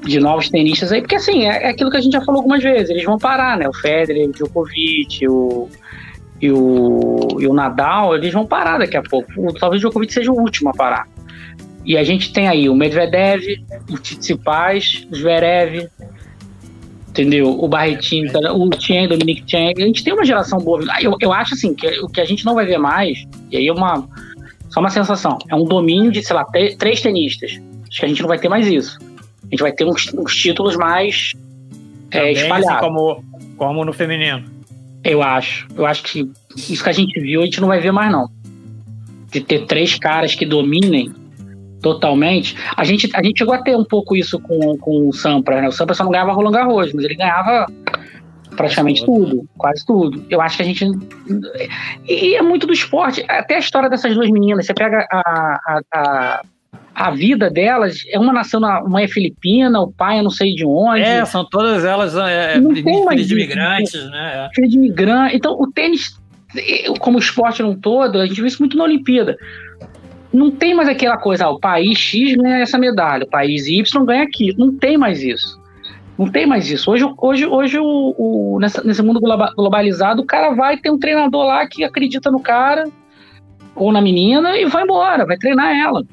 de novos tenistas aí, porque assim, é, é, aquilo que a gente já falou algumas vezes, eles vão parar, né? O Federer, o Djokovic, o, e, o, e o Nadal, eles vão parar daqui a pouco. Talvez o Djokovic seja o último a parar. E a gente tem aí o Medvedev, o Tsitsipas, o Zverev, entendeu? O Barretinho, o Tien, Dominic Tien. A gente tem uma geração boa. Eu, eu acho assim, que o que a gente não vai ver mais, e aí é uma só uma sensação. É um domínio de, sei lá, três tenistas. Acho que a gente não vai ter mais isso. A gente vai ter uns, uns títulos mais é, espalhados. Assim como, como no feminino. Eu acho. Eu acho que isso que a gente viu, a gente não vai ver mais, não. De ter três caras que dominem totalmente. A gente, a gente chegou a ter um pouco isso com, com o Sampras, né? O Sampras só não ganhava Roland Garros, mas ele ganhava praticamente tudo, quase tudo. Eu acho que a gente. E é muito do esporte. Até a história dessas duas meninas. Você pega a, a, a, a vida delas é uma nação, uma é filipina, o pai é não sei de onde. É, são todas elas é, filhas de imigrantes, né? Filhas de imigrantes. Então, o tênis, como esporte num todo, a gente vê isso muito na Olimpíada. Não tem mais aquela coisa, ah, o país X ganha essa medalha, o país Y ganha aqui. Não tem mais isso. Não tem mais isso. Hoje, hoje, hoje o, o nessa, nesse mundo globalizado, o cara vai ter um treinador lá que acredita no cara ou na menina e vai embora, vai treinar ela.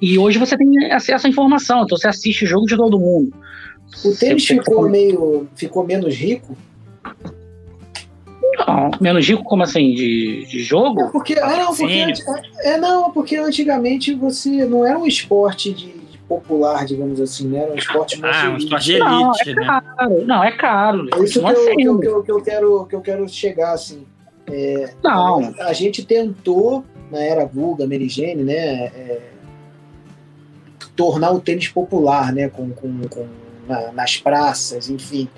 E hoje você tem acesso à informação, então você assiste o jogo de todo mundo. O tênis ficou meio. ficou menos rico? Não, menos rico como assim? De, de jogo? É porque, ah, não, porque, é, não, porque antigamente você não era um esporte de, de popular, digamos assim, né? Era um esporte mais ah, um esporte de elite, não, é né? Caro, não, é caro. É isso que eu, que, eu, que, eu, quero, que eu quero chegar, assim. É, não. A, a, gente tentou, na era Guga, Merigene, né? É, tornar o tênis popular, né? Com, com, com na, nas praças, enfim.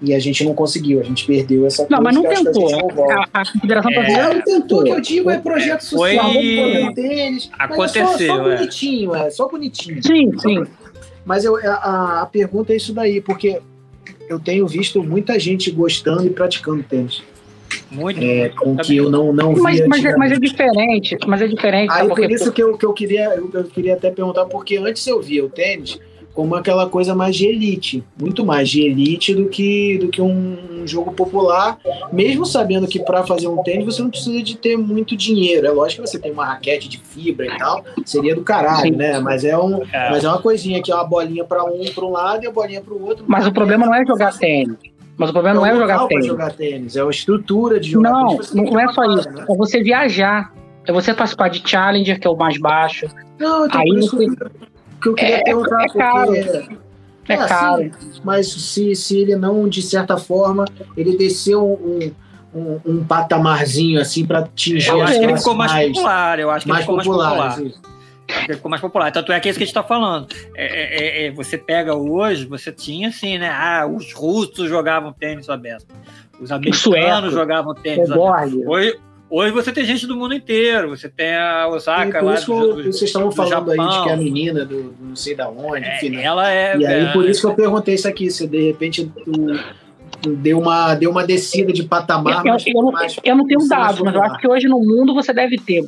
E a gente não conseguiu, a gente perdeu essa Não, mas não tentou. A, a, Confederação Brasileira é, não tentou, que eu digo, é projeto social, foi... tênis. Aconteceu. Mas é só, só bonitinho, é. é. só bonitinho. Sim, sim. Mas eu, a, a pergunta é isso daí, porque eu tenho visto muita gente gostando e praticando tênis. Muito. É, com que eu não, não mas, mas, é, mas, é diferente. Mas é diferente. Aí por isso que eu, que eu queria eu, eu queria até perguntar, porque antes eu via o tênis como aquela coisa mais de elite, muito mais de elite do que, do que um, um jogo popular, mesmo sabendo que para fazer um tênis você não precisa de ter muito dinheiro. É lógico que você tem uma raquete de fibra e tal, seria do caralho, né? Mas é, um, é. mas é uma coisinha que é uma bolinha para um para um lado e a bolinha para o outro. Mas o problema não é jogar tênis. Mas o problema não, é não é jogar tênis. jogar tênis, é a estrutura de jogar não, tênis. Não, não é só isso. Né? É você viajar. É você participar de Challenger, que é o mais baixo. Não, então Aí você... que eu queria é, perguntar, é caro. É, é, é caro. Assim, mas se, se ele não, de certa forma, ele desceu um, um, um patamarzinho assim para atingir eu acho que ele ficou mais, mais popular. Eu acho que mais ele ficou popular, mais popular ficou mais popular. Tanto é que é isso que a gente está falando. É, é, é, é, você pega hoje, você tinha assim, né? Ah, os russos jogavam tênis aberto. Os americanos jogavam tênis aberto. Hoje, hoje você tem gente do mundo inteiro. Você tem a Osaka lá. Isso do, do, vocês estavam falando Japão. aí de que a menina do, do não sei da onde, é, enfim. Né? Ela é. E aí, por isso que eu perguntei isso aqui, se de repente. deu uma, deu uma descida de patamar. Eu, eu, eu, eu não tenho dados, mas eu acho que hoje no mundo você deve ter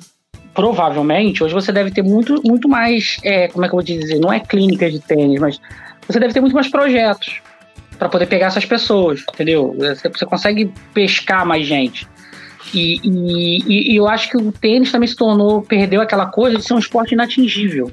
provavelmente, hoje você deve ter muito, muito mais, é, como é que eu vou dizer, não é clínica de tênis, mas você deve ter muito mais projetos para poder pegar essas pessoas, entendeu? Você, você consegue pescar mais gente. E, e, e, eu acho que o tênis também se tornou, perdeu aquela coisa de ser um esporte inatingível.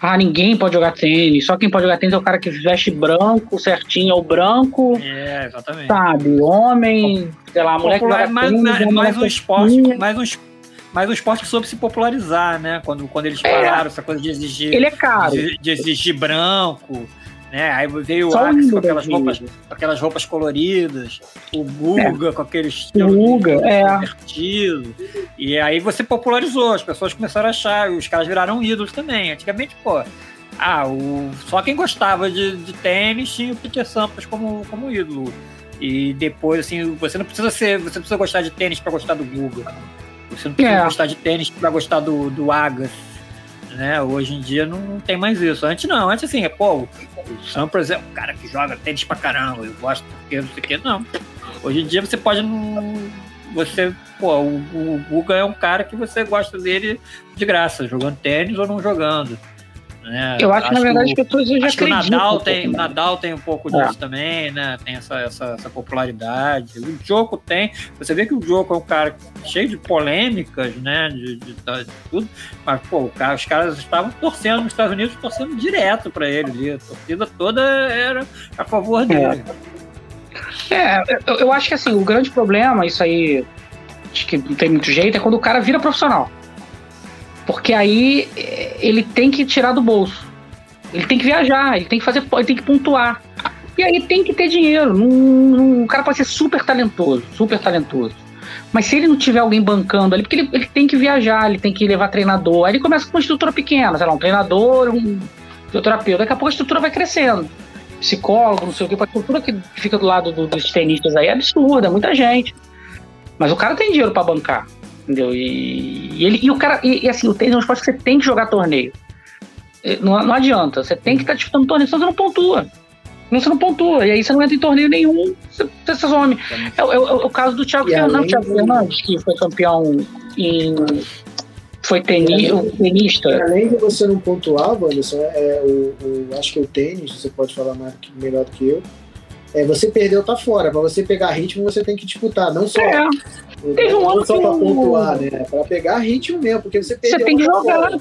Ah, ninguém pode jogar tênis, só quem pode jogar tênis é o cara que veste branco, certinho, é o branco. É, exatamente. Sabe, homem, sei lá, mulher Popular, que joga mais, tênis. Mais, um esporte, mais um esporte mas o esporte soube se popularizar, né? Quando, quando eles é. pararam é. essa coisa de exigir. Ele é caro. De, de exigir branco. Né? Aí veio o Axe com aquelas roupas, com aquelas roupas coloridas, o Guga é. com aquele estilo Guga, é. divertido. E aí você popularizou, as pessoas começaram a achar, os caras viraram ídolos também. Antigamente, pô, ah, o, só quem gostava de, de tênis tinha o Peter Sampras como, como ídolo. E depois, assim, você não precisa ser. Você precisa gostar de tênis para gostar do Guga. Você não precisa é. gostar de tênis para gostar do, do Agassi. Né? Hoje em dia não, não, tem mais isso. Antes não, antes assim, é, pô, o, Sampras é um cara que joga tênis pra caramba, eu gosto porque não sei o que, não. Hoje em dia você pode não. Você, pô, o, o Guga é um cara que você gosta dele de graça, jogando tênis ou não jogando. Né? Eu acho, acho que, na verdade, que, as pessoas já acho que o Nadal tem, o Nadal tem um pouco é. disso também, né? Tem essa, essa, essa, popularidade. O Joko tem. Você vê que o Joko é um cara cheio de polêmicas, né? De, de, de tudo. Mas, pô, cara, os caras estavam torcendo nos Estados Unidos, torcendo direto para ele. A torcida toda era a favor dele. É, é eu, eu acho que assim, o grande problema, isso aí, acho que não tem muito jeito, é quando o cara vira profissional. Porque aí eh, ele tem que tirar do bolso. Ele tem que viajar, ele tem que fazer, ele tem que pontuar. E aí tem que ter dinheiro. o cara pode ser super talentoso, super talentoso. Mas se ele não tiver alguém bancando ali, porque ele, ele tem que viajar, ele tem que levar treinador. Aí ele começa com uma estrutura pequena, sei lá, um treinador, um fisioterapeuta. Daqui a pouco a estrutura vai crescendo. Psicólogo, não sei o que. A estrutura que fica do lado do, dos tenistas aí é absurda, é muita gente. Mas o cara tem dinheiro para bancar. Entendeu? E, e, ele, e o cara. E, e, assim, o tênis é um esporte que você tem que jogar torneio. Não, não adianta. Você tem que estar tá disputando torneio, senão você não pontua. Senão você não pontua. E aí você não entra em torneio nenhum, você, você some. É, é, é, o caso do Thiago Fernandes, Thiago Fernandes, que foi campeão em. Foi teni, o tenista. Além de você não pontuar, Wanderson, é, é, o, o, acho que é o tênis, você pode falar mais, melhor do que eu. É, você perdeu, tá fora. Para você pegar ritmo, você tem que disputar, não só. É. Teve um ano só para pontuar, né? Para pegar ritmo mesmo, porque você perdeu. Você tem que jogar. Fora.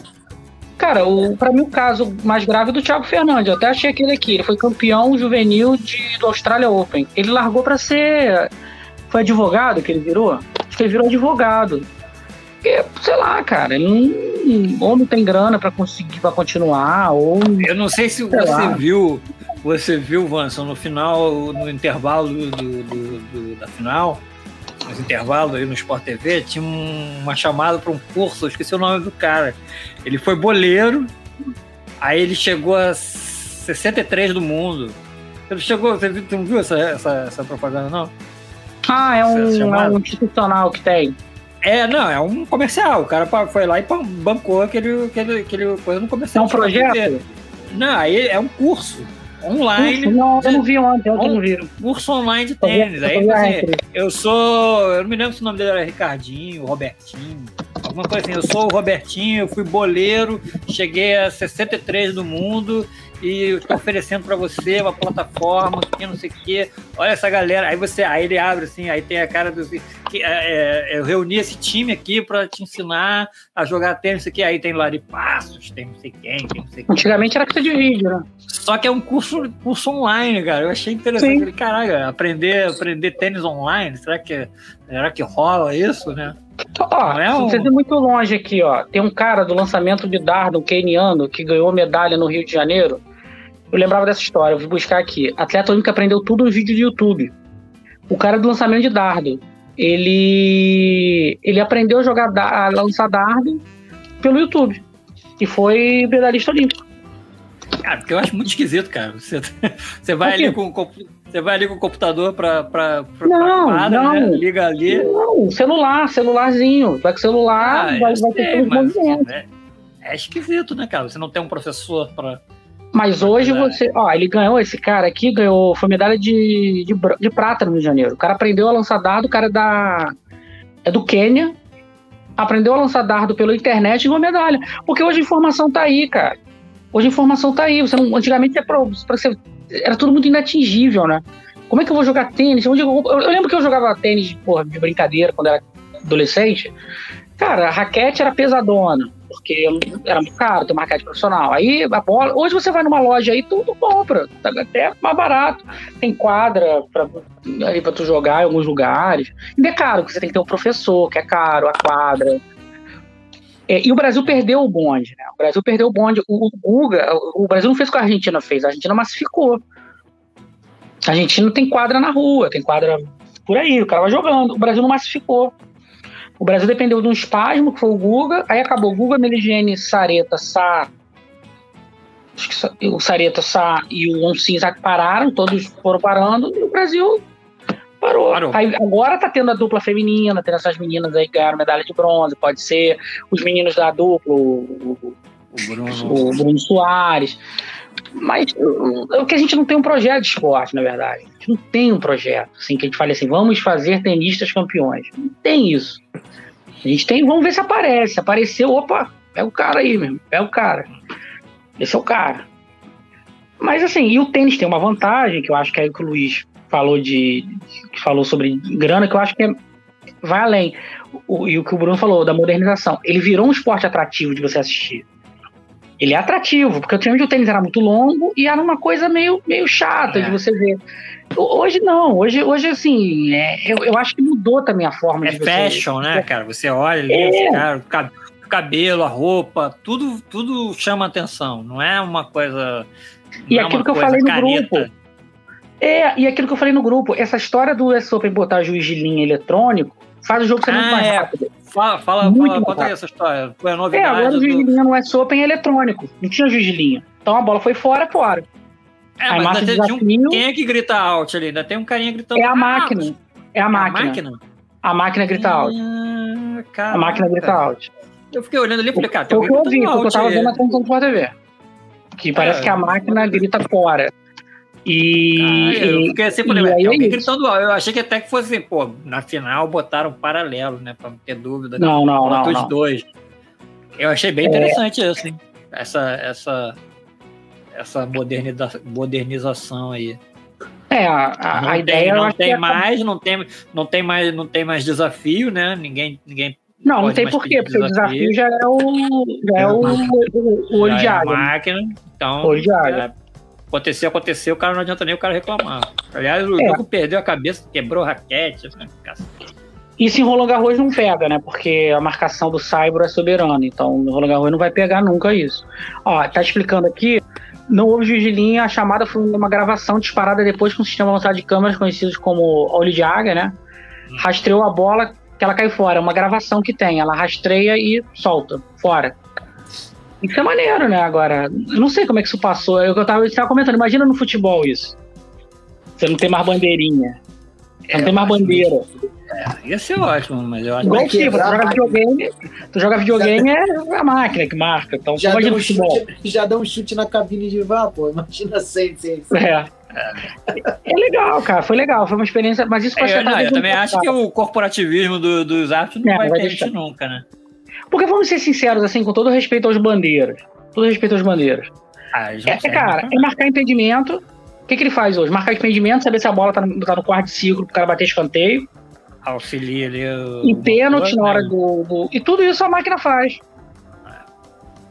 Cara, o, pra mim o caso mais grave é do Thiago Fernandes. Eu até achei aquele aqui. Ele foi campeão juvenil de, do Australia Open. Ele largou para ser. Foi advogado que ele virou? Acho que ele virou advogado. Porque, sei lá, cara, ele não, ou não tem grana para conseguir para continuar, ou. Eu não sei se sei você lá. viu. Você viu, Vanson, no final, no intervalo do, do, do, da final, nos intervalos aí no Sport TV, tinha uma chamada para um curso, eu esqueci o nome do cara. Ele foi boleiro, aí ele chegou a 63 do mundo. Ele chegou, você viu, não viu essa, essa, essa propaganda, não? Ah, é um, é um institucional que tem. É, não, é um comercial. O cara foi lá e bancou aquele, aquele, aquele coisa no comercial. É um projeto? Não, aí é um curso online. Curso? Não, eu não vi ontem, ontem um, não viram. Curso online de tênis. Aí, eu sou. Eu não me lembro se o nome dele era Ricardinho, Robertinho, alguma coisa assim. Eu sou o Robertinho, eu fui boleiro, cheguei a 63 do mundo e estou oferecendo para você uma plataforma que não sei o quê. Olha essa galera. Aí você, aí ele abre assim, aí tem a cara do que é, é, eu reuni esse time aqui para te ensinar a jogar tênis aqui. Aí tem Lari Passos, tem não sei quem, tem não sei quem. Antigamente era coisa de vídeo, né? Só que é um curso, curso online, cara. Eu achei interessante. Falei, caraca, aprender, aprender tênis online, será que, será que rola isso, né? Ó, é um... muito longe aqui, ó. Tem um cara do lançamento de dardo, um keniano, que ganhou medalha no Rio de Janeiro. Eu lembrava dessa história, eu vou buscar aqui. Atleta Olímpico aprendeu tudo no vídeo do YouTube. O cara do lançamento de dardo, ele ele aprendeu a jogar a lançar dardo pelo YouTube e foi medalhista olímpico. Cara, porque eu acho muito esquisito, cara. Você, você vai ali com você vai ali com o computador para para não, quadra, não, né? liga ali. Não, celular, celularzinho. Vai com celular, ah, vai, vai ter todos os movimentos. É, é esquisito, né, cara? Você não tem um professor para mas hoje você. Ó, ele ganhou, esse cara aqui ganhou. Foi medalha de, de, de prata no Rio de Janeiro. O cara aprendeu a lançar dardo, o cara é da. É do Quênia. Aprendeu a lançar dardo pela internet e ganhou medalha. Porque hoje a informação tá aí, cara. Hoje a informação tá aí. Você não, antigamente é pra, pra você, era tudo muito inatingível, né? Como é que eu vou jogar tênis? Eu, eu, eu lembro que eu jogava tênis porra, de brincadeira quando era adolescente. Cara, a raquete era pesadona porque era muito caro ter uma raquete profissional. Aí a bola, hoje você vai numa loja aí, tudo compra, tá até mais barato. Tem quadra para aí para tu jogar em alguns lugares. E é caro, porque você tem que ter um professor, que é caro, a quadra. É, e o Brasil perdeu o bonde, né? O Brasil perdeu o bonde. O, o Guga, o Brasil não fez o que a Argentina fez, a Argentina massificou. A Argentina tem quadra na rua, tem quadra por aí, o cara vai jogando. O Brasil não massificou. O Brasil dependeu de um espasmo, que foi o Guga, aí acabou Guga, Meligene, Sareta, Sá. Acho que o Sareta, Sá e o Oncinza pararam, todos foram parando, e o Brasil parou. parou. Aí, agora tá tendo a dupla feminina, tendo essas meninas aí que ganharam medalha de bronze, pode ser os meninos da dupla, o, o, o Bruno. o Bruno Soares. Mas o que a gente não tem um projeto de esporte, na verdade. A gente não tem um projeto, assim, que a gente fale assim, vamos fazer tenistas campeões. Não tem isso. A gente tem, vamos ver se aparece. Apareceu, opa, é o cara aí mesmo, é o cara. Esse é o cara. Mas assim, e o tênis tem uma vantagem, que eu acho que é o que o Luiz falou de. que falou sobre grana, que eu acho que é, vai além. O, e o que o Bruno falou, da modernização. Ele virou um esporte atrativo de você assistir. Ele é atrativo, porque antigamente o tênis era muito longo e era uma coisa meio, meio chata é. de você ver. Hoje não, hoje, hoje assim, é, eu, eu acho que mudou também a forma é de você... fashion, né, cara? Você olha ali, é. cara, o cabelo, a roupa, tudo, tudo chama atenção, não é uma coisa... E é aquilo que eu falei no grupo. É, e aquilo que eu falei no grupo, essa história do US Open botar juiz de linha eletrônico faz o jogo ser ah, muito mais é. rápido. Fala, fala, muito fala conta aí essa história. Foi a novidade. É, agora o juiz de linha no US Open é eletrônico, não tinha juiz de linha. Então a bola foi fora, fora. É, mas ainda desafio, um, quem é que grita out ali? Ainda tem um carinha gritando. É a máquina. É a máquina. É a máquina? A máquina grita ah, out. a máquina grita out. Eu fiquei olhando ali e falei, cara, tem alguém eu vi, porque eu tava vendo a transmissão do Sport TV. Que parece é. que a máquina grita fora. E. Ah, eu fiquei sempre assim, é alguém gritando Eu achei que até que fosse, pô, na final botaram paralelo, né? Pra não ter dúvida. Não, não, não. Os dois. Eu achei bem interessante é. isso, hein? Essa, essa, essa moderniza, modernização aí. É, a, a, a ideia não tem mais, não tem, não tem mais, não tem mais desafio, né? Ninguém, ninguém não, não tem porquê, porque o desafio já é o, já é, é o, o, o olho de água. É máquina, então. Olho de água. Aconteceu, aconteceu, o cara não adianta nem o cara reclamar. Aliás, o é. jogo perdeu a cabeça, quebrou raquete. Né? Isso em Roland Garros não pega, né? Porque a marcação do Saibro é soberana. Então, no Roland Garros não vai pegar nunca isso. Ó, tá explicando aqui. Não houve juiz de linha, a chamada foi uma gravação disparada depois com um sistema avançado de câmeras conhecidos como olho de águia, né? Hum. Rastreou a bola que ela cai fora. É uma gravação que tem. Ela rastreia e solta, fora. Isso é maneiro, né? Agora, eu não sei como é que isso passou. Eu, eu, tava, eu tava comentando, imagina no futebol isso. Você não tem mais bandeirinha. Você é, não tem mais bandeira. É, ia ser ótimo, mas eu acho Igual que. Tipo, tu joga videogame, tu joga videogame é a máquina que marca. Então, já, dá um chute, já dá um chute na cabine de vá, pô. Imagina sem, sem. É. É legal, cara. Foi legal. Foi uma experiência. Mas isso pode é, ser. Não, eu também acho que o corporativismo do, dos árbitros não é, vai, vai isso nunca, né? Porque vamos ser sinceros, assim, com todo respeito aos bandeiras. Todo respeito aos bandeiras. Ah, é, cara, é marcar impedimento. O que, que ele faz hoje? Marcar impedimento, saber se a bola tá no, tá no quarto de ciclo pro cara bater escanteio. Auxilia ali. O... E pênalti na hora do, do, E tudo isso a máquina faz.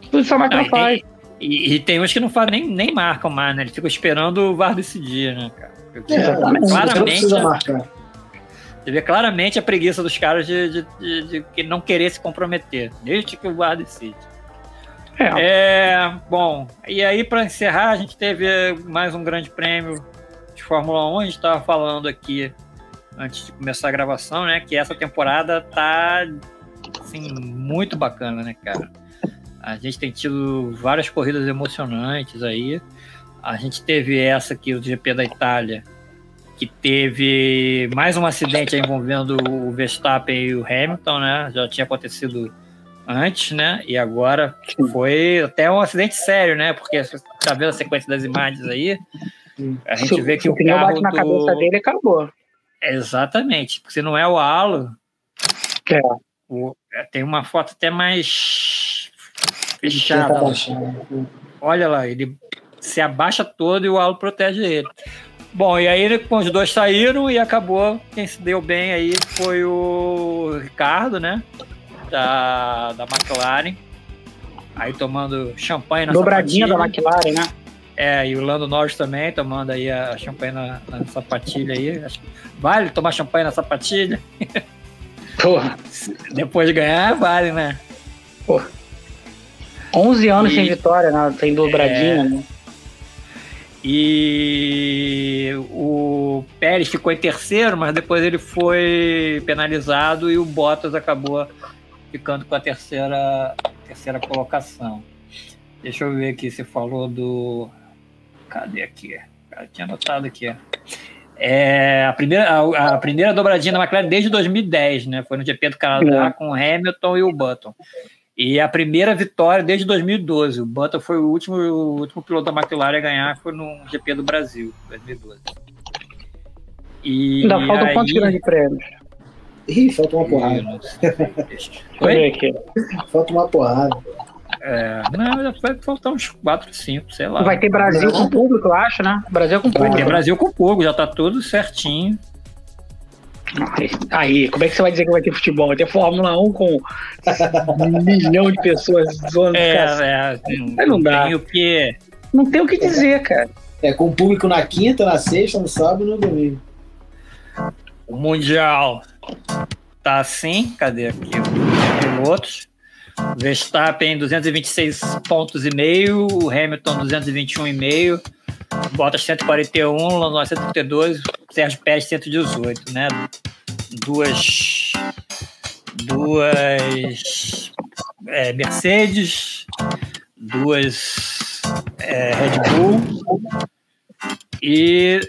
Tudo isso a máquina não, faz. E, e, tem uns que não fazem nem, nem marcam mais, né? Eles ficam esperando o VAR decidir, né, cara? Porque, é, claramente. Você marcar. Você vê claramente a preguiça dos caras de, de, de, de não querer se comprometer, desde que o VAR decide. É. é. bom, e aí para encerrar, a gente teve mais um grande prêmio de Fórmula 1. A gente estava falando aqui antes de começar a gravação, né? Que essa temporada tá assim, muito bacana, né, cara? A gente tem tido várias corridas emocionantes aí. A gente teve essa aqui, o GP da Itália, que teve mais um acidente envolvendo o Verstappen e o Hamilton, né? Já tinha acontecido antes, né? E agora foi até um acidente sério, né? Porque você tá vendo a sequência das imagens aí, a gente se, vê que o carro bate na cabeça dele acabou. Exatamente, porque se não é o halo, é. O... tem uma foto até mais fechada. Olha lá, ele se abaixa todo e o halo protege ele. Bom, e aí os dois saíram e acabou. Quem se deu bem aí foi o Ricardo, né? Da, da McLaren. Aí tomando champanhe na Dobradinha sapatilha. da McLaren, né? É, e o Lando Norris também, tomando aí a champanhe na, na sapatilha aí. Vale tomar champanhe na sapatilha? Porra. Depois de ganhar, vale, né? Porra. 11 anos e... sem vitória, né? Tem dobradinha, é... né? E o Pérez ficou em terceiro, mas depois ele foi penalizado e o Bottas acabou ficando com a terceira, terceira colocação. Deixa eu ver aqui, você falou do Cadê aqui? Eu tinha anotado aqui. É, a, primeira, a, a, primeira dobradinha da McLaren desde 2010, né? Foi no GP do Canadá é. com o Hamilton e o Button. E a primeira vitória desde 2012. O Button foi o último, o último piloto da McLaren a ganhar, foi no GP do Brasil, 2012. E Ainda faltam aí... quantos grandes prêmios? Ih, falta uma porrada. Aqui. Falta uma porrada. É, não, vai faltar uns 4, 5, sei lá. Vai ter Brasil com público, eu acho, né? Brasil com público. Vai ter Brasil com público, já tá tudo certinho. Aí, como é que você vai dizer que vai ter futebol? Vai ter Fórmula 1 com um milhão de pessoas zoando é, é, não, não dá. Tem o que... Não tem o que dizer, cara. É, com público na quinta, na sexta, no sábado e no domingo. O Mundial tá assim, cadê aqui os pilotos? Verstappen 226 pontos e meio, o Hamilton 221 e meio, Bottas 141, Lando 132, Sérgio Pérez 118, né? Duas duas é, Mercedes, duas é, Red Bull e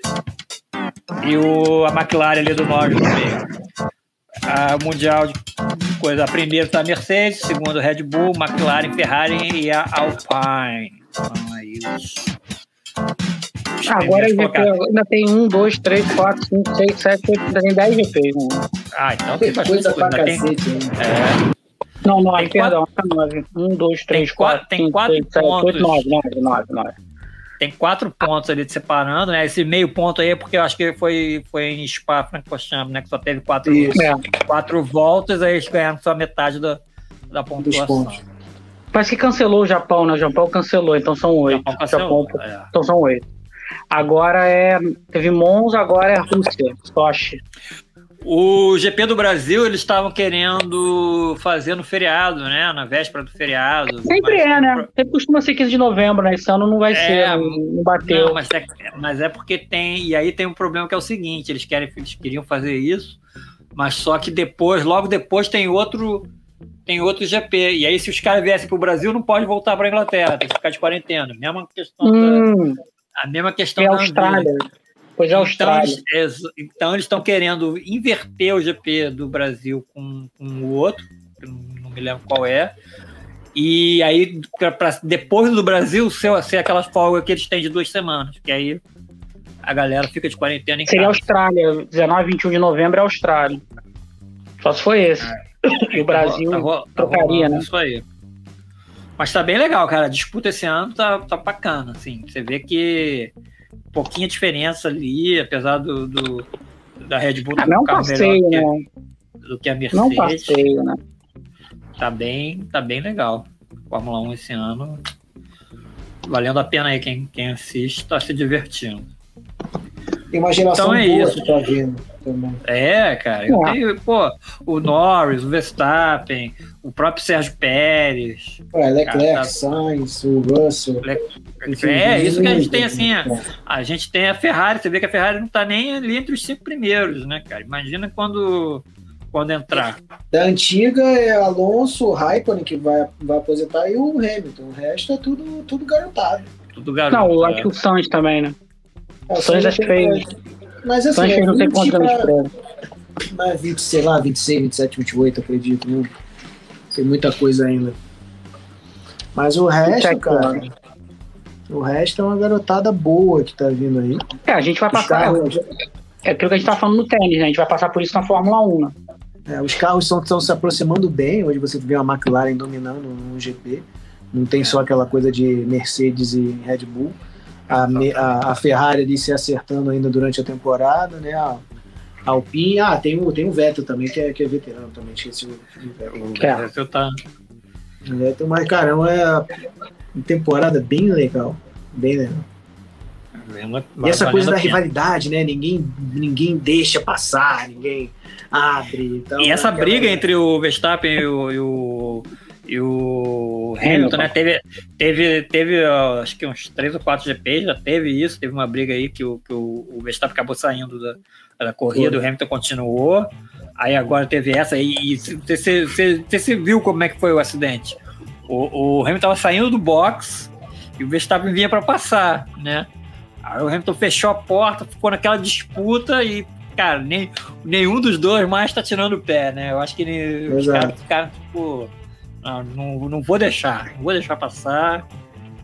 e o, a McLaren ali do Norte no meio. A Mundial de coisa. A primeira está a Mercedes, segundo Red Bull, McLaren, Ferrari e a Alpine. Então aí os. Agora GP, ainda tem um, dois, três, quatro, cinco, seis, sete, oito, ainda tem dez GPs. Né? Ah, então tem coisa pra cacete. Tem... É. Não, nove, tem perdão, quatro... nove. Um, dois, três, tem quatro, tem cinco, quatro seis, pontos. Sete, oito, nove, nove, nove, nove. Tem quatro pontos ali de separando, né? Esse meio ponto aí é porque eu acho que foi, foi em Spa Francorchamps, né? Que só teve quatro, quatro voltas, aí eles ganharam só metade da, da pontuação. Parece que cancelou o Japão, né? O Japão cancelou, então são oito. Japão Japão, é. Então são oito. Agora é. Teve Monza, agora é Rússia, Sochi. O GP do Brasil, eles estavam querendo fazer no feriado, né? Na véspera do feriado. Sempre é, né? Sempre costuma ser 15 de novembro, né? Esse ano não vai é, ser, não bateu. Não, mas é, mas é porque tem. E aí tem um problema que é o seguinte: eles, querem, eles queriam fazer isso, mas só que depois, logo depois, tem outro. Tem outro GP. E aí, se os caras viessem para o Brasil, não pode voltar para a Inglaterra, tem que ficar de quarentena. Mesma questão hum, da, A mesma questão é da Austrália. Pois é, Austrália. Então eles, então eles estão querendo inverter o GP do Brasil com, com o outro, não me lembro qual é. E aí, para depois do Brasil, ser, ser aquelas folgas que eles têm de duas semanas, que aí a galera fica de quarentena em Seria casa. Austrália, 19 e 21 de novembro é Austrália. Só se foi esse. É. E o Brasil tá, tá, trocaria, né? Isso aí. Mas tá bem legal, cara. A disputa esse ano tá, tá bacana, assim. Você vê que pouquinha diferença ali, apesar do, do da Red Bull ah, não passeio, melhor né? do que a Mercedes. Não passeio, né? Tá bem, tá bem legal. Fórmula 1 esse ano. Valendo a pena aí quem, quem assiste, tá se divertindo. Imaginação então é boa isso. tá vindo também. É, cara. Eu é. tenho, pô, o Norris, o Verstappen, o próprio Sérgio Pérez. É, Leclerc, cara, tá... Sainz, o Russell. Le... É, isso que a gente tem assim. A, a, gente tem a Ferrari, você vê que a Ferrari não tá nem ali entre os cinco primeiros, né, cara? Imagina quando. Quando entrar. Da antiga é Alonso, o Raikkonen que vai, vai aposentar e o Hamilton. O resto é tudo, tudo garantado. Tudo garantado. Não, eu acho que o Sainz também, né? É, o acho feio. Mas assim, é não tem quantos anos Mas 20, sei lá, 26, 27, 28, acredito. Né? Tem muita coisa ainda. Mas o resto, cara. O resto é uma garotada boa que tá vindo aí. É, a gente vai passar. Carros... É aquilo que a gente tá falando no tênis, né? A gente vai passar por isso na Fórmula 1, né? É, os carros estão se aproximando bem. Hoje você vê a McLaren dominando no GP. Não tem só aquela coisa de Mercedes e Red Bull. A, a, a Ferrari ali se acertando ainda durante a temporada, né? A, a Alpine, ah, tem o, tem o Vettel também, que é, que é veterano também, esqueci o, Vettel. O Vettel tá... O Vettel, mas caramba, é uma temporada bem legal, bem legal. E essa coisa da rivalidade, né? Ninguém, ninguém deixa passar, ninguém abre. Então, e essa briga entre o Verstappen e o, e o, e o Hamilton, né? Teve, teve, teve acho que uns três ou quatro GPs, já teve isso, teve uma briga aí que o, que o, o Verstappen acabou saindo da, da corrida, o Hamilton continuou. Aí agora teve essa aí. E você, viu como é que foi o acidente? O, o Hamilton estava saindo do box e o Verstappen vinha para passar, né? Aí o Hamilton fechou a porta, ficou naquela disputa e, cara, nem, nenhum dos dois mais tá tirando o pé, né? Eu acho que ele, os caras ficaram, tipo, não, não, não vou deixar, não vou deixar passar.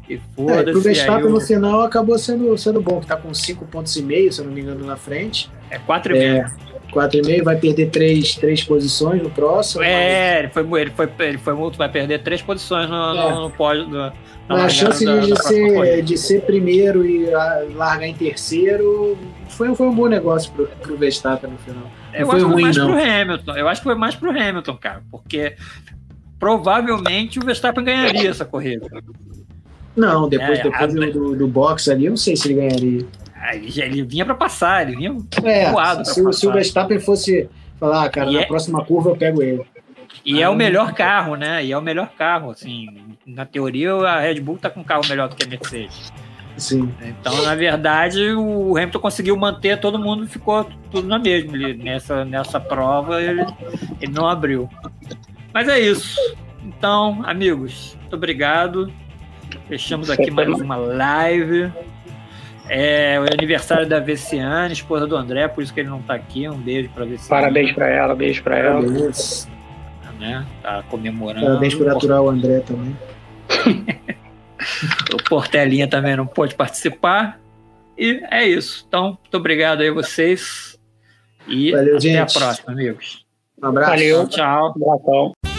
E foda-se. É, pro Verstappen eu... no final acabou sendo, sendo bom, que tá com 5 pontos e meio, se eu não me engano, na frente. É 4,5. É, 4,5, vai perder 3, três posições no próximo. É, ele foi, ele foi, ele foi muito, vai perder 3 posições no, é. no, no pódio. No, mas a chance da, de, da ser, de ser primeiro e largar em terceiro foi, foi um bom negócio pro, pro Verstappen no final. Não eu foi acho ruim, que foi mais não. pro Hamilton. Eu acho que foi mais pro Hamilton, cara, porque provavelmente o Verstappen ganharia essa corrida. Não, depois, é, depois a... do, do box ali, eu não sei se ele ganharia. Ah, ele, vinha para passar, ele vinha é, voado. Se, se, o Verstappen fosse falar, ah, cara, e na é... próxima curva eu pego ele. E é o melhor carro, né? E é o melhor carro, assim. Na teoria, a Red Bull tá com um carro melhor do que a Mercedes. Sim. Então, na verdade, o Hamilton conseguiu manter, todo mundo ficou tudo na mesma. Ele, nessa, nessa prova, ele, ele não abriu. Mas é isso. Então, amigos, muito obrigado. Fechamos aqui mais uma live. É o aniversário da Veciane, esposa do André, por isso que ele não está aqui. Um beijo para Veciane. Parabéns para ela, beijo para ela. Né? Tá comemorando. Parabéns por aturar o André também. o Portelinha também não pôde participar. E é isso. Então, muito obrigado aí a vocês. E Valeu, até gente. a próxima, amigos. Um abraço. Valeu. Tchau. tchau.